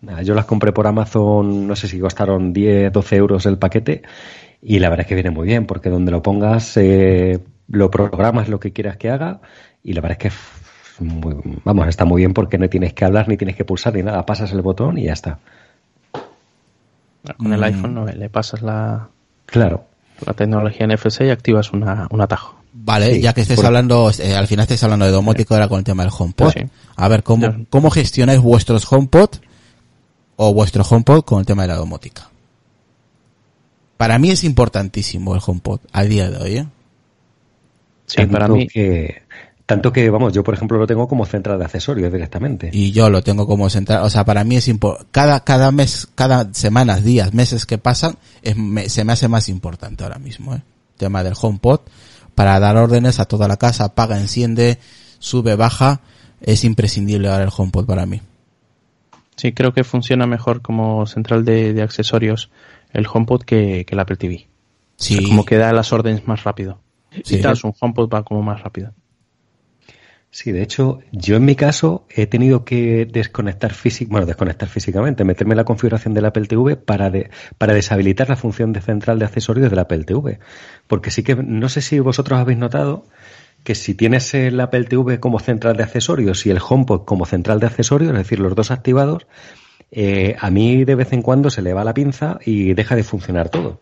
Nada, yo las compré por Amazon, no sé si costaron 10, 12 euros el paquete. Y la verdad es que viene muy bien, porque donde lo pongas, eh, lo programas lo que quieras que haga. Y la verdad es que, muy- vamos, está muy bien porque no tienes que hablar, ni tienes que pulsar, ni nada. Pasas el botón y ya está. Con el Mm. iPhone no, le pasas la, Claro. la tecnología NFC y activas una, un atajo. Vale, Sí, ya que estés por- hablando, eh, al final estáis hablando de domótica ahora con el tema del HomePod. Sí. A ver, ¿cómo. ¿cómo gestionáis vuestros HomePod o vuestro HomePod con el tema de la domótica? Para mí es importantísimo el HomePod a día de hoy, ¿eh? Sí, tanto para mí. Que, tanto que, vamos, yo por ejemplo lo tengo como central de accesorios directamente. Y yo lo tengo como central, o sea, para mí es importante, cada, cada mes, cada semanas, días, meses que pasan, es, me- se me hace más importante ahora mismo, ¿eh? El tema del HomePod, para dar órdenes a toda la casa, apaga, enciende, sube, baja, es imprescindible ahora el HomePod para mí. Sí, creo que funciona mejor como central de, de accesorios el HomePod que, que el Apple TV. Sí, Como que da las órdenes más rápido. Sí. Y un HomePod va como más rápido. Sí, de hecho, yo en mi caso he tenido que desconectar físic bueno, desconectar físicamente, meterme en la configuración del Apple TV para, de- para deshabilitar la función de central de accesorios del Apple TV. Porque sí que, no sé si vosotros habéis notado que si tienes el Apple TV como central de accesorios y el HomePod como central de accesorios, es decir, los dos activados, eh, a mí de vez en cuando se le va la pinza y deja de funcionar todo.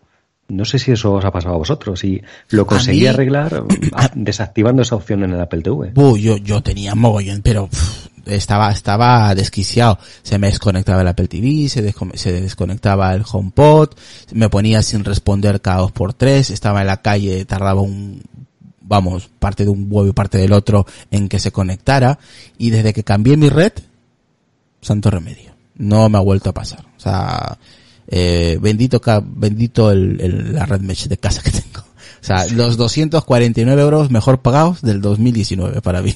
No sé si eso os ha pasado a vosotros y lo conseguí mí- arreglar a- desactivando esa opción en el Apple TV. Buh, yo, yo tenía mogollón, pero pff, estaba, estaba desquiciado. Se me desconectaba el Apple TV, se, se desconectaba el HomePod, me ponía sin responder cada dos por tres, estaba en la calle, tardaba un, vamos, parte de un huevo y parte del otro en que se conectara, y desde que cambié mi red, santo remedio. No me ha vuelto a pasar. O sea, eh, bendito, bendito el, el- la red mesh de casa que tengo. O sea, los 249 euros mejor pagados del 2019 para mí.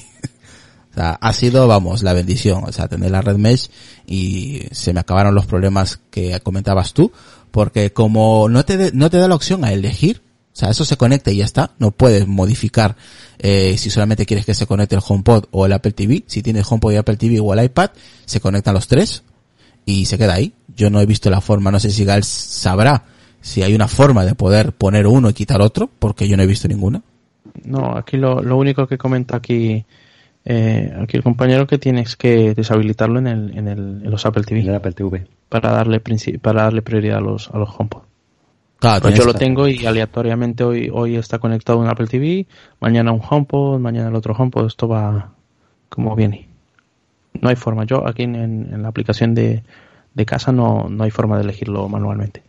O sea, ha sido, vamos, la bendición. O sea, tener la red mesh y se me acabaron los problemas que comentabas tú. Porque como no te, de- no te da la opción a elegir, o sea, eso se conecta y ya está. No puedes modificar eh, si solamente quieres que se conecte el HomePod o el Apple TV. Si tienes HomePod y Apple TV o el iPad, se conectan los tres y se queda ahí. Yo no he visto la forma, no sé si Gal sabrá si hay una forma de poder poner uno y quitar otro, porque yo no he visto ninguna. No, aquí lo, lo único que comenta aquí, eh, aquí el compañero que tienes que deshabilitarlo en, el, en, el, en los Apple En TV el Apple TV. para darle para darle prioridad a los, a los HomePod. Claro, Pues yo lo tengo y aleatoriamente hoy, hoy está conectado un Apple TV, mañana un HomePod, mañana el otro HomePod, esto va como viene. No hay forma, yo aquí en, en- en la aplicación de, de casa no, no hay forma de elegirlo manualmente.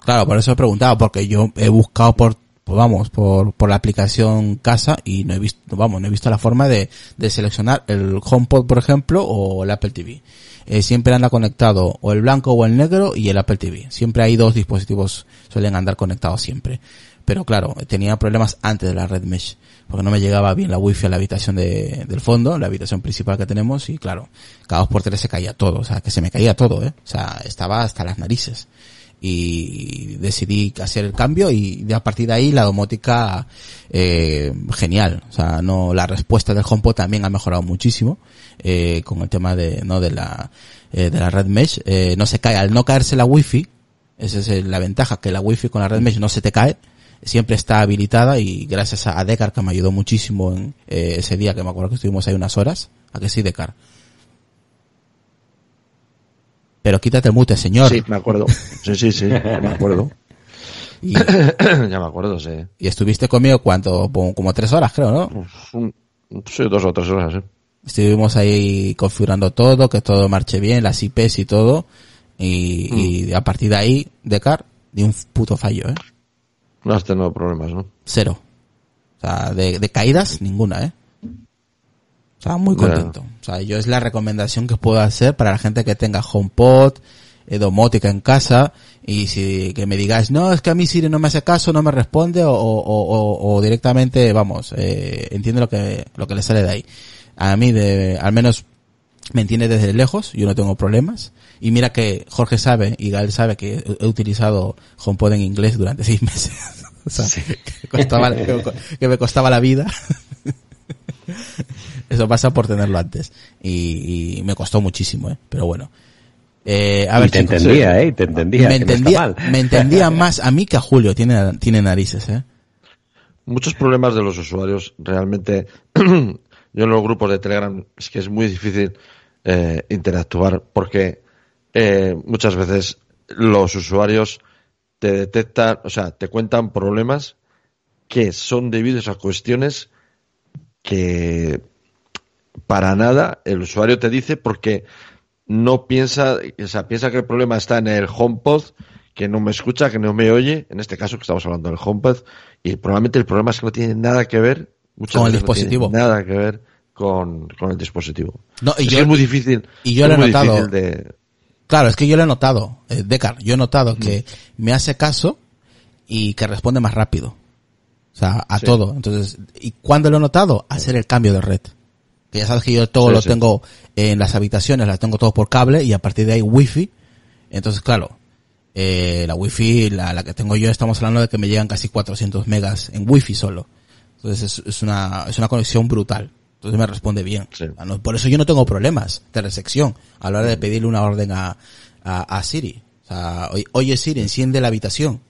Claro, por eso he preguntado, porque yo he buscado por, pues vamos, por, por la aplicación casa y no he visto, vamos, no he visto la forma de, de seleccionar el HomePod, por ejemplo, o el Apple TV. Eh, siempre anda conectado o el blanco o el negro y el Apple TV. Siempre hay dos dispositivos, suelen andar conectados siempre. Pero claro, tenía problemas antes de la red mesh, porque no me llegaba bien la wifi a la habitación de, del fondo, la habitación principal que tenemos, y claro, cada dos por tres se caía todo, o sea, que se me caía todo, eh. O sea, estaba hasta las narices. Y decidí hacer el cambio y a partir de ahí la domótica, eh, genial. O sea, no, la respuesta del HomePod también ha mejorado muchísimo, eh, con el tema de, no, de la, eh, de la red mesh, eh, no se cae, al no caerse la wifi, esa es la ventaja, que la wifi con la red mesh no se te cae, siempre está habilitada y gracias a, Decar que me ayudó muchísimo en eh, ese día que me acuerdo que estuvimos ahí unas horas, a que sí Decar. Pero quítate el mute, señor. Sí, me acuerdo. Sí, sí, sí, me acuerdo. Y, ya me acuerdo, sí. y estuviste conmigo cuánto, como, tres horas creo, ¿no? Un- sí, dos o tres horas, sí. Estuvimos ahí configurando todo, que todo marche bien, las IPs y todo. Y, y a partir de ahí, Decar, de un puto fallo, ¿eh? No has tenido problemas, ¿no? Cero. O sea, de, de caídas, ninguna, ¿eh? O sea, muy contento. O sea, yo es la recomendación que puedo hacer para la gente que tenga HomePod, eh, domótica en casa, y si que me digáis, no, es que a mí Siri no me hace caso, no me responde, o, o, o, o directamente, vamos, eh, entiende lo que, lo que le sale de ahí. A mí, de, al menos, me entiende desde lejos, yo no tengo problemas. Y mira que Jorge sabe y Gael sabe que he utilizado HomePod en inglés durante seis meses. o sea, que, costaba- que- que me costaba la vida. Eso pasa por tenerlo antes. Y, y me costó muchísimo, ¿eh? Pero bueno. Eh, a y ver, te chicos, entendía, ¿eh? Y te entendía. me no entendía, mal. me entendía más a mí que a Julio. Tiene, tiene narices, ¿eh? Muchos problemas de los usuarios, realmente, yo en los grupos de Telegram es que es muy difícil eh, interactuar porque eh, muchas veces los usuarios te detectan, o sea, te cuentan problemas que son debidos a cuestiones que para nada el usuario te dice porque no piensa, o sea, piensa que el problema está en el HomePod, que no me escucha, que no me oye, en este caso que estamos hablando del HomePod, y probablemente el problema es que no tiene nada que ver muchas Con el no dispositivo. nada que ver con, con el dispositivo. No, y es, yo- que es muy difícil. y yo lo he notado. de- Claro, es que yo lo he notado, eh, Decar, yo he notado que me hace caso y que responde más rápido. O sea, a Sí. todo. Entonces, ¿y cuándo lo he notado? Hacer el cambio de red. Que ya sabes que yo todo Sí, lo sí. tengo en las habitaciones, las tengo todo por cable y a partir de ahí wifi. Entonces, claro, eh, la wifi, la, la que tengo yo, estamos hablando de que me llegan casi 400 megas en wifi solo. Entonces es, es una, es una conexión brutal. Entonces me responde bien. Sí. Por eso yo no tengo problemas de recepción a la hora de pedirle una orden a, a, a Siri. O sea, oye, Siri, enciende la habitación.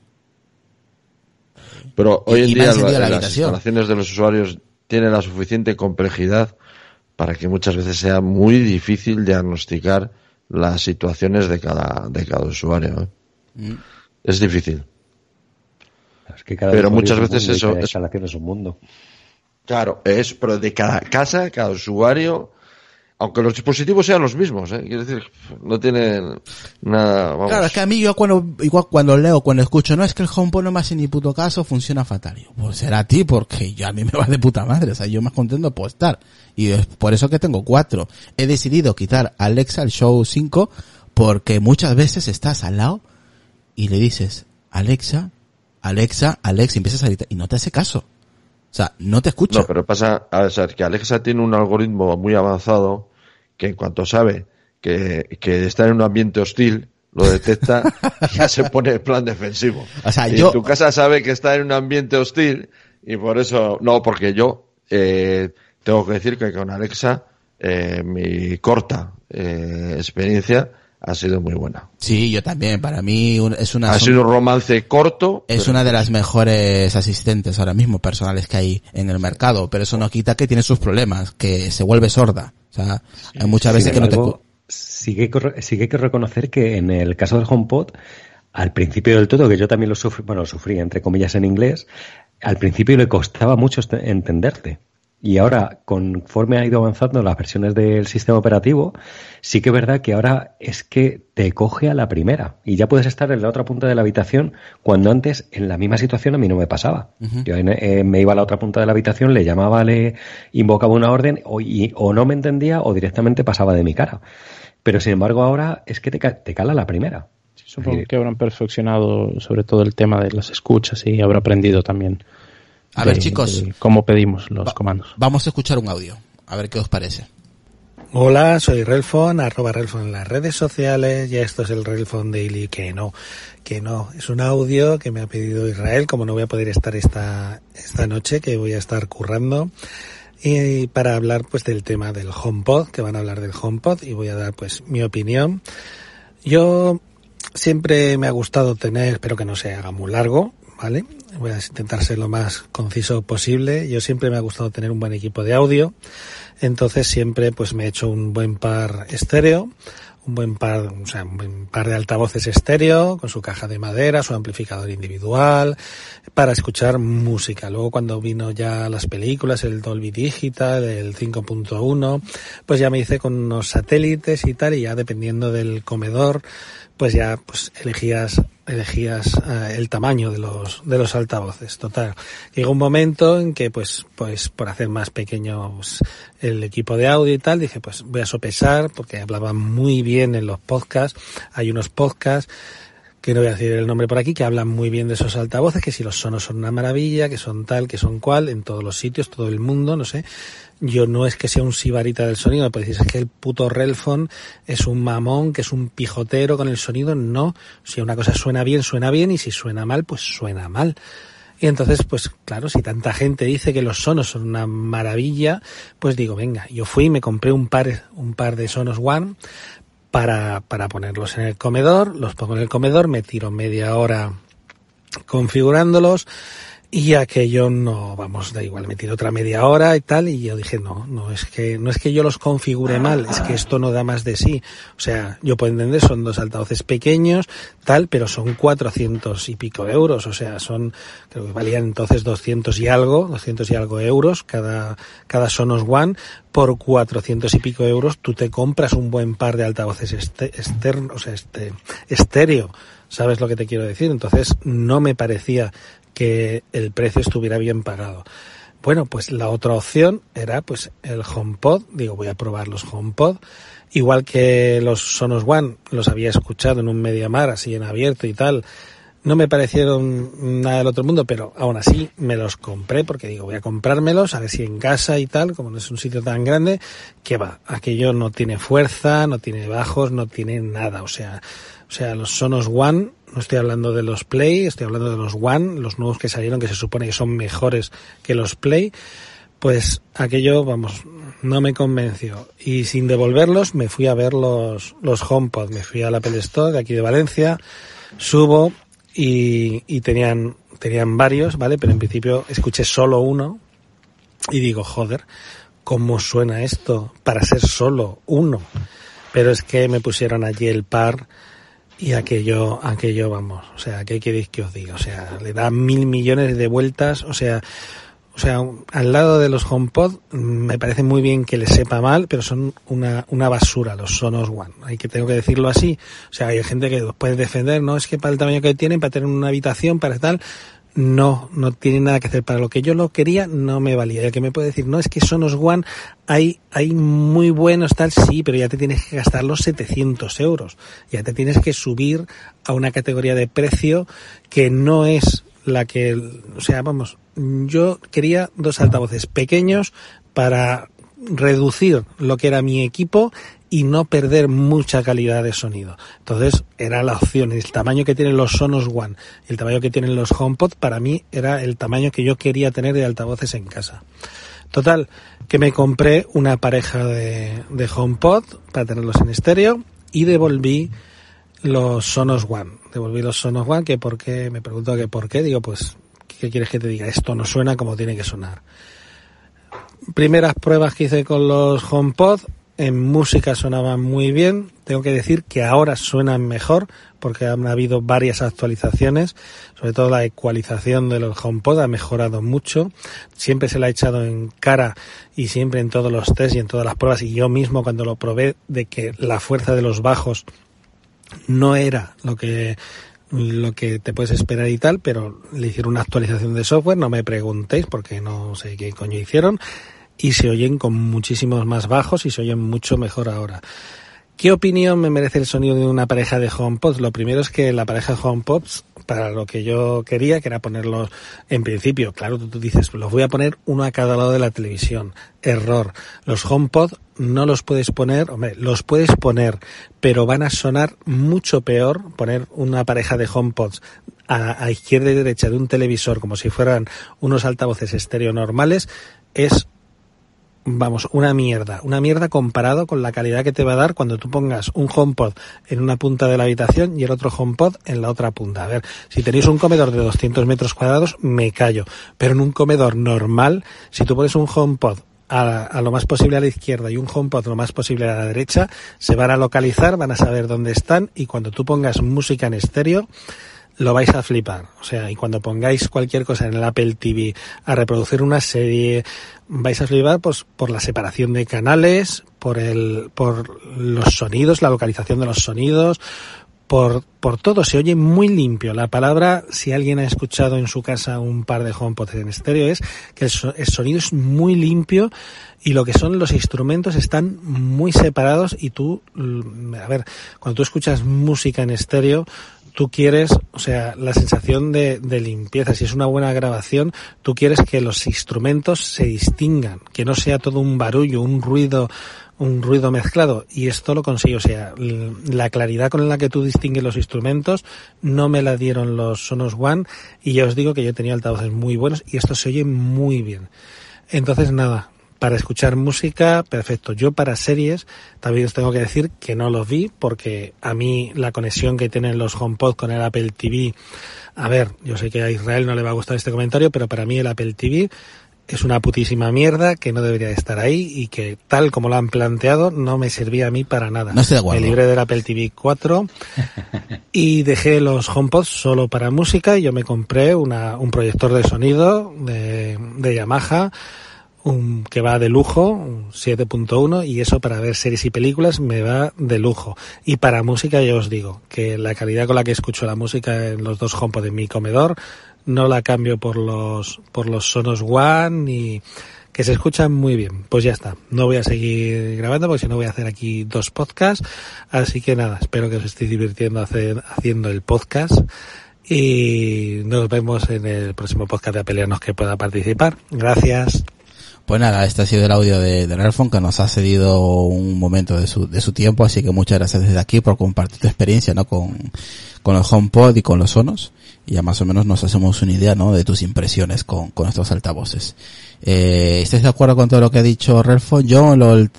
Pero hoy en y día encendido la- la las instalaciones de los usuarios tienen la suficiente complejidad para que muchas veces sea muy difícil diagnosticar las situaciones de cada, de cada usuario. ¿eh? Mm. Es difícil. Es que cada Pero muchas veces eso cada instalación es un mundo. Claro, es, pero de cada casa, cada usuario, aunque los dispositivos sean los mismos, ¿eh? quiero decir, no tienen nada, vamos. Claro, es que a mí yo cuando, igual cuando leo, cuando escucho, no es que el HomePod no me hace ni puto caso, funciona fatal. Yo, pues será a ti, porque yo a mí me va de puta madre, o sea, yo más contento puedo estar. Y es por eso que tengo cuatro. He decidido quitar Alexa, el Show 5, porque muchas veces estás al lado y le dices, Alexa, Alexa, Alexa, empiezas a gritar, y no te hace caso. O sea, no te escucha. No, pero pasa, a ver, que Alexa tiene un algoritmo muy avanzado que en cuanto sabe que, que está en un ambiente hostil, lo detecta y ya se pone en plan defensivo. O sea, y yo- tu casa sabe que está en un ambiente hostil y por eso, no, porque yo eh, tengo que decir que con Alexa eh, mi corta eh, experiencia ha sido muy buena. Sí, yo también, para mí un- es una... Ha son- sido un romance corto. Es pero- una de las mejores asistentes ahora mismo personales que hay en el mercado, pero eso no quita que tiene sus problemas, que se vuelve sorda. O sea, hay muchas veces Sin que no te... embargo, Sí que, sí que hay que reconocer que en el caso del HomePod, al principio del todo, que yo también lo sufrí, bueno, sufrí entre comillas en inglés, al principio le costaba mucho este- entenderte. Y ahora, conforme ha ido avanzando las versiones del sistema operativo, sí que es verdad que ahora es que te coge a la primera. Y ya puedes estar en la otra punta de la habitación, cuando antes en la misma situación a mí no me pasaba. Yo eh, me iba a la otra punta de la habitación, le llamaba, le invocaba una orden, o, y- o no me entendía, o directamente pasaba de mi cara. Pero sin embargo ahora es que te, te cala la primera. supongo que habrán perfeccionado sobre todo el tema de las escuchas y habrá aprendido también. A ver, chicos. cómo pedimos los comandos. Vamos a escuchar un audio. A ver qué os parece. Hola, soy Relfon, arroba Relfon en las redes sociales y esto es el Relfon Daily, que no, que no, es un audio que me ha pedido Israel, como no voy a poder estar esta, esta noche, que voy a estar currando, y para hablar pues del tema del HomePod, que van a hablar del HomePod y voy a dar pues mi opinión. Yo siempre me ha gustado tener, espero que no se haga muy largo, ¿vale? Voy a intentar ser lo más conciso posible. Yo siempre me ha gustado tener un buen equipo de audio. Entonces siempre pues me he hecho un buen par estéreo, un buen par, o sea, un buen par de altavoces estéreo con su caja de madera, su amplificador individual para escuchar música. Luego cuando vino ya las películas, el Dolby Digital, el 5.1, pues ya me hice con unos satélites y tal y ya dependiendo del comedor pues ya pues elegías elegías eh, el tamaño de los de los altavoces total llegó un momento en que pues pues por hacer más pequeño pues, el equipo de audio y tal dije pues voy a sopesar porque hablaban muy bien en los podcasts hay unos podcasts que no voy a decir el nombre por aquí, que hablan muy bien de esos altavoces, que si los sonos son una maravilla, que son tal, que son cual, en todos los sitios, todo el mundo, no sé. Yo no es que sea un sibarita del sonido, pero decís, es que el puto Relfon es un mamón, que es un pijotero con el sonido, no. Si una cosa suena bien, suena bien, y si suena mal, pues suena mal. Y entonces, pues claro, si tanta gente dice que los sonos son una maravilla, pues digo, venga, yo fui y me compré un par, un par de Sonos One para, para ponerlos en el comedor, los pongo en el comedor, me tiro media hora configurándolos y aquello no, vamos, da igual, me tiro otra media hora y tal, y yo dije, no, no es que, no es que yo los configure mal, es que esto no da más de sí. O sea, yo puedo entender, son dos altavoces pequeños, tal, pero son 400 y pico euros, o sea, son, creo que valían entonces 200 y algo, 200 y algo euros cada, cada Sonos One, por 400 y pico euros tú te compras un buen par de altavoces externos, o sea, este, estéreo. ¿Sabes lo que te quiero decir? Entonces no me parecía que el precio estuviera bien pagado. Bueno, pues la otra opción era pues el HomePod. Digo, voy a probar los HomePod. Igual que los Sonos One, los había escuchado en un Mediamar así en abierto y tal. No me parecieron nada del otro mundo, pero aún así me los compré porque digo, voy a comprármelos, a ver si en casa y tal, como no es un sitio tan grande, que va, aquello no tiene fuerza, no tiene bajos, no tiene nada. O sea, o sea, los Sonos One, no estoy hablando de los Play, estoy hablando de los One, los nuevos que salieron que se supone que son mejores que los Play, pues aquello, vamos, no me convenció. Y sin devolverlos me fui a ver los, los HomePod, me fui a la Apple Store de aquí de Valencia, subo y, y tenían, tenían varios, ¿vale? Pero en principio escuché solo uno y digo, joder, ¿cómo suena esto para ser solo uno? Pero es que me pusieron allí el par y aquello, aquello, vamos, o sea, ¿qué queréis que os diga? O sea, le da mil millones de vueltas, o sea, o sea, al lado de los HomePod me parece muy bien que les sepa mal, pero son una, una basura los Sonos One. Hay que tengo que decirlo así. O sea, hay gente que los puede defender, no es que para el tamaño que tienen, para tener una habitación, para tal, no, no tiene nada que hacer. Para lo que yo lo quería, no me valía. El que me puede decir, no, es que Sonos One hay, hay muy buenos tal, sí, pero ya te tienes que gastar los 700 euros. Ya te tienes que subir a una categoría de precio que no es la que, o sea, vamos, yo quería dos altavoces pequeños para reducir lo que era mi equipo y no perder mucha calidad de sonido. Entonces era la opción. El tamaño que tienen los Sonos One, el tamaño que tienen los HomePod, para mí era el tamaño que yo quería tener de altavoces en casa. Total, que me compré una pareja de, de HomePod para tenerlos en estéreo y devolví los Sonos One. Devolví los Sonos One, que por qué, me pregunto que por qué, digo pues, ¿qué quieres que te diga? Esto no suena como tiene que sonar. Primeras pruebas que hice con los HomePod, en música sonaban muy bien. Tengo que decir que ahora suenan mejor porque han habido varias actualizaciones. Sobre todo la ecualización de los HomePod ha mejorado mucho. Siempre se la ha echado en cara y siempre en todos los test y en todas las pruebas y yo mismo cuando lo probé de que la fuerza de los bajos no era lo que lo que te puedes esperar y tal, pero le hicieron una actualización de software, no me preguntéis porque no sé qué coño hicieron y se oyen con muchísimos más bajos y se oyen mucho mejor ahora. ¿Qué opinión me merece el sonido de una pareja de HomePods? Lo primero es que la pareja de HomePods, para lo que yo quería, que era ponerlos en principio, claro, tú, dices, los voy a poner uno a cada lado de la televisión. Error. Los HomePod no los puedes poner, hombre, los puedes poner, pero van a sonar mucho peor poner una pareja de HomePods a, a izquierda y derecha de un televisor como si fueran unos altavoces estéreo normales es vamos, una mierda, una mierda comparado con la calidad que te va a dar cuando tú pongas un HomePod en una punta de la habitación y el otro HomePod en la otra punta. A ver, si tenéis un comedor de 200 metros cuadrados, me callo, pero en un comedor normal, si tú pones un HomePod a, a, lo más posible a la izquierda y un HomePod lo más posible a la derecha, se van a localizar, van a saber dónde están y cuando tú pongas música en estéreo, lo vais a flipar. O sea, y cuando pongáis cualquier cosa en el Apple TV a reproducir una serie, vais a flipar pues, por la separación de canales, por el, por los sonidos, la localización de los sonidos, por, por todo, se oye muy limpio. La palabra, si alguien ha escuchado en su casa un par de HomePods en estéreo, es que el, so, el, sonido es muy limpio y lo que son los instrumentos están muy separados y tú, a ver, cuando tú escuchas música en estéreo, tú quieres, o sea, la sensación de, de, limpieza, si es una buena grabación, tú quieres que los instrumentos se distingan, que no sea todo un barullo, un ruido, un ruido mezclado. Y esto lo consigo, o sea, la claridad con la que tú distingues los instrumentos no me la dieron los Sonos One y ya os digo que yo tenía altavoces muy buenos y esto se oye muy bien. Entonces nada, para escuchar música, perfecto. Yo para series, también os tengo que decir que no los vi porque a mí la conexión que tienen los HomePod con el Apple TV, a ver, yo sé que a Israel no le va a gustar este comentario, pero para mí el Apple TV es una putísima mierda que no debería estar ahí y que tal como lo han planteado no me servía a mí para nada. No estoy de acuerdo. Me libré del Apple TV 4 y dejé los HomePods solo para música y yo me compré una, un proyector de sonido de, de Yamaha un que va de lujo, un 7.1 y eso para ver series y películas me va de lujo. Y para música ya os digo que la calidad con la que escucho la música en los dos HomePod de mi comedor no la cambio por los por los Sonos One y que se escuchan muy bien. Pues ya está. No voy a seguir grabando porque si no voy a hacer aquí dos podcasts. Así que nada, espero que os estéis divirtiendo hacer, haciendo el podcast. Y nos vemos en el próximo podcast de Apelianos que pueda participar. Gracias. Pues nada, este ha sido el audio de, de Nerfon que nos ha cedido un momento de su, de su tiempo, así que muchas gracias desde aquí por compartir tu experiencia, ¿no? Con, con el HomePod y con los Sonos. Y ya más o menos nos hacemos una idea, ¿no? De tus impresiones con, con estos altavoces. Eh, ¿Estáis de acuerdo con todo lo que ha dicho Relfon? Yo lo, el,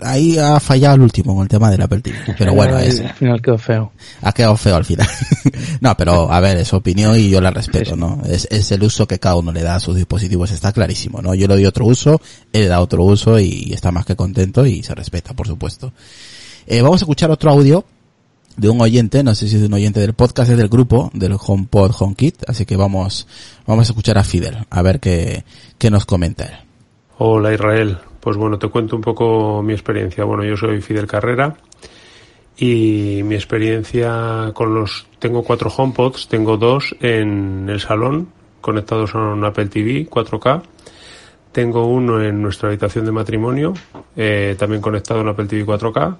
ahí ha fallado el último con el tema del Apple TV. Pero bueno, es, al final quedó feo. Ha quedado feo al final. no, pero a ver, es opinión y yo la respeto, ¿no? Es, es el uso que cada uno le da a sus dispositivos, está clarísimo, ¿no? Yo le doy otro uso, él le da otro uso y está más que contento y se respeta, por supuesto. Eh, vamos a escuchar otro audio de un oyente, no sé si es un oyente del podcast, es del grupo, del HomePod HomeKit, así que vamos, vamos a escuchar a Fidel, a ver qué, qué nos comenta. Hola Israel, pues bueno, te cuento un poco mi experiencia. Bueno, yo soy Fidel Carrera y mi experiencia con los... Tengo cuatro HomePods, tengo dos en el salón conectados a un Apple TV 4K. Tengo uno en nuestra habitación de matrimonio, eh, también conectado a un Apple TV 4K.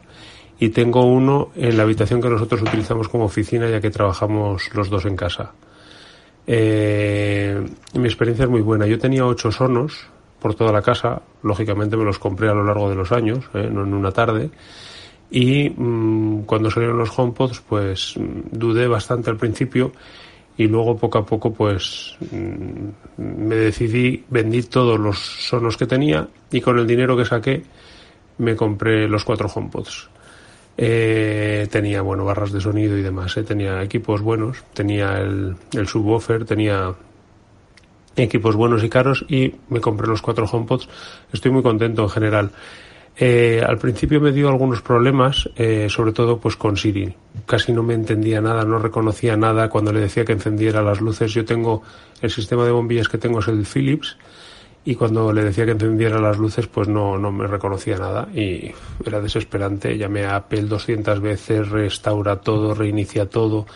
Y tengo uno en la habitación que nosotros utilizamos como oficina ya que trabajamos los dos en casa. Eh, mi experiencia es muy buena. Yo tenía ocho sonos, por toda la casa. Lógicamente me los compré a lo largo de los años, ¿eh? no en una tarde. Y mmm, cuando salieron los HomePods, pues dudé bastante al principio y luego poco a poco pues mmm, me decidí, vendí todos los sonos que tenía y con el dinero que saqué me compré los cuatro HomePods. Eh, tenía bueno barras de sonido y demás, eh, tenía equipos buenos, tenía el, el subwoofer, tenía equipos buenos y caros y me compré los cuatro HomePods. Estoy muy contento en general. Eh, al principio me dio algunos problemas, eh, sobre todo pues con Siri. Casi no me entendía nada, no reconocía nada cuando le decía que encendiera las luces. Yo tengo el sistema de bombillas que tengo es el Philips y cuando le decía que encendiera las luces pues no, no me reconocía nada y era desesperante. Llamé a Apple 200 veces, restaura todo, reinicia todo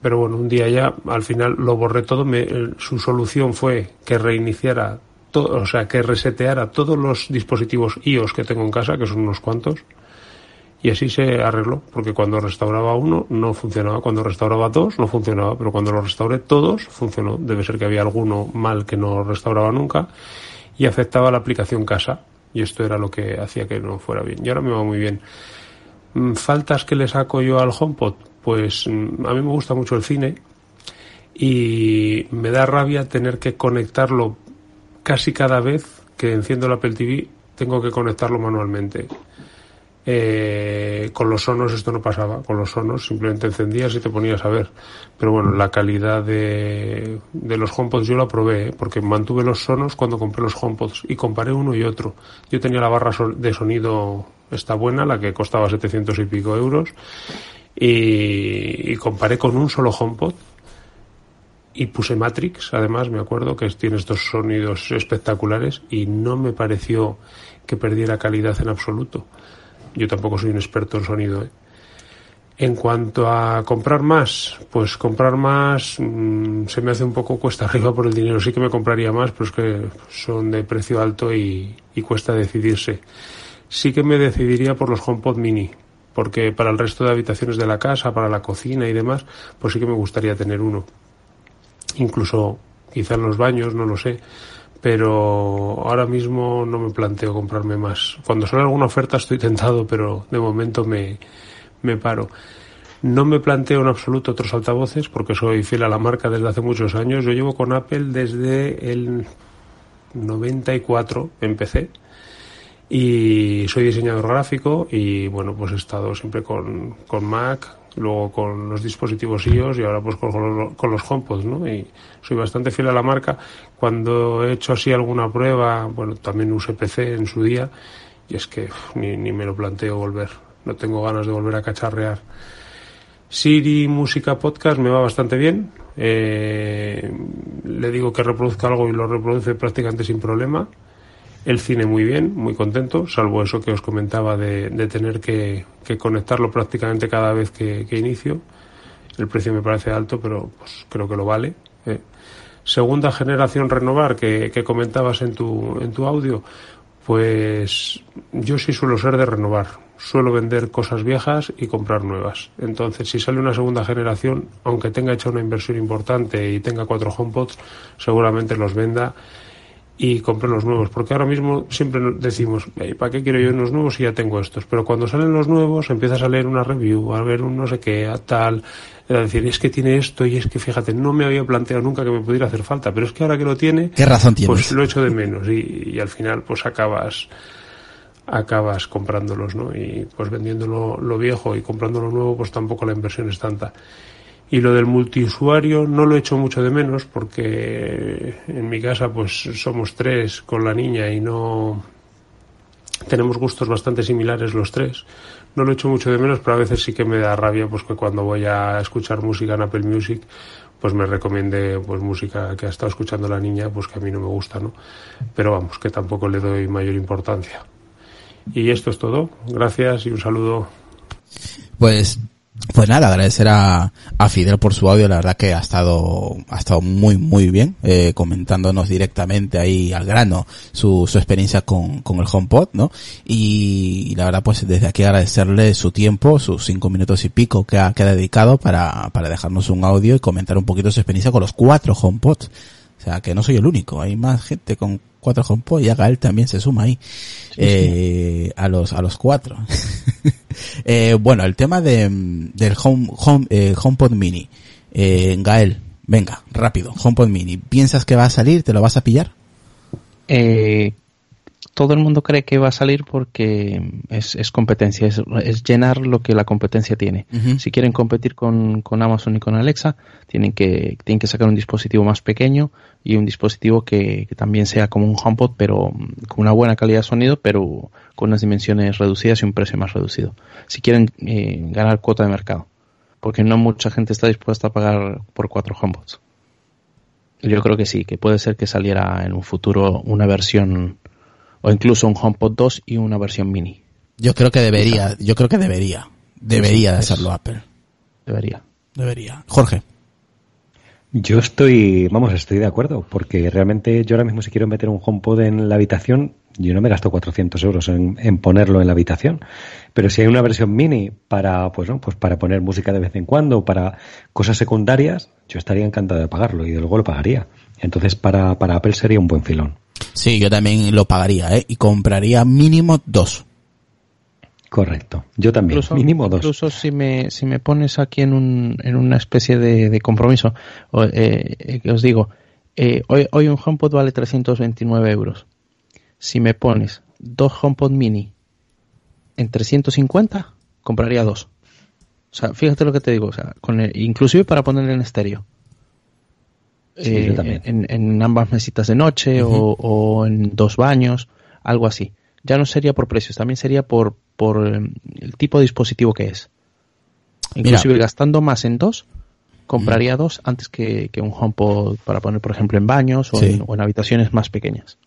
pero bueno, un día ya al final lo borré todo. Me, su solución fue que reiniciara o sea, que reseteara todos los dispositivos iOS que tengo en casa, que son unos cuantos, Y así se arregló, porque cuando restauraba uno no funcionaba, cuando restauraba dos no funcionaba, pero cuando lo restauré todos funcionó. Debe ser que había alguno mal que no restauraba nunca y afectaba la aplicación casa. Y esto era lo que hacía que no fuera bien. Y ahora me va muy bien. Mm, ¿Faltas que le saco yo al HomePod? Pues mm, a mí me gusta mucho el cine y me da rabia tener que conectarlo casi cada vez que enciendo el Apple TV, tengo que conectarlo manualmente. Eh, con los sonos esto no pasaba, con los sonos simplemente encendías y te ponías a ver. Pero bueno, la calidad de, de los HomePods yo la probé, ¿eh? porque mantuve los sonos cuando compré los HomePods y comparé uno y otro. Yo tenía la barra de sonido, está buena, la que costaba 700 y pico euros, y, y comparé con un solo HomePod y puse Matrix, además me acuerdo que tiene estos sonidos espectaculares y no me pareció que perdiera calidad en absoluto. Yo tampoco soy un experto en sonido. ¿eh? En cuanto a comprar más, pues comprar más mm, se me hace un poco cuesta arriba por el dinero. Sí que me compraría más, pero es que son de precio alto y, y cuesta decidirse. Sí que me decidiría por los HomePod Mini, porque para el resto de habitaciones de la casa, para la cocina y demás, pues sí que me gustaría tener uno incluso quizá en los baños, no lo sé, pero ahora mismo no me planteo comprarme más. Cuando sale alguna oferta estoy tentado, pero de momento me, me paro. No me planteo en absoluto otros altavoces porque soy fiel a la marca desde hace muchos años. Yo llevo con Apple desde el 94, empecé y soy diseñador gráfico y bueno, pues he estado siempre con, con Mac, luego con los dispositivos iOS y ahora pues con, con los HomePods, ¿no? Y soy bastante fiel a la marca. Cuando he hecho así alguna prueba, bueno, también usé PC en su día y es que ni, ni me lo planteo volver. No tengo ganas de volver a cacharrear. Siri Música Podcast me va bastante bien. Eh, le digo que reproduzca algo y lo reproduce prácticamente sin problema. El cine muy bien, muy contento, salvo eso que os comentaba de, tener que, conectarlo prácticamente cada vez que, inicio. El precio me parece alto, pero pues creo que lo vale. Eh. Segunda generación renovar que, comentabas en tu, audio, pues yo sí suelo ser de renovar. Suelo vender cosas viejas y comprar nuevas. Entonces, si sale una segunda generación, aunque tenga hecho una inversión importante y tenga cuatro HomePods, seguramente los venda y compré los nuevos, porque ahora mismo siempre decimos, ¿para qué quiero yo unos nuevos si ya tengo estos? Pero cuando salen los nuevos empiezas a leer una review, a ver un no sé qué, a tal, a decir, es que tiene esto y es que fíjate, no me había planteado nunca que me pudiera hacer falta, pero es que ahora que lo tiene, ¿qué razón tienes? Pues lo echo de menos y, y al final pues acabas acabas comprándolos, ¿no? Y pues vendiendo lo, lo viejo y comprando lo nuevo, pues tampoco la inversión es tanta. Y lo del multiusuario no lo echo mucho de menos porque en mi casa pues somos tres con la niña y no tenemos gustos bastante similares los tres. No lo echo mucho de menos, pero a veces sí que me da rabia pues que cuando voy a escuchar música en Apple Music pues me recomiende pues música que ha estado escuchando la niña pues que a mí no me gusta, ¿no? Pero vamos, que tampoco le doy mayor importancia. Y esto es todo. Gracias y un saludo. Pues pues nada, agradecer a, a, Fidel por su audio, la verdad que ha estado, ha estado muy, muy bien, eh, comentándonos directamente ahí al grano su, su experiencia con, con el HomePod, ¿no? Y, y, la verdad pues desde aquí agradecerle su tiempo, sus cinco minutos y pico que ha, que ha dedicado para, para dejarnos un audio y comentar un poquito su experiencia con los cuatro HomePods. O sea, que no soy el único, hay más gente con cuatro HomePod y Gael también se suma ahí sí, eh, sí. a los a los cuatro. Eh, bueno el tema de del home, home eh, HomePod Mini. Eh, Gael venga rápido. HomePod Mini. Piensas que va a salir te lo vas a pillar eh, todo el mundo cree que va a salir porque es, es competencia, es, es, llenar lo que la competencia tiene. Uh -huh. Si quieren competir con, con, Amazon y con Alexa, tienen que, tienen que sacar un dispositivo más pequeño y un dispositivo que, que también sea como un HomePod, pero con una buena calidad de sonido, pero con unas dimensiones reducidas y un precio más reducido. Si quieren eh, ganar cuota de mercado, porque no mucha gente está dispuesta a pagar por cuatro HomePods. Yo creo que sí, que puede ser que saliera en un futuro una versión o incluso un HomePod 2 y una versión mini. Yo creo que debería, yo creo que debería, debería de hacerlo Apple. Debería. Debería. Jorge. Yo estoy, vamos, estoy de acuerdo, porque realmente yo ahora mismo si quiero meter un HomePod en la habitación, yo no me gasto 400 euros en, ponerlo en la habitación. Pero si hay una versión mini para, pues no, pues para poner música de vez en cuando, para cosas secundarias, yo estaría encantado de pagarlo y luego lo pagaría. Entonces para, para Apple sería un buen filón. Sí, yo también lo pagaría, ¿eh? Y compraría mínimo dos. Correcto. Yo también. Incluso, mínimo dos. Incluso si me, si me pones aquí en, un, en una especie de, de compromiso, eh, que os digo, eh, hoy, hoy un HomePod vale 329 euros. Si me pones dos HomePod mini en 350, compraría dos. O sea, fíjate lo que te digo, o sea, con el, inclusive para ponerle en estéreo. Sí, Eh, yo también. en, en ambas mesitas de noche o, o en dos baños, algo así. Ya no sería por precios, también sería por, por eh, el tipo de dispositivo que es. Inclusive gastando más en dos, compraría dos antes que, que un HomePod para poner, por ejemplo, en baños o, Sí. en, o en habitaciones más pequeñas.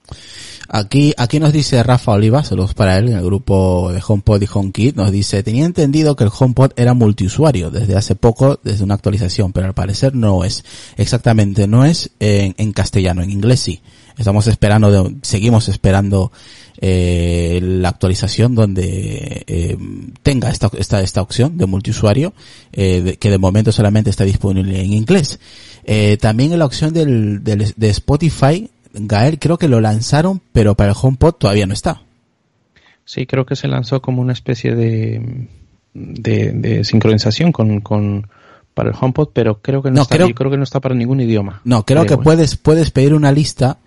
Aquí, aquí nos dice Rafa Oliva, saludos para él, en el grupo de HomePod y HomeKit, nos dice, tenía entendido que el HomePod era multiusuario desde hace poco, desde una actualización, pero al parecer no es. Exactamente, no es en, en castellano, en inglés sí. Estamos esperando, de- seguimos esperando eh, la actualización donde eh, tenga esta, esta, esta opción de multiusuario, eh, de- que de momento solamente está disponible en inglés. Eh, también en la opción del, del- de Spotify, Gael creo que lo lanzaron, pero para el HomePod todavía no está. Sí, creo que se lanzó como una especie de, de, de sincronización con, con para el HomePod, pero creo que no, No, está, creo- yo creo que no está para ningún idioma. No, creo que bueno. puedes, puedes pedir una lista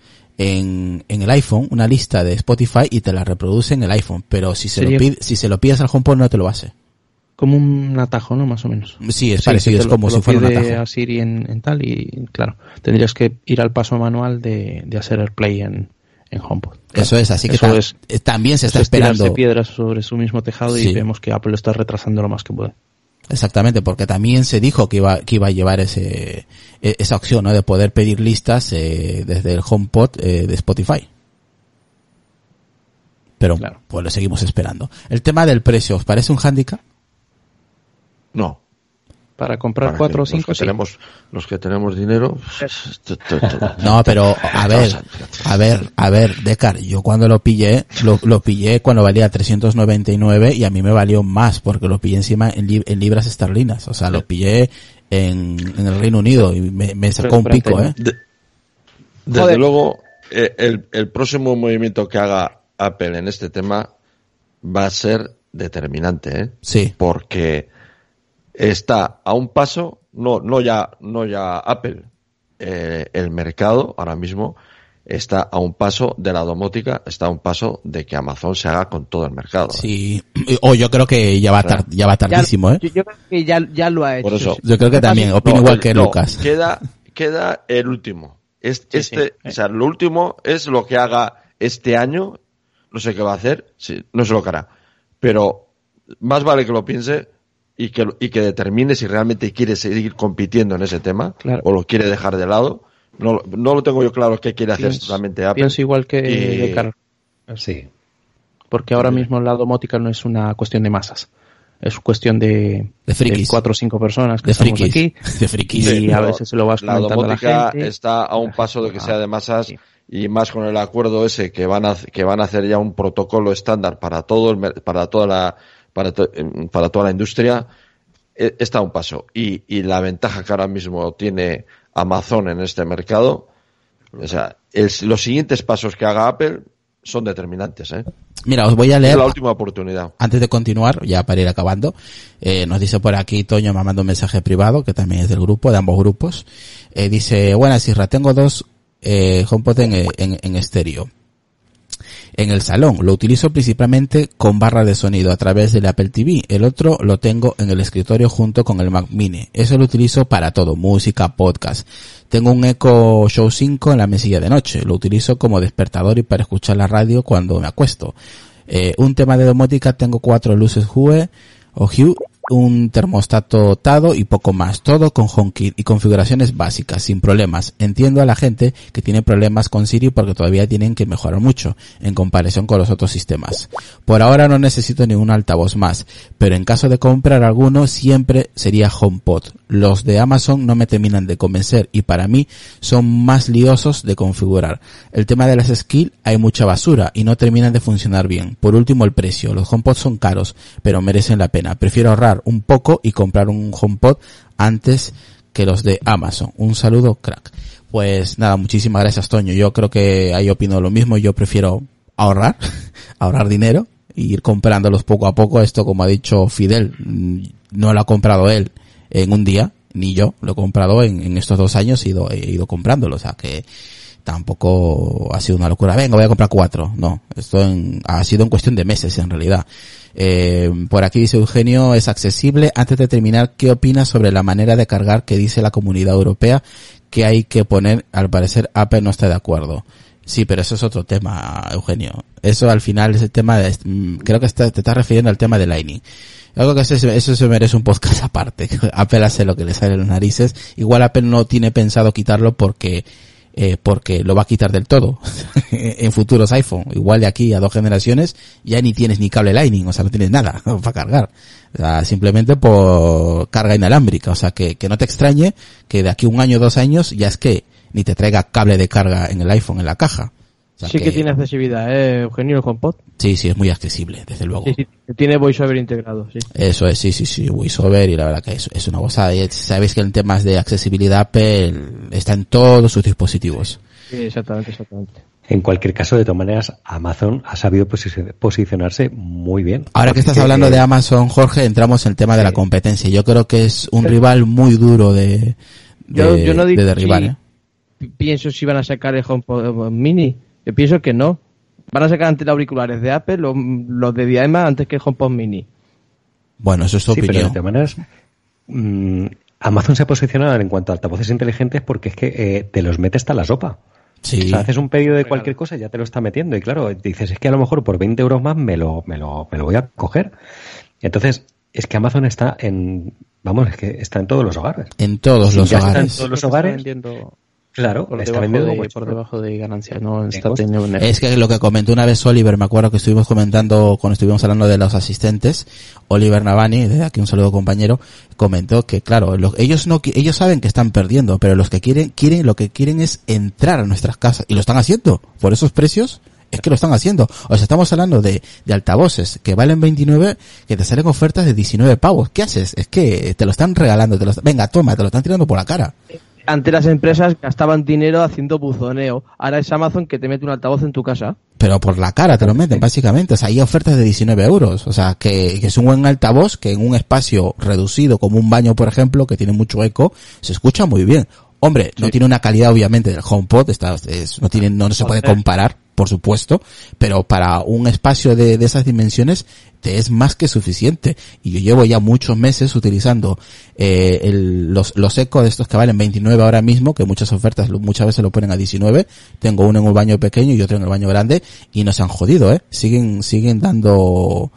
en, en el iPhone, una lista de Spotify y te la reproduce en el iPhone, pero si se, lo, pide- si se lo pides al HomePod no te lo hace. Como un atajo, ¿no? Más o menos. Sí, es Sí, parecido, es lo- como si fuera un atajo. a Siri en, en tal y claro, tendrías que ir al paso manual de, de hacer el play en, en HomePod. Eso es, así que Eso ta- es- también se está Eso es tirarse esperando. piedras sobre su mismo tejado Sí. y vemos que Apple está retrasando lo más que puede. Exactamente, porque también se dijo que iba, que iba a llevar ese, e- esa opción, ¿no? De poder pedir listas eh, desde el HomePod eh, de Spotify. Pero, Claro. pues lo seguimos esperando. El tema del precio, ¿os parece un hándicap? No. Para comprar Para cuatro o cinco, los sí. que tenemos los que tenemos dinero t- No, pero a ver, a ver, a ver, Decar, yo cuando lo pillé, lo, lo pillé cuando valía 399 y a mí me valió más porque lo pillé encima en, lib- en libras esterlinas, o sea, lo pillé en, en el Reino Unido y me, me sacó un pico, ¿eh? De- desde Joder. luego, eh, el, el próximo movimiento que haga Apple en este tema va a ser determinante, ¿eh? Sí, porque está a un paso, no, no ya, no ya Apple, eh, el mercado ahora mismo está a un paso de la domótica, está a un paso de que Amazon se haga con todo el mercado. ¿eh? sí. O yo creo que ya va, tar- ya va tardísimo, ¿eh? Yo, yo creo que ya, ya lo ha hecho. Por eso. sí. Yo creo que también, opino No, igual que no, Lucas. Queda, queda el último. Sí, este, sí. o sea, lo último es lo que haga este año. No sé qué va a hacer, sí, no sé lo que hará. Pero más vale que lo piense y que, y que determine si realmente quiere seguir compitiendo en ese tema Claro. o lo quiere dejar de lado. No, no lo tengo yo claro qué quiere hacer Pienso- realmente Apple. Pienso igual que Y- de Carl, Sí. porque ahora mismo la domótica no es una cuestión de masas. Es cuestión de, De frikis. cuatro o cinco personas que De estamos frikis. aquí. De frikis. Y a veces se lo vas la comentando a la domótica gente. está a un paso de que gente- sea de masas sí. y más con el acuerdo ese que van a que van a hacer ya un protocolo estándar para todo el para toda la para, to- para toda la industria eh, está a un paso y, y la ventaja que ahora mismo tiene Amazon en este mercado o sea el- los siguientes pasos que haga Apple son determinantes ¿eh? Mira, os voy a es leer la última oportunidad antes de continuar, ya para ir acabando, eh, nos dice por aquí Toño me manda un mensaje privado, que también es del grupo, de ambos grupos. Eh, dice, buenas Isra, tengo dos eh, HomePod en, en, en estéreo. En el salón lo utilizo principalmente con barra de sonido a través del Apple TV. El otro lo tengo en el escritorio junto con el Mac Mini. Eso lo utilizo para todo, música, podcast. Tengo un Echo Show 5 en la mesilla de noche. Lo utilizo como despertador y para escuchar la radio cuando me acuesto. Eh, un tema de domótica, tengo cuatro luces Hue o Hue un termostato Tado y poco más, todo con HomeKit y configuraciones básicas, sin problemas. Entiendo a la gente que tiene problemas con Siri porque todavía tienen que mejorar mucho en comparación con los otros sistemas. Por ahora no necesito ningún altavoz más, pero en caso de comprar alguno siempre sería HomePod. Los de Amazon no me terminan de convencer y para mí son más liosos de configurar. El tema de las skills hay mucha basura y no terminan de funcionar bien. Por último el precio. Los HomePod son caros, pero merecen la pena. Prefiero ahorrar un poco y comprar un HomePod antes que los de Amazon. Un saludo, crack. Pues nada, muchísimas gracias, Toño. Yo creo que ahí opino lo mismo. Yo prefiero ahorrar, ahorrar dinero e ir comprándolos poco a poco. Esto, como ha dicho Fidel, mm, no lo ha comprado él en un día, ni yo. Lo he comprado en, en estos dos años y he ido, he comprándolo. O sea que tampoco ha sido una locura. Venga, voy a comprar cuatro. No, esto en- ha sido en cuestión de meses en realidad. Eh, por aquí dice Eugenio, es accesible. Antes de terminar, ¿qué opinas sobre la manera de cargar que dice la comunidad europea que hay que poner? Al parecer Apple no está de acuerdo. Sí, pero eso es otro tema, Eugenio. Eso al final es el tema de, mm, creo que está- te estás refiriendo al tema de Lightning. Algo que eso se merece un podcast aparte. Apple hace lo que le sale de las narices. Igual Apple no tiene pensado quitarlo porque eh, porque lo va a quitar del todo en futuros iPhone. Igual de aquí a dos generaciones ya ni tienes ni cable Lightning, o sea, no tienes nada para cargar. O sea, simplemente por carga inalámbrica. O sea, que, que no te extrañe que de aquí un año, dos años, ya es que ni te traiga cable de carga en el iPhone, en la caja. Sea Sí que tiene accesibilidad, ¿eh, Eugenio, el HomePod? Sí, sí, es muy accesible, desde luego. Sí, sí, tiene VoiceOver integrado, sí. Eso es, sí, sí, sí, VoiceOver y la verdad que es, es una gozada. Y sabéis que en temas de accesibilidad Apple está en todos sus dispositivos. Sí, exactamente, exactamente. En cualquier caso, de todas maneras, Amazon ha sabido posi- posicionarse muy bien. Ahora que estás hablando eh, de Amazon, Jorge, entramos en el tema de la competencia. Yo creo que es un rival muy duro de, de, Yo, yo no digo de derribar. si- ¿eh? pi- pienso si van a sacar el HomePod Mini. Yo pienso que no. Van a sacar antes los auriculares de Apple, los, los de Diadema, antes que el HomePod Mini. Bueno, eso es tu Sí, pero de todas maneras, mm, Amazon se ha posicionado en cuanto a altavoces inteligentes porque es que eh, te los mete hasta la sopa. Sí. O sea, haces un pedido de cualquier cosa y ya te lo está metiendo. Y claro, dices, es que a lo mejor por 20 euros más me lo, me lo, me lo voy a coger. Entonces, es que Amazon está en, vamos, es que está en todos los hogares. En todos los ya está en hogares. todos los Está hogares. Claro, por está debajo, de, por debajo de ganancia, no está teniendo beneficio. Es que lo que comentó una vez Oliver, me acuerdo que estuvimos comentando cuando estuvimos hablando de los asistentes, Oliver Navani, desde aquí un saludo compañero, comentó que claro, lo- ellos no, qui- ellos saben que están perdiendo, pero los que quieren, quieren, lo que quieren es entrar a nuestras casas y lo están haciendo por esos precios. Es que lo están haciendo. O sea, estamos hablando de, de altavoces que valen 29, que te salen ofertas de 19 pavos. ¿Qué haces? Es que te lo están regalando, te lo, venga, toma, te lo están tirando por la cara. Antes las empresas gastaban dinero haciendo buzoneo. Ahora es Amazon que te mete un altavoz en tu casa. pero por la cara te lo meten, básicamente. O sea, hay ofertas de 19 euros. O sea, que, que es un buen altavoz que en un espacio reducido, como un baño, por ejemplo, que tiene mucho eco, se escucha muy bien. Hombre, no tiene una calidad, obviamente, del HomePod, está, es- no tiene, no se puede comparar, por supuesto, pero para un espacio de, de esas dimensiones te es más que suficiente. Y yo llevo ya muchos meses utilizando eh, el- los, los ecos de estos que valen 29 ahora mismo, que muchas ofertas muchas veces lo ponen a 19. Tengo uno en un baño pequeño y otro en el baño grande y no se han jodido, ¿eh? Siguen, siguen dando,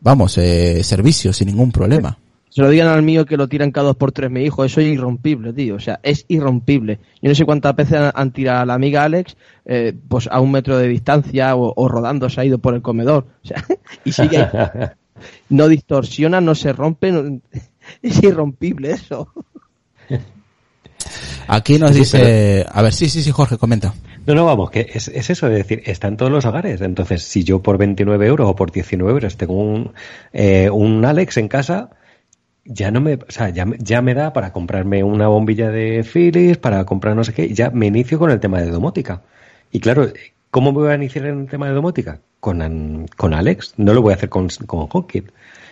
vamos, eh, servicios sin ningún problema. Se lo digan al mío que lo tiran cada dos por tres, mi hijo. Eso es irrompible, tío. O sea, es irrompible. Yo no sé cuántas veces han, han tirado a la amiga Alex, eh, pues a un metro de distancia o, o rodando se ha ido por el comedor. O sea, y sigue ahí. No distorsiona, no se rompe. no- es irrompible eso. Aquí nos Sí, dice, a ver, sí, sí, sí, Jorge, comenta. No, no, vamos, que es, es eso, es decir, está en todos los hogares. Entonces, si yo por 29 euros o por 19 euros tengo un, eh, un Alex en casa, ya no me, o sea, ya, me- ya me da para comprarme una bombilla de Philips, para comprar no sé qué, ya me inicio con el tema de domótica. Y claro, ¿cómo me voy a iniciar en el tema de domótica? Con, con Alex, no lo voy a hacer con, con HomeKit.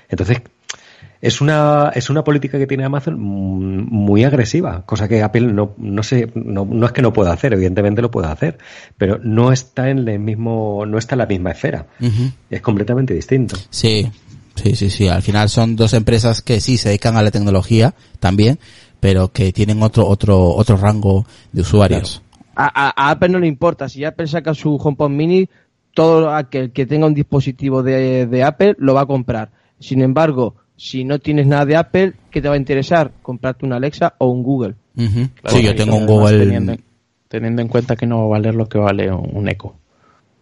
Entonces, es una, es una política que tiene Amazon mm, muy agresiva, cosa que Apple no, no sé, no, no es que no pueda hacer, evidentemente lo puede hacer, pero no está en el mismo, no está en la misma esfera. Es completamente distinto. Sí, sí, sí, sí. Al final son dos empresas que sí se dedican a la tecnología también, pero que tienen otro, otro, otro rango de usuarios. A, a- a Apple no le importa. Si Apple saca su HomePod Mini, todo aquel que tenga un dispositivo de, de Apple lo va a comprar. Sin embargo, si no tienes nada de Apple, ¿qué te va a interesar? Comprarte un Alexa o un Google. Claro, sí, yo tengo un Google. Teniendo, teniendo en cuenta que no va a valer lo que vale un, un Echo.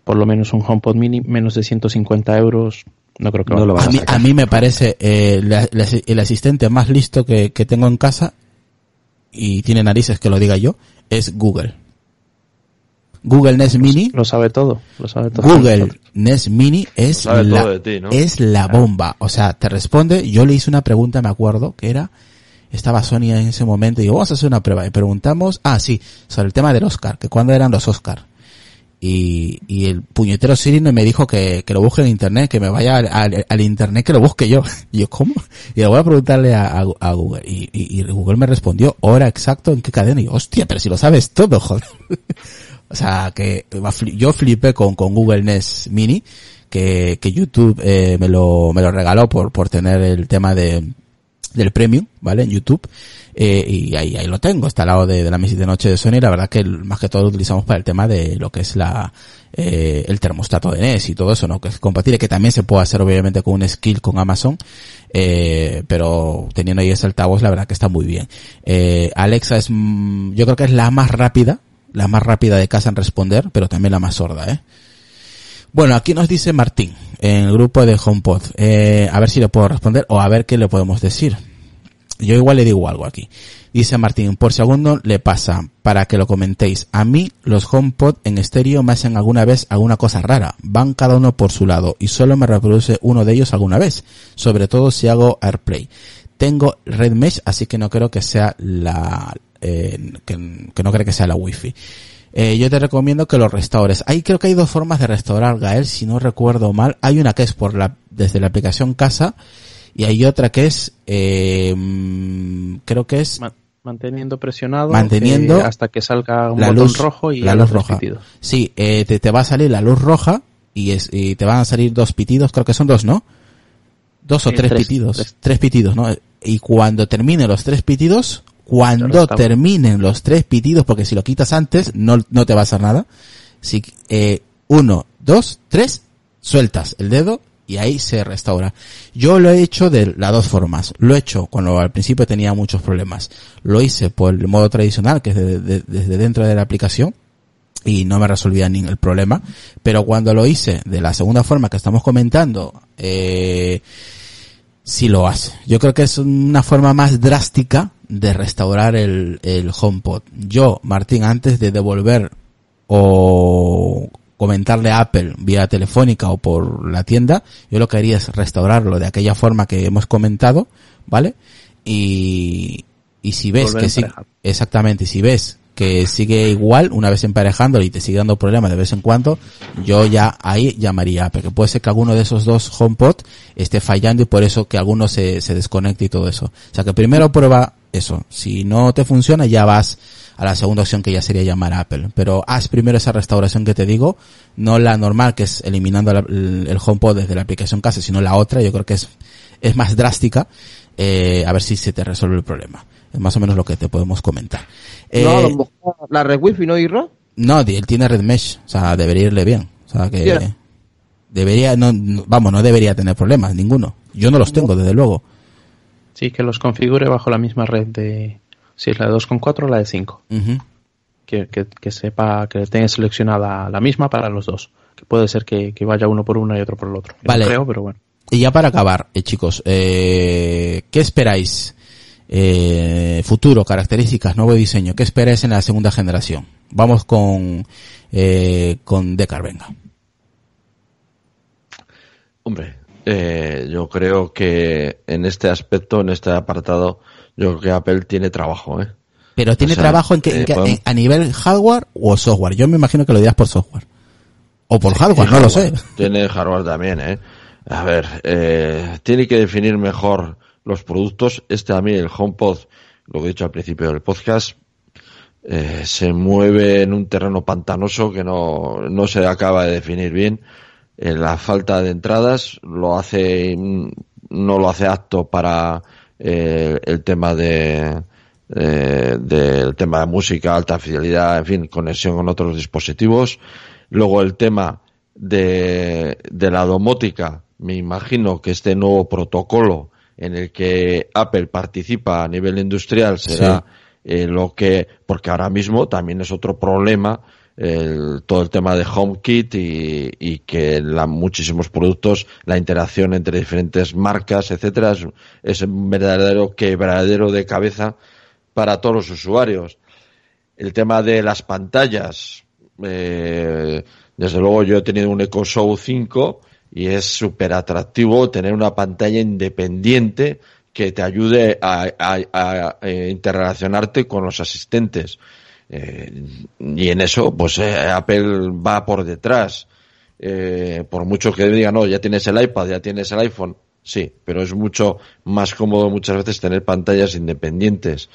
Por lo menos un HomePod Mini, menos de 150 euros, no creo que No lo A a mí, sacar. a mí me parece eh, la- la- el asistente más listo que, que tengo en casa, y tiene narices que lo diga yo, es Google. Google Nest Mini, Lo sabe todo, lo sabe todo. Google Nest Mini es la, es la bomba. O sea, te responde, yo le hice una pregunta, me acuerdo, que era, estaba Sonia en ese momento y digo, vamos a hacer una prueba. Y preguntamos, ah, sí, sobre el tema del Oscar, que cuándo eran los Oscar. Y, y el puñetero Siri me dijo que, que lo busque en internet, que me vaya al, internet que lo busque yo. Y yo, ¿cómo? Y le voy a preguntarle a, a- Google. Y, y- Google me respondió, hora exacto, en qué cadena. Y yo, hostia, pero si lo sabes todo, joder. O sea, que yo flipé con, con Google Nest Mini, que, que YouTube eh, me lo, me lo regaló por, por tener el tema de, del premium, ¿vale? En YouTube. Eh, y ahí, ahí lo tengo, está al lado de, de la mesita de noche de Sony. La verdad que más que todo lo utilizamos para el tema de lo que es la, eh, el termostato de NES y todo eso, ¿no? Que es compatible, que también se puede hacer obviamente con un skill con Amazon. Eh, pero teniendo ahí ese altavoz, la verdad que está muy bien. Eh, Alexa es, mm, yo creo que es la más rápida, la más rápida de casa en responder, pero también la más sorda, ¿eh? Bueno, aquí nos dice Martín, en el grupo de HomePod, eh, a ver si le puedo responder o a ver qué le podemos decir. Yo igual le digo algo aquí. Dice Martín, por segundo le pasa, para que lo comentéis. A mí los HomePod en estéreo me hacen alguna vez alguna cosa rara. Van cada uno por su lado y solo me reproduce uno de ellos alguna vez. Sobre todo si hago AirPlay. Tengo Red Mesh, así que no creo que sea la, eh, que, no creo que sea la Wi-Fi. Eh, yo te recomiendo que lo restaures. Ahí creo que hay dos formas de restaurar, Gael, si no recuerdo mal. Hay una que es por la, desde la aplicación casa y hay otra que es, eh, mm, creo que es Ma- manteniendo presionado Manteniendo eh, hasta que salga un la botón luz rojo y la luz roja. pitidos. Sí, eh, te, te va a salir la luz roja y, es, y te van a salir dos pitidos, creo que son dos, ¿no? Dos o Sí, tres, tres, pitidos. tres. Tres pitidos, ¿no? Y cuando terminen los tres pitidos, cuando terminen los tres pitidos, porque si lo quitas antes, no, no te va a hacer nada. Si, eh, uno, dos, tres, sueltas el dedo y ahí se restaura. Yo lo he hecho de las dos formas. Lo he hecho cuando al principio tenía muchos problemas. Lo hice por el modo tradicional, que es de- de- desde dentro de la aplicación y no me resolvía ni el problema. Pero cuando lo hice de la segunda forma que estamos comentando, eh, sí lo hace. Yo creo que es una forma más drástica de restaurar el, el HomePod. Yo, Martín, antes de devolver o comentarle a Apple vía telefónica o por la tienda, yo lo que haría es restaurarlo de aquella forma que hemos comentado, ¿vale? Y, y si ves Volver que sí, exactamente, y si ves que sigue igual, una vez emparejándolo y te sigue dando problemas de vez en cuando, yo ya ahí llamaría a Apple, que puede ser que alguno de esos dos HomePod esté fallando y por eso que alguno se, se desconecte y todo eso. O sea que primero prueba eso. Si no te funciona, ya vas a la segunda opción que ya sería llamar a Apple. Pero haz primero esa restauración que te digo, no la normal que es eliminando la- el, HomePod desde la aplicación casa, sino la otra, yo creo que es, es más drástica, eh, a ver si se te resuelve el problema. Es más o menos lo que te podemos comentar. Eh, no, la red wifi no irá. no, él tiene Red Mesh, o sea, debería irle bien. O sea, que debería, no, no- vamos, no debería tener problemas, ninguno. Yo no los tengo, desde luego. Sí, que los configure bajo la misma red de... Si es la de 2.4 o la de 5. Ujú. Que, que, que sepa que tenga seleccionada la misma para los dos. Que puede ser que, que vaya uno por uno y otro por el otro. No Vale. creo, pero bueno. Y ya para acabar, eh, chicos, eh, ¿qué esperáis? Eh, futuro, características, nuevo diseño. ¿Qué esperáis en la segunda generación? Vamos con, eh, con Decar, venga. Hombre, eh, yo creo que en este aspecto, en este apartado, yo creo que Apple tiene trabajo, ¿eh? Pero ¿tiene O sea, trabajo en, en eh, qué- podemos- en- a nivel hardware o software? Yo me imagino que lo dirás por software. O por hardware, no lo sé. Tiene hardware también, ¿eh? A ver, eh, tiene que definir mejor los productos. Este a mí, el HomePod, lo que he dicho al principio del podcast, eh, se mueve en un terreno pantanoso que no, no se acaba de definir bien. Eh, la falta de entradas lo hace, mm, no lo hace apto para eh, el tema de, eh, del tema de música, alta fidelidad, en fin, conexión con otros dispositivos. Luego el tema de, de la domótica, me imagino que este nuevo protocolo en el que Apple participa a nivel industrial será eh, lo que, porque ahora mismo también es otro problema el, todo el tema de HomeKit y, y que la, muchísimos productos, la interacción entre diferentes marcas, etcétera, es, es un verdadero quebradero de cabeza para todos los usuarios. El tema de las pantallas, eh, desde luego yo he tenido un Echo Show 5 y es súper atractivo tener una pantalla independiente que te ayude a, a, a, a interrelacionarte con los asistentes. Eh, y en eso, pues eh, Apple va por detrás. Eh, por mucho que digan, no, ya tienes el iPad, ya tienes el iPhone, sí, pero es mucho más cómodo muchas veces tener pantallas independientes.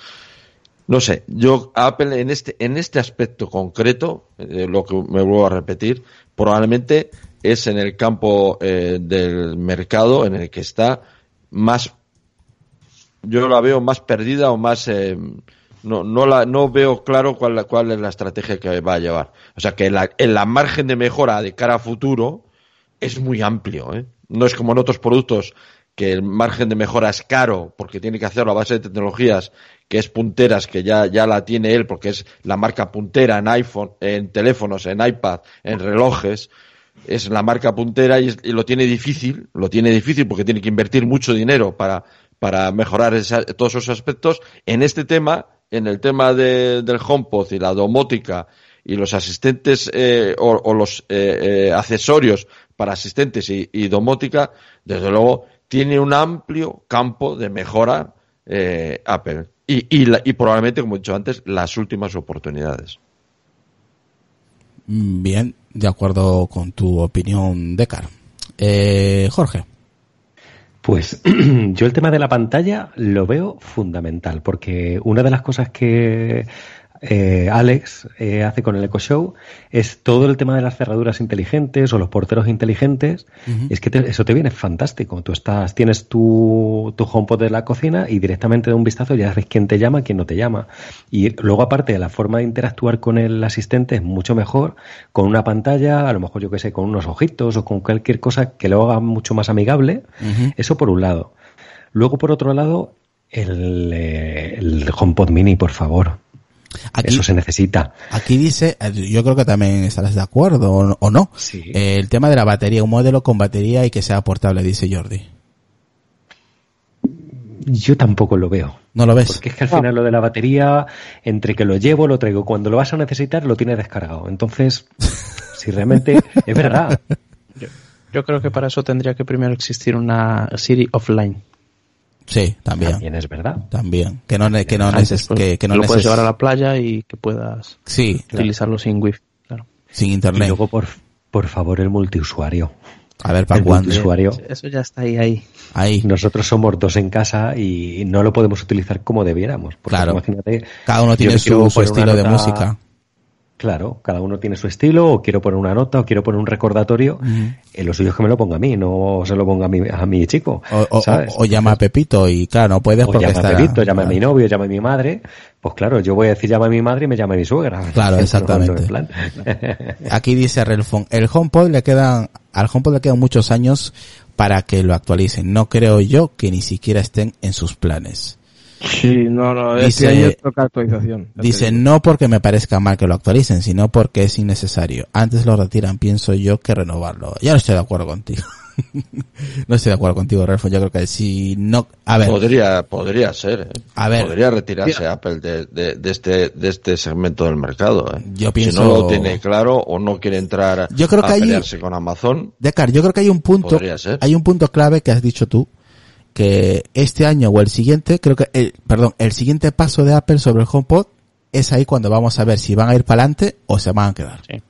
No sé, yo Apple en este en este aspecto concreto, lo que me vuelvo a repetir, probablemente es en el campo del mercado en el que está más, yo la veo más perdida o más no, no, la, no veo claro cuál, cuál es la estrategia que va a llevar. O sea que la, en la margen de mejora de cara a futuro es muy amplio. ¿eh? No es como en otros productos que el margen de mejora es caro porque tiene que hacerlo a base de tecnologías que es punteras, que ya, ya la tiene él porque es la marca puntera en iPhone, en teléfonos, en iPad, en relojes. Es la marca puntera y, y lo tiene difícil, lo tiene difícil porque tiene que invertir mucho dinero para, para mejorar esa, todos esos aspectos. En este tema, en el tema de, del HomePod y la domótica y los asistentes eh, o, o, los eh, eh, accesorios para asistentes y, domótica, desde luego tiene un amplio campo de mejora eh, Apple y, y, la, y, probablemente, como he dicho antes, las últimas oportunidades. Bien, de acuerdo con tu opinión, Decar. Eh, Jorge. Pues yo el tema de la pantalla lo veo fundamental, porque una de las cosas que eh, Alex eh, hace con el Echo Show es todo el tema de las cerraduras inteligentes o los porteros inteligentes. Uh -huh. Es que te, eso te viene fantástico. Tú estás, tienes tu, tu HomePod de la cocina y directamente de un vistazo ya sabes quién te llama, quién no te llama. Y luego, aparte, la forma de interactuar con el asistente es mucho mejor con una pantalla, a lo mejor yo que sé, con unos ojitos o con cualquier cosa que lo haga mucho más amigable. Uh -huh. Eso por un lado. Luego, por otro lado, el, eh, el HomePod Mini, por favor. Aquí, Eso se necesita. Aquí dice, yo creo que también estarás de acuerdo o, o no. Sí. Eh, el tema de la batería, un modelo con batería y que sea portable, dice Jordi. Yo tampoco lo veo. ¿No lo ves? Porque es que al final lo de la batería, entre que lo llevo, lo traigo, cuando lo vas a necesitar, lo tienes descargado. Entonces, si realmente es verdad. Yo, yo creo que para eso tendría que primero existir una Siri offline. Sí, también. También es verdad. También. Que no, que no, neces pues, que, que no lo neces puedes llevar a la playa y que puedas sí, utilizarlo claro. sin wifi. Claro. Sin internet. Y luego, por, por favor, el multiusuario. A ver, ¿para cuándo? Multiusuario. Eso ya está ahí, ahí. Ahí. Nosotros somos dos en casa y no lo podemos utilizar como debiéramos. Claro. Imagínate. Cada uno tiene su, su estilo de música. Claro, cada uno tiene su estilo, o quiero poner una nota, o quiero poner un recordatorio. Uh -huh. eh, lo suyo es que me lo ponga a mí, no se lo ponga a mi, a mi chico. O, o, o, o llama a Pepito y claro, no puedes o porque llama a Pepito, llama claro. a mi novio, llama a mi madre. Pues claro, yo voy a decir llama a mi madre y me llama a mi suegra. Claro, exactamente. Aquí dice Relfon, el HomePod le quedan, al HomePod le quedan muchos años para que lo actualicen. No creo yo que ni siquiera estén en sus planes. Sí, no, no, dice, año toca actualización. Dice, no porque me parezca mal que lo actualicen, sino porque es innecesario. Antes lo retiran, pienso yo, que renovarlo. Ya no estoy de acuerdo contigo. no estoy de acuerdo contigo, Ralfo. Yo creo que si no, a ver. Podría, podría ser. ¿eh? A ver. Podría retirarse Mira. Apple de, de, de, este, de este segmento del mercado. ¿eh? Yo pienso. Si no lo tiene claro o no quiere entrar yo creo a que hay, pelearse con Amazon. Decar, yo creo que hay un punto, hay un punto clave que has dicho tú que este año o el siguiente, creo que el, perdón, el siguiente paso de Apple sobre el HomePod es ahí cuando vamos a ver si van a ir para adelante o se van a quedar. Sí.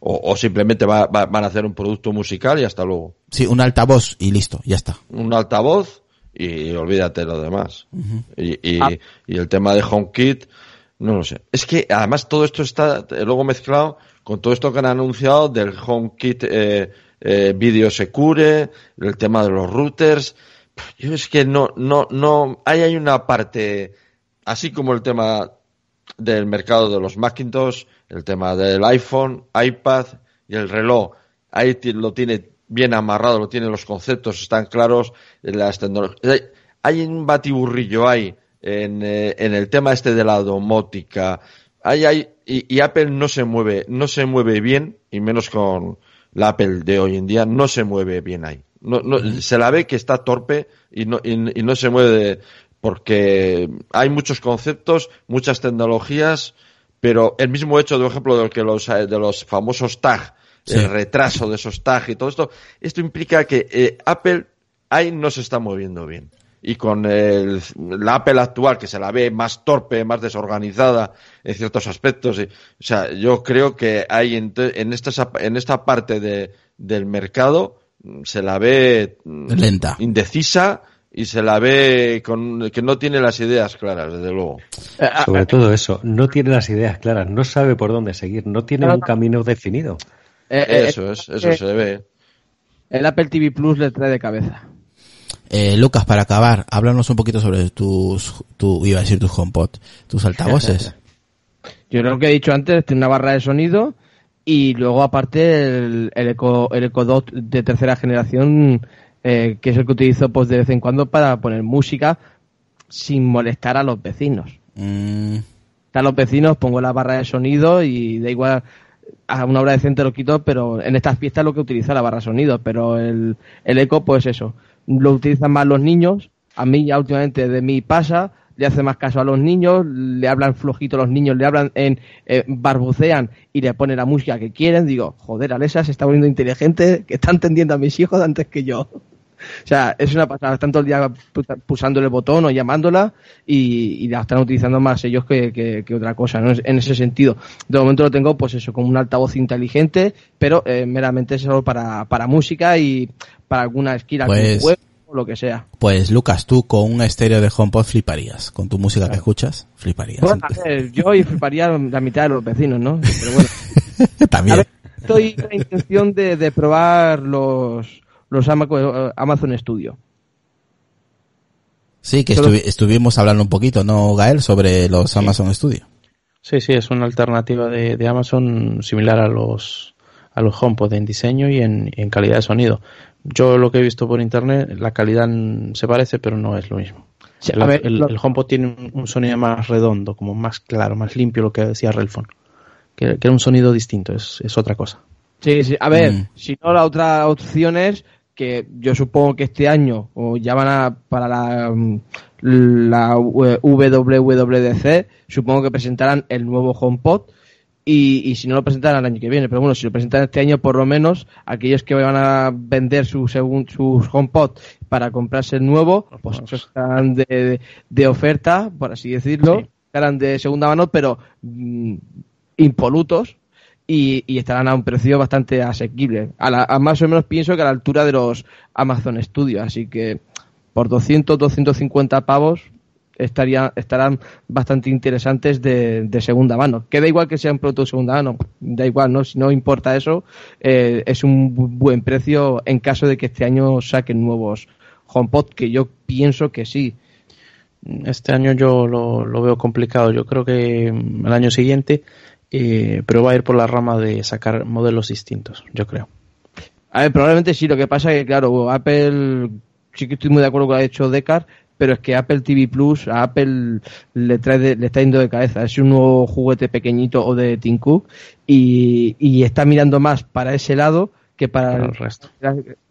O, o, simplemente va, va, van a hacer un producto musical y hasta luego. Sí, un altavoz y listo, ya está. Un altavoz y olvídate lo demás. Uh -huh. y, y, ah. y, el tema de HomeKit, no lo sé. Es que además todo esto está luego mezclado con todo esto que han anunciado del HomeKit eh, eh, Video Secure, el tema de los routers. Yo es que no, no, no, ahí hay una parte, así como el tema del mercado de los Macintosh, el tema del iPhone, iPad y el reloj. Ahí lo tiene bien amarrado, lo tiene, los conceptos están claros, las tecnologías. Hay un batiburrillo ahí en, eh, en el tema este de la domótica. Hay, hay, y, y, Apple no se mueve, no se mueve bien, y menos con la Apple de hoy en día, no se mueve bien ahí. No, no, se la ve que está torpe y no, y, y no se mueve porque hay muchos conceptos, muchas tecnologías, pero el mismo hecho, de ejemplo, de, que los, de los famosos tag, sí. el retraso de esos tag y todo esto, esto implica que eh, Apple ahí no se está moviendo bien. Y con el, la Apple actual, que se la ve más torpe, más desorganizada en ciertos aspectos, y, o sea, yo creo que hay en, en, esta, en esta parte de, del mercado se la ve lenta, indecisa, y se la ve con que no tiene las ideas claras, desde luego. Sobre todo eso, no tiene las ideas claras, no sabe por dónde seguir, no tiene un camino definido. Eh, eh, eso es, eso eh, se ve. El Apple TV Plus le trae de cabeza. Eh, Lucas, para acabar, háblanos un poquito sobre tus, tu, iba a decir tus HomePod, tus altavoces. Yo lo que he dicho antes, tiene una barra de sonido y luego aparte el, el Eco, el Eco Dot de tercera generación eh, que es el que utilizo pues de vez en cuando para poner música sin molestar a los vecinos. Mm. A los vecinos pongo la barra de sonido y da igual a una hora decente lo quito, pero en estas fiestas lo que utiliza la barra de sonido, pero el, el eco pues eso, lo utilizan más los niños, a mí ya últimamente de mí pasa, le hace más caso a los niños, le hablan flojito a los niños, le hablan en eh, barbucean y le ponen la música que quieren, digo, joder, Alexa se está volviendo inteligente, que está entendiendo a mis hijos antes que yo. O sea, es una pasada. Están todo el día pulsando el botón o llamándola y, y la están utilizando más ellos que, que, que, otra cosa, ¿no? En ese sentido. De momento lo tengo, pues eso, como un altavoz inteligente, pero eh, meramente solo para, para música y para alguna esquina pues, web o lo que sea. Pues Lucas, tú con un estéreo de HomePod fliparías. Con tu música que escuchas, fliparías. Bueno, a ver, yo fliparía la mitad de los vecinos, ¿no? Pero bueno. También. Ver, estoy con la intención de, de probar los los Amazon Studio. Sí, que estuvi estuvimos hablando un poquito, ¿no, Gael? Sobre los sí. Amazon Studio. Sí, sí, es una alternativa de, de, Amazon similar a los a los HomePod en diseño y en, en, calidad de sonido. Yo lo que he visto por internet, la calidad se parece, pero no es lo mismo. Sí, el, ver, el, lo... el, HomePod tiene un, un, sonido más redondo, como más claro, más limpio, lo que decía Relfon. Que, que era un sonido distinto, es, es otra cosa. Sí, sí, a ver, mm. si no, la otra opción es que yo supongo que este año o ya van a para la, la WWDC supongo que presentarán el nuevo HomePod y, y si no lo presentarán el año que viene pero bueno si lo presentan este año por lo menos aquellos que van a vender su según sus HomePod para comprarse el nuevo pues estarán de, de, de, oferta por así decirlo sí. estarán de segunda mano pero mmm, impolutos y, y, estarán a un precio bastante asequible. A, la, a, más o menos pienso que a la altura de los Amazon Studios, así que por 200, 250 pavos estaría, estarán bastante interesantes de, de, segunda mano. Que da igual que sean productos de segunda mano, da igual, ¿no? Si no importa eso, eh, es un buen precio en caso de que este año saquen nuevos HomePod, que yo pienso que sí. Este año yo lo, lo veo complicado. Yo creo que el año siguiente eh, pero va a ir por la rama de sacar modelos distintos, yo creo. A ver, probablemente sí, lo que pasa es que, claro, Apple, sí que estoy muy de acuerdo con lo que ha hecho Decar, pero es que Apple TV Plus a Apple le trae de, le está yendo de cabeza. Es un nuevo juguete pequeñito o de Tim Cook y, y está mirando más para ese lado que para, para el resto.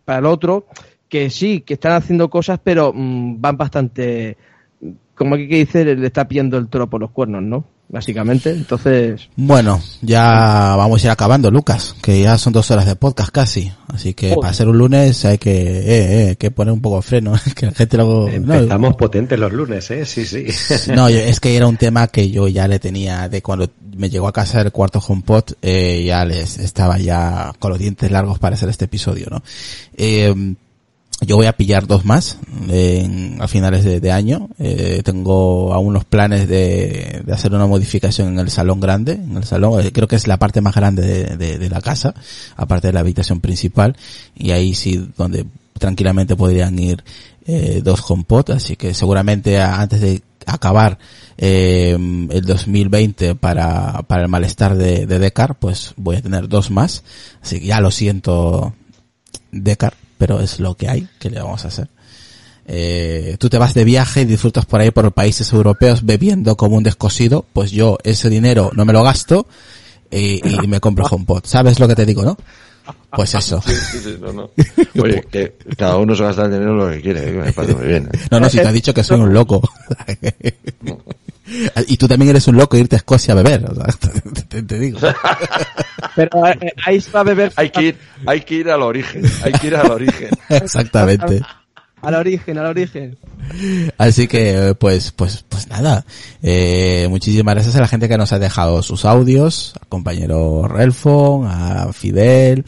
Para el otro, que sí, que están haciendo cosas, pero mmm, van bastante, como aquí que dice, le está pillando el toro por los cuernos, ¿no? Básicamente. Entonces. Bueno, ya vamos a ir acabando, Lucas, que ya son dos horas de podcast casi. Así que para ser un lunes hay que, eh, eh, que poner un poco de freno. que la gente luego. Empezamos no, potentes los lunes, eh, sí, sí. no, es que era un tema que yo ya le tenía de cuando me llegó a casa el cuarto HomePod, eh, ya les estaba ya con los dientes largos para hacer este episodio, ¿no? Eh, yo voy a pillar dos más en, a finales de, año. Eh, tengo aún los planes de, de, hacer una modificación en el salón grande, en el salón, eh, creo que es la parte más grande de, de, la casa, aparte de la habitación principal, y ahí sí donde tranquilamente podrían ir eh, dos HomePod, así que seguramente antes de acabar eh, el 2020 para, para el malestar de, de Decar, pues voy a tener dos más, así que ya lo siento Decar, pero es lo que hay, que le vamos a hacer? Eh, tú te vas de viaje y disfrutas por ahí por países europeos bebiendo como un descosido, pues yo ese dinero no me lo gasto y, y me compro HomePod. ¿Sabes lo que te digo, no? Pues eso. Sí, sí, sí, no, no. Oye, que cada uno se gasta el dinero lo que quiere, ¿eh? me parece muy bien. ¿eh? No, no, si te ha dicho que soy un loco. Y tú también eres un loco irte a Escocia a beber, o sea, te, te digo. Pero eh, ahí se va a beber Hay que ir, hay que ir al origen, hay que ir al origen. Exactamente. al origen, al origen. Así que, pues, pues, pues nada. Eh, muchísimas gracias a la gente que nos ha dejado sus audios, al compañero Relfon, a Fidel,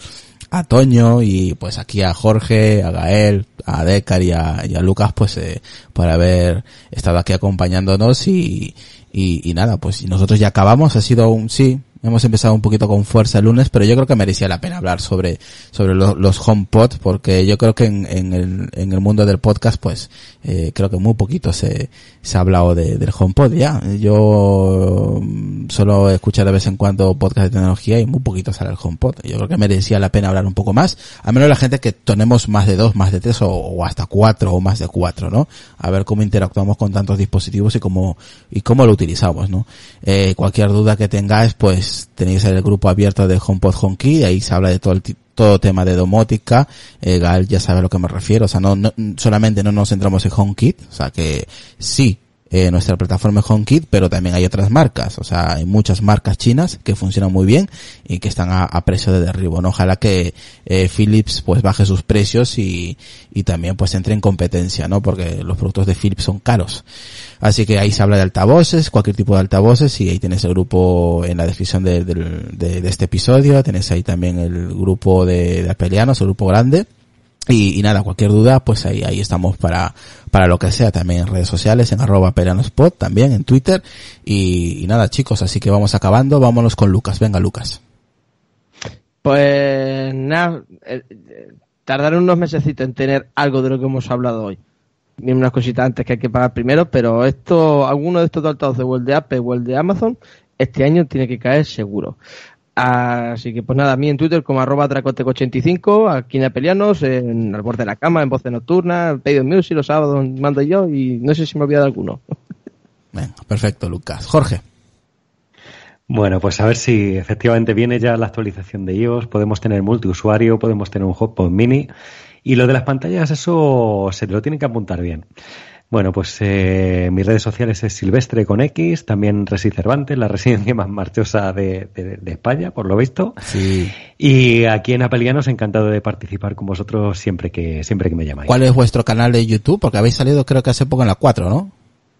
a Toño y pues aquí a Jorge, a Gael, a Decar y a, y a Lucas, pues, eh, por haber estado aquí acompañándonos y, y, y nada, pues nosotros ya acabamos, ha sido un sí, hemos empezado un poquito con fuerza el lunes, pero yo creo que merecía la pena hablar sobre, sobre lo- los HomePod, porque yo creo que en, en, el, en el mundo del podcast, pues, eh, creo que muy poquito se, se ha hablado de, del HomePod ya. Yo mm, solo escucho de vez en cuando podcast de tecnología y muy poquito sale el HomePod. Yo creo que merecía la pena hablar un poco más, a menos la gente que tenemos más de dos, más de tres o, o hasta cuatro o más de cuatro, ¿no? A ver cómo interactuamos con tantos dispositivos y cómo, y cómo lo utilizamos, ¿no? Eh, cualquier duda que tengáis, pues tenéis el grupo abierto de HomePod HomeKey, ahí se habla de todo el todo tema de domótica, eh, Gal ya sabe a lo que me refiero, o sea, no, no- solamente no nos centramos en HomeKit, o sea que sí, eh, nuestra plataforma es HomeKit, pero también hay otras marcas, o sea, hay muchas marcas chinas que funcionan muy bien y que están a, a precio de derribo, ¿no? Ojalá que eh, Philips pues baje sus precios y, y también pues entre en competencia, ¿no? Porque los productos de Philips son caros. Así que ahí se habla de altavoces, cualquier tipo de altavoces y ahí tienes el grupo en la descripción de, del- de- de este episodio, tenés ahí también el grupo de, de apelianos, el grupo grande. Y, y nada, cualquier duda, pues ahí, ahí estamos para, para lo que sea, también en redes sociales, en arroba pelianospot, también en Twitter. Y, y nada chicos, así que vamos acabando, vámonos con Lucas, venga Lucas. Pues nada, eh, eh, tardaron unos mesecitos en tener algo de lo que hemos hablado hoy. Ni unas cositas antes que hay que pagar primero, pero esto, alguno de estos altavoces, o el de Apple o el de Amazon, este año tiene que caer seguro. Así que pues nada, a mí en Twitter como arroba dracoteco85, aquí en Apelianos, en el borde de la cama, en voces nocturnas, pedido music, los sábados mando yo y no sé si me he olvidado alguno. Venga, perfecto Lucas. Jorge. Bueno, pues a ver si efectivamente viene ya la actualización de iOS, podemos tener multiusuario, podemos tener un HotPod mini y lo de las pantallas, eso se te lo tienen que apuntar bien. Bueno, pues eh, mis redes sociales es Silvestre con X, también Resi Cervantes, la residencia más marchosa de, de- de España, por lo visto. Sí. Y aquí en Apelianos, encantado de participar con vosotros siempre que, siempre que me llamáis. ¿Cuál es vuestro canal de YouTube? Porque habéis salido creo que hace poco en la 4, ¿no?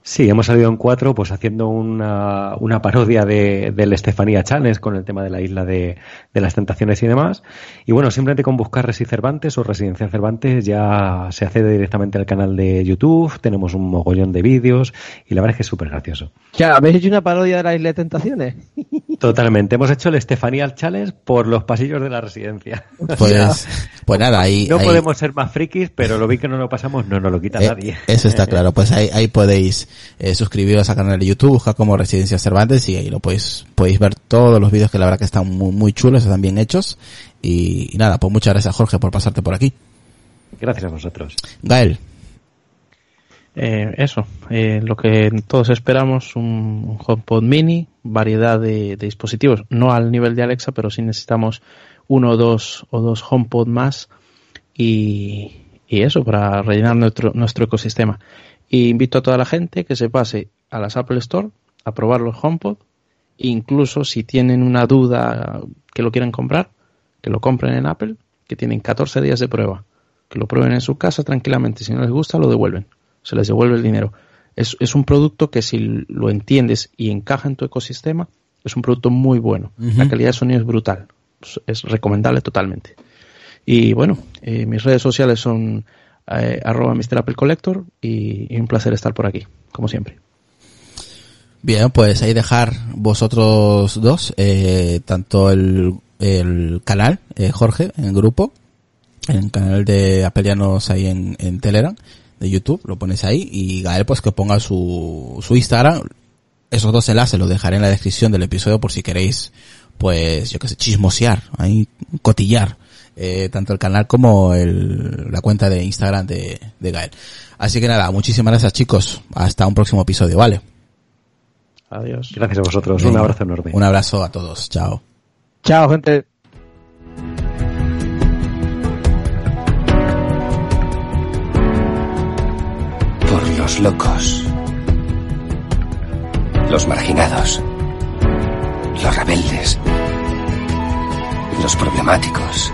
Sí, hemos salido en cuatro, pues haciendo una, una parodia de, del Estefanía Challenge con el tema de la isla de, de las tentaciones y demás. Y bueno, simplemente con buscar Resi Cervantes o Residencia Cervantes ya se accede directamente al canal de YouTube, tenemos un mogollón de vídeos y la verdad es que es súper gracioso. Ya, ¿habéis hecho una parodia de la Isla de Tentaciones? Totalmente, hemos hecho el Estefanía Challenge por los pasillos de la residencia. Pues, pues nada, ahí, No ahí- podemos ser más frikis, pero lo vi que no lo pasamos, no nos lo quita Eh, nadie. Eso está claro. Pues ahí, ahí podéis eh, suscribiros al canal de YouTube, buscar como Residencia Cervantes y ahí lo podéis, podéis ver todos los vídeos que la verdad que están muy, muy chulos, están bien hechos. Y, y nada, pues muchas gracias Jorge por pasarte por aquí. Gracias a vosotros. Gael, Eh, eso, eh, lo que todos esperamos, un, un HomePod mini, variedad de, de dispositivos, no al nivel de Alexa, pero sí necesitamos uno o dos, o dos HomePod más y, y eso, para rellenar nuestro, nuestro ecosistema. Y invito a toda la gente que se pase a las Apple Store a probar los HomePod, incluso si tienen una duda que lo quieran comprar, que lo compren en Apple, que tienen 14 días de prueba, que lo prueben en su casa tranquilamente, si no les gusta lo devuelven, se les devuelve el dinero. Es, es un producto que si lo entiendes y encaja en tu ecosistema, es un producto muy bueno. La calidad de sonido es brutal, es, es recomendable totalmente. Y bueno, eh, mis redes sociales son eh, arroba Mr. Apple Collector y, un placer estar por aquí, como siempre. bien, pues ahí dejar vosotros dos, eh, tanto el, el canal, eh, Jorge, en el grupo, en el canal de Apelianos ahí en, en Telegram, de YouTube, lo pones ahí, y Gael pues que ponga su, su Instagram, esos dos enlaces los dejaré en la descripción del episodio por si queréis pues yo qué sé, chismosear, ahí cotillar, eh, tanto el canal como el, la cuenta de Instagram de, de Gael. Así que nada, muchísimas gracias chicos, hasta un próximo episodio, ¿vale? Adiós. Gracias a vosotros. Un abrazo enorme. Un abrazo a todos, chao. Chao, gente. Por los locos. Los marginados. Los rebeldes. Los problemáticos.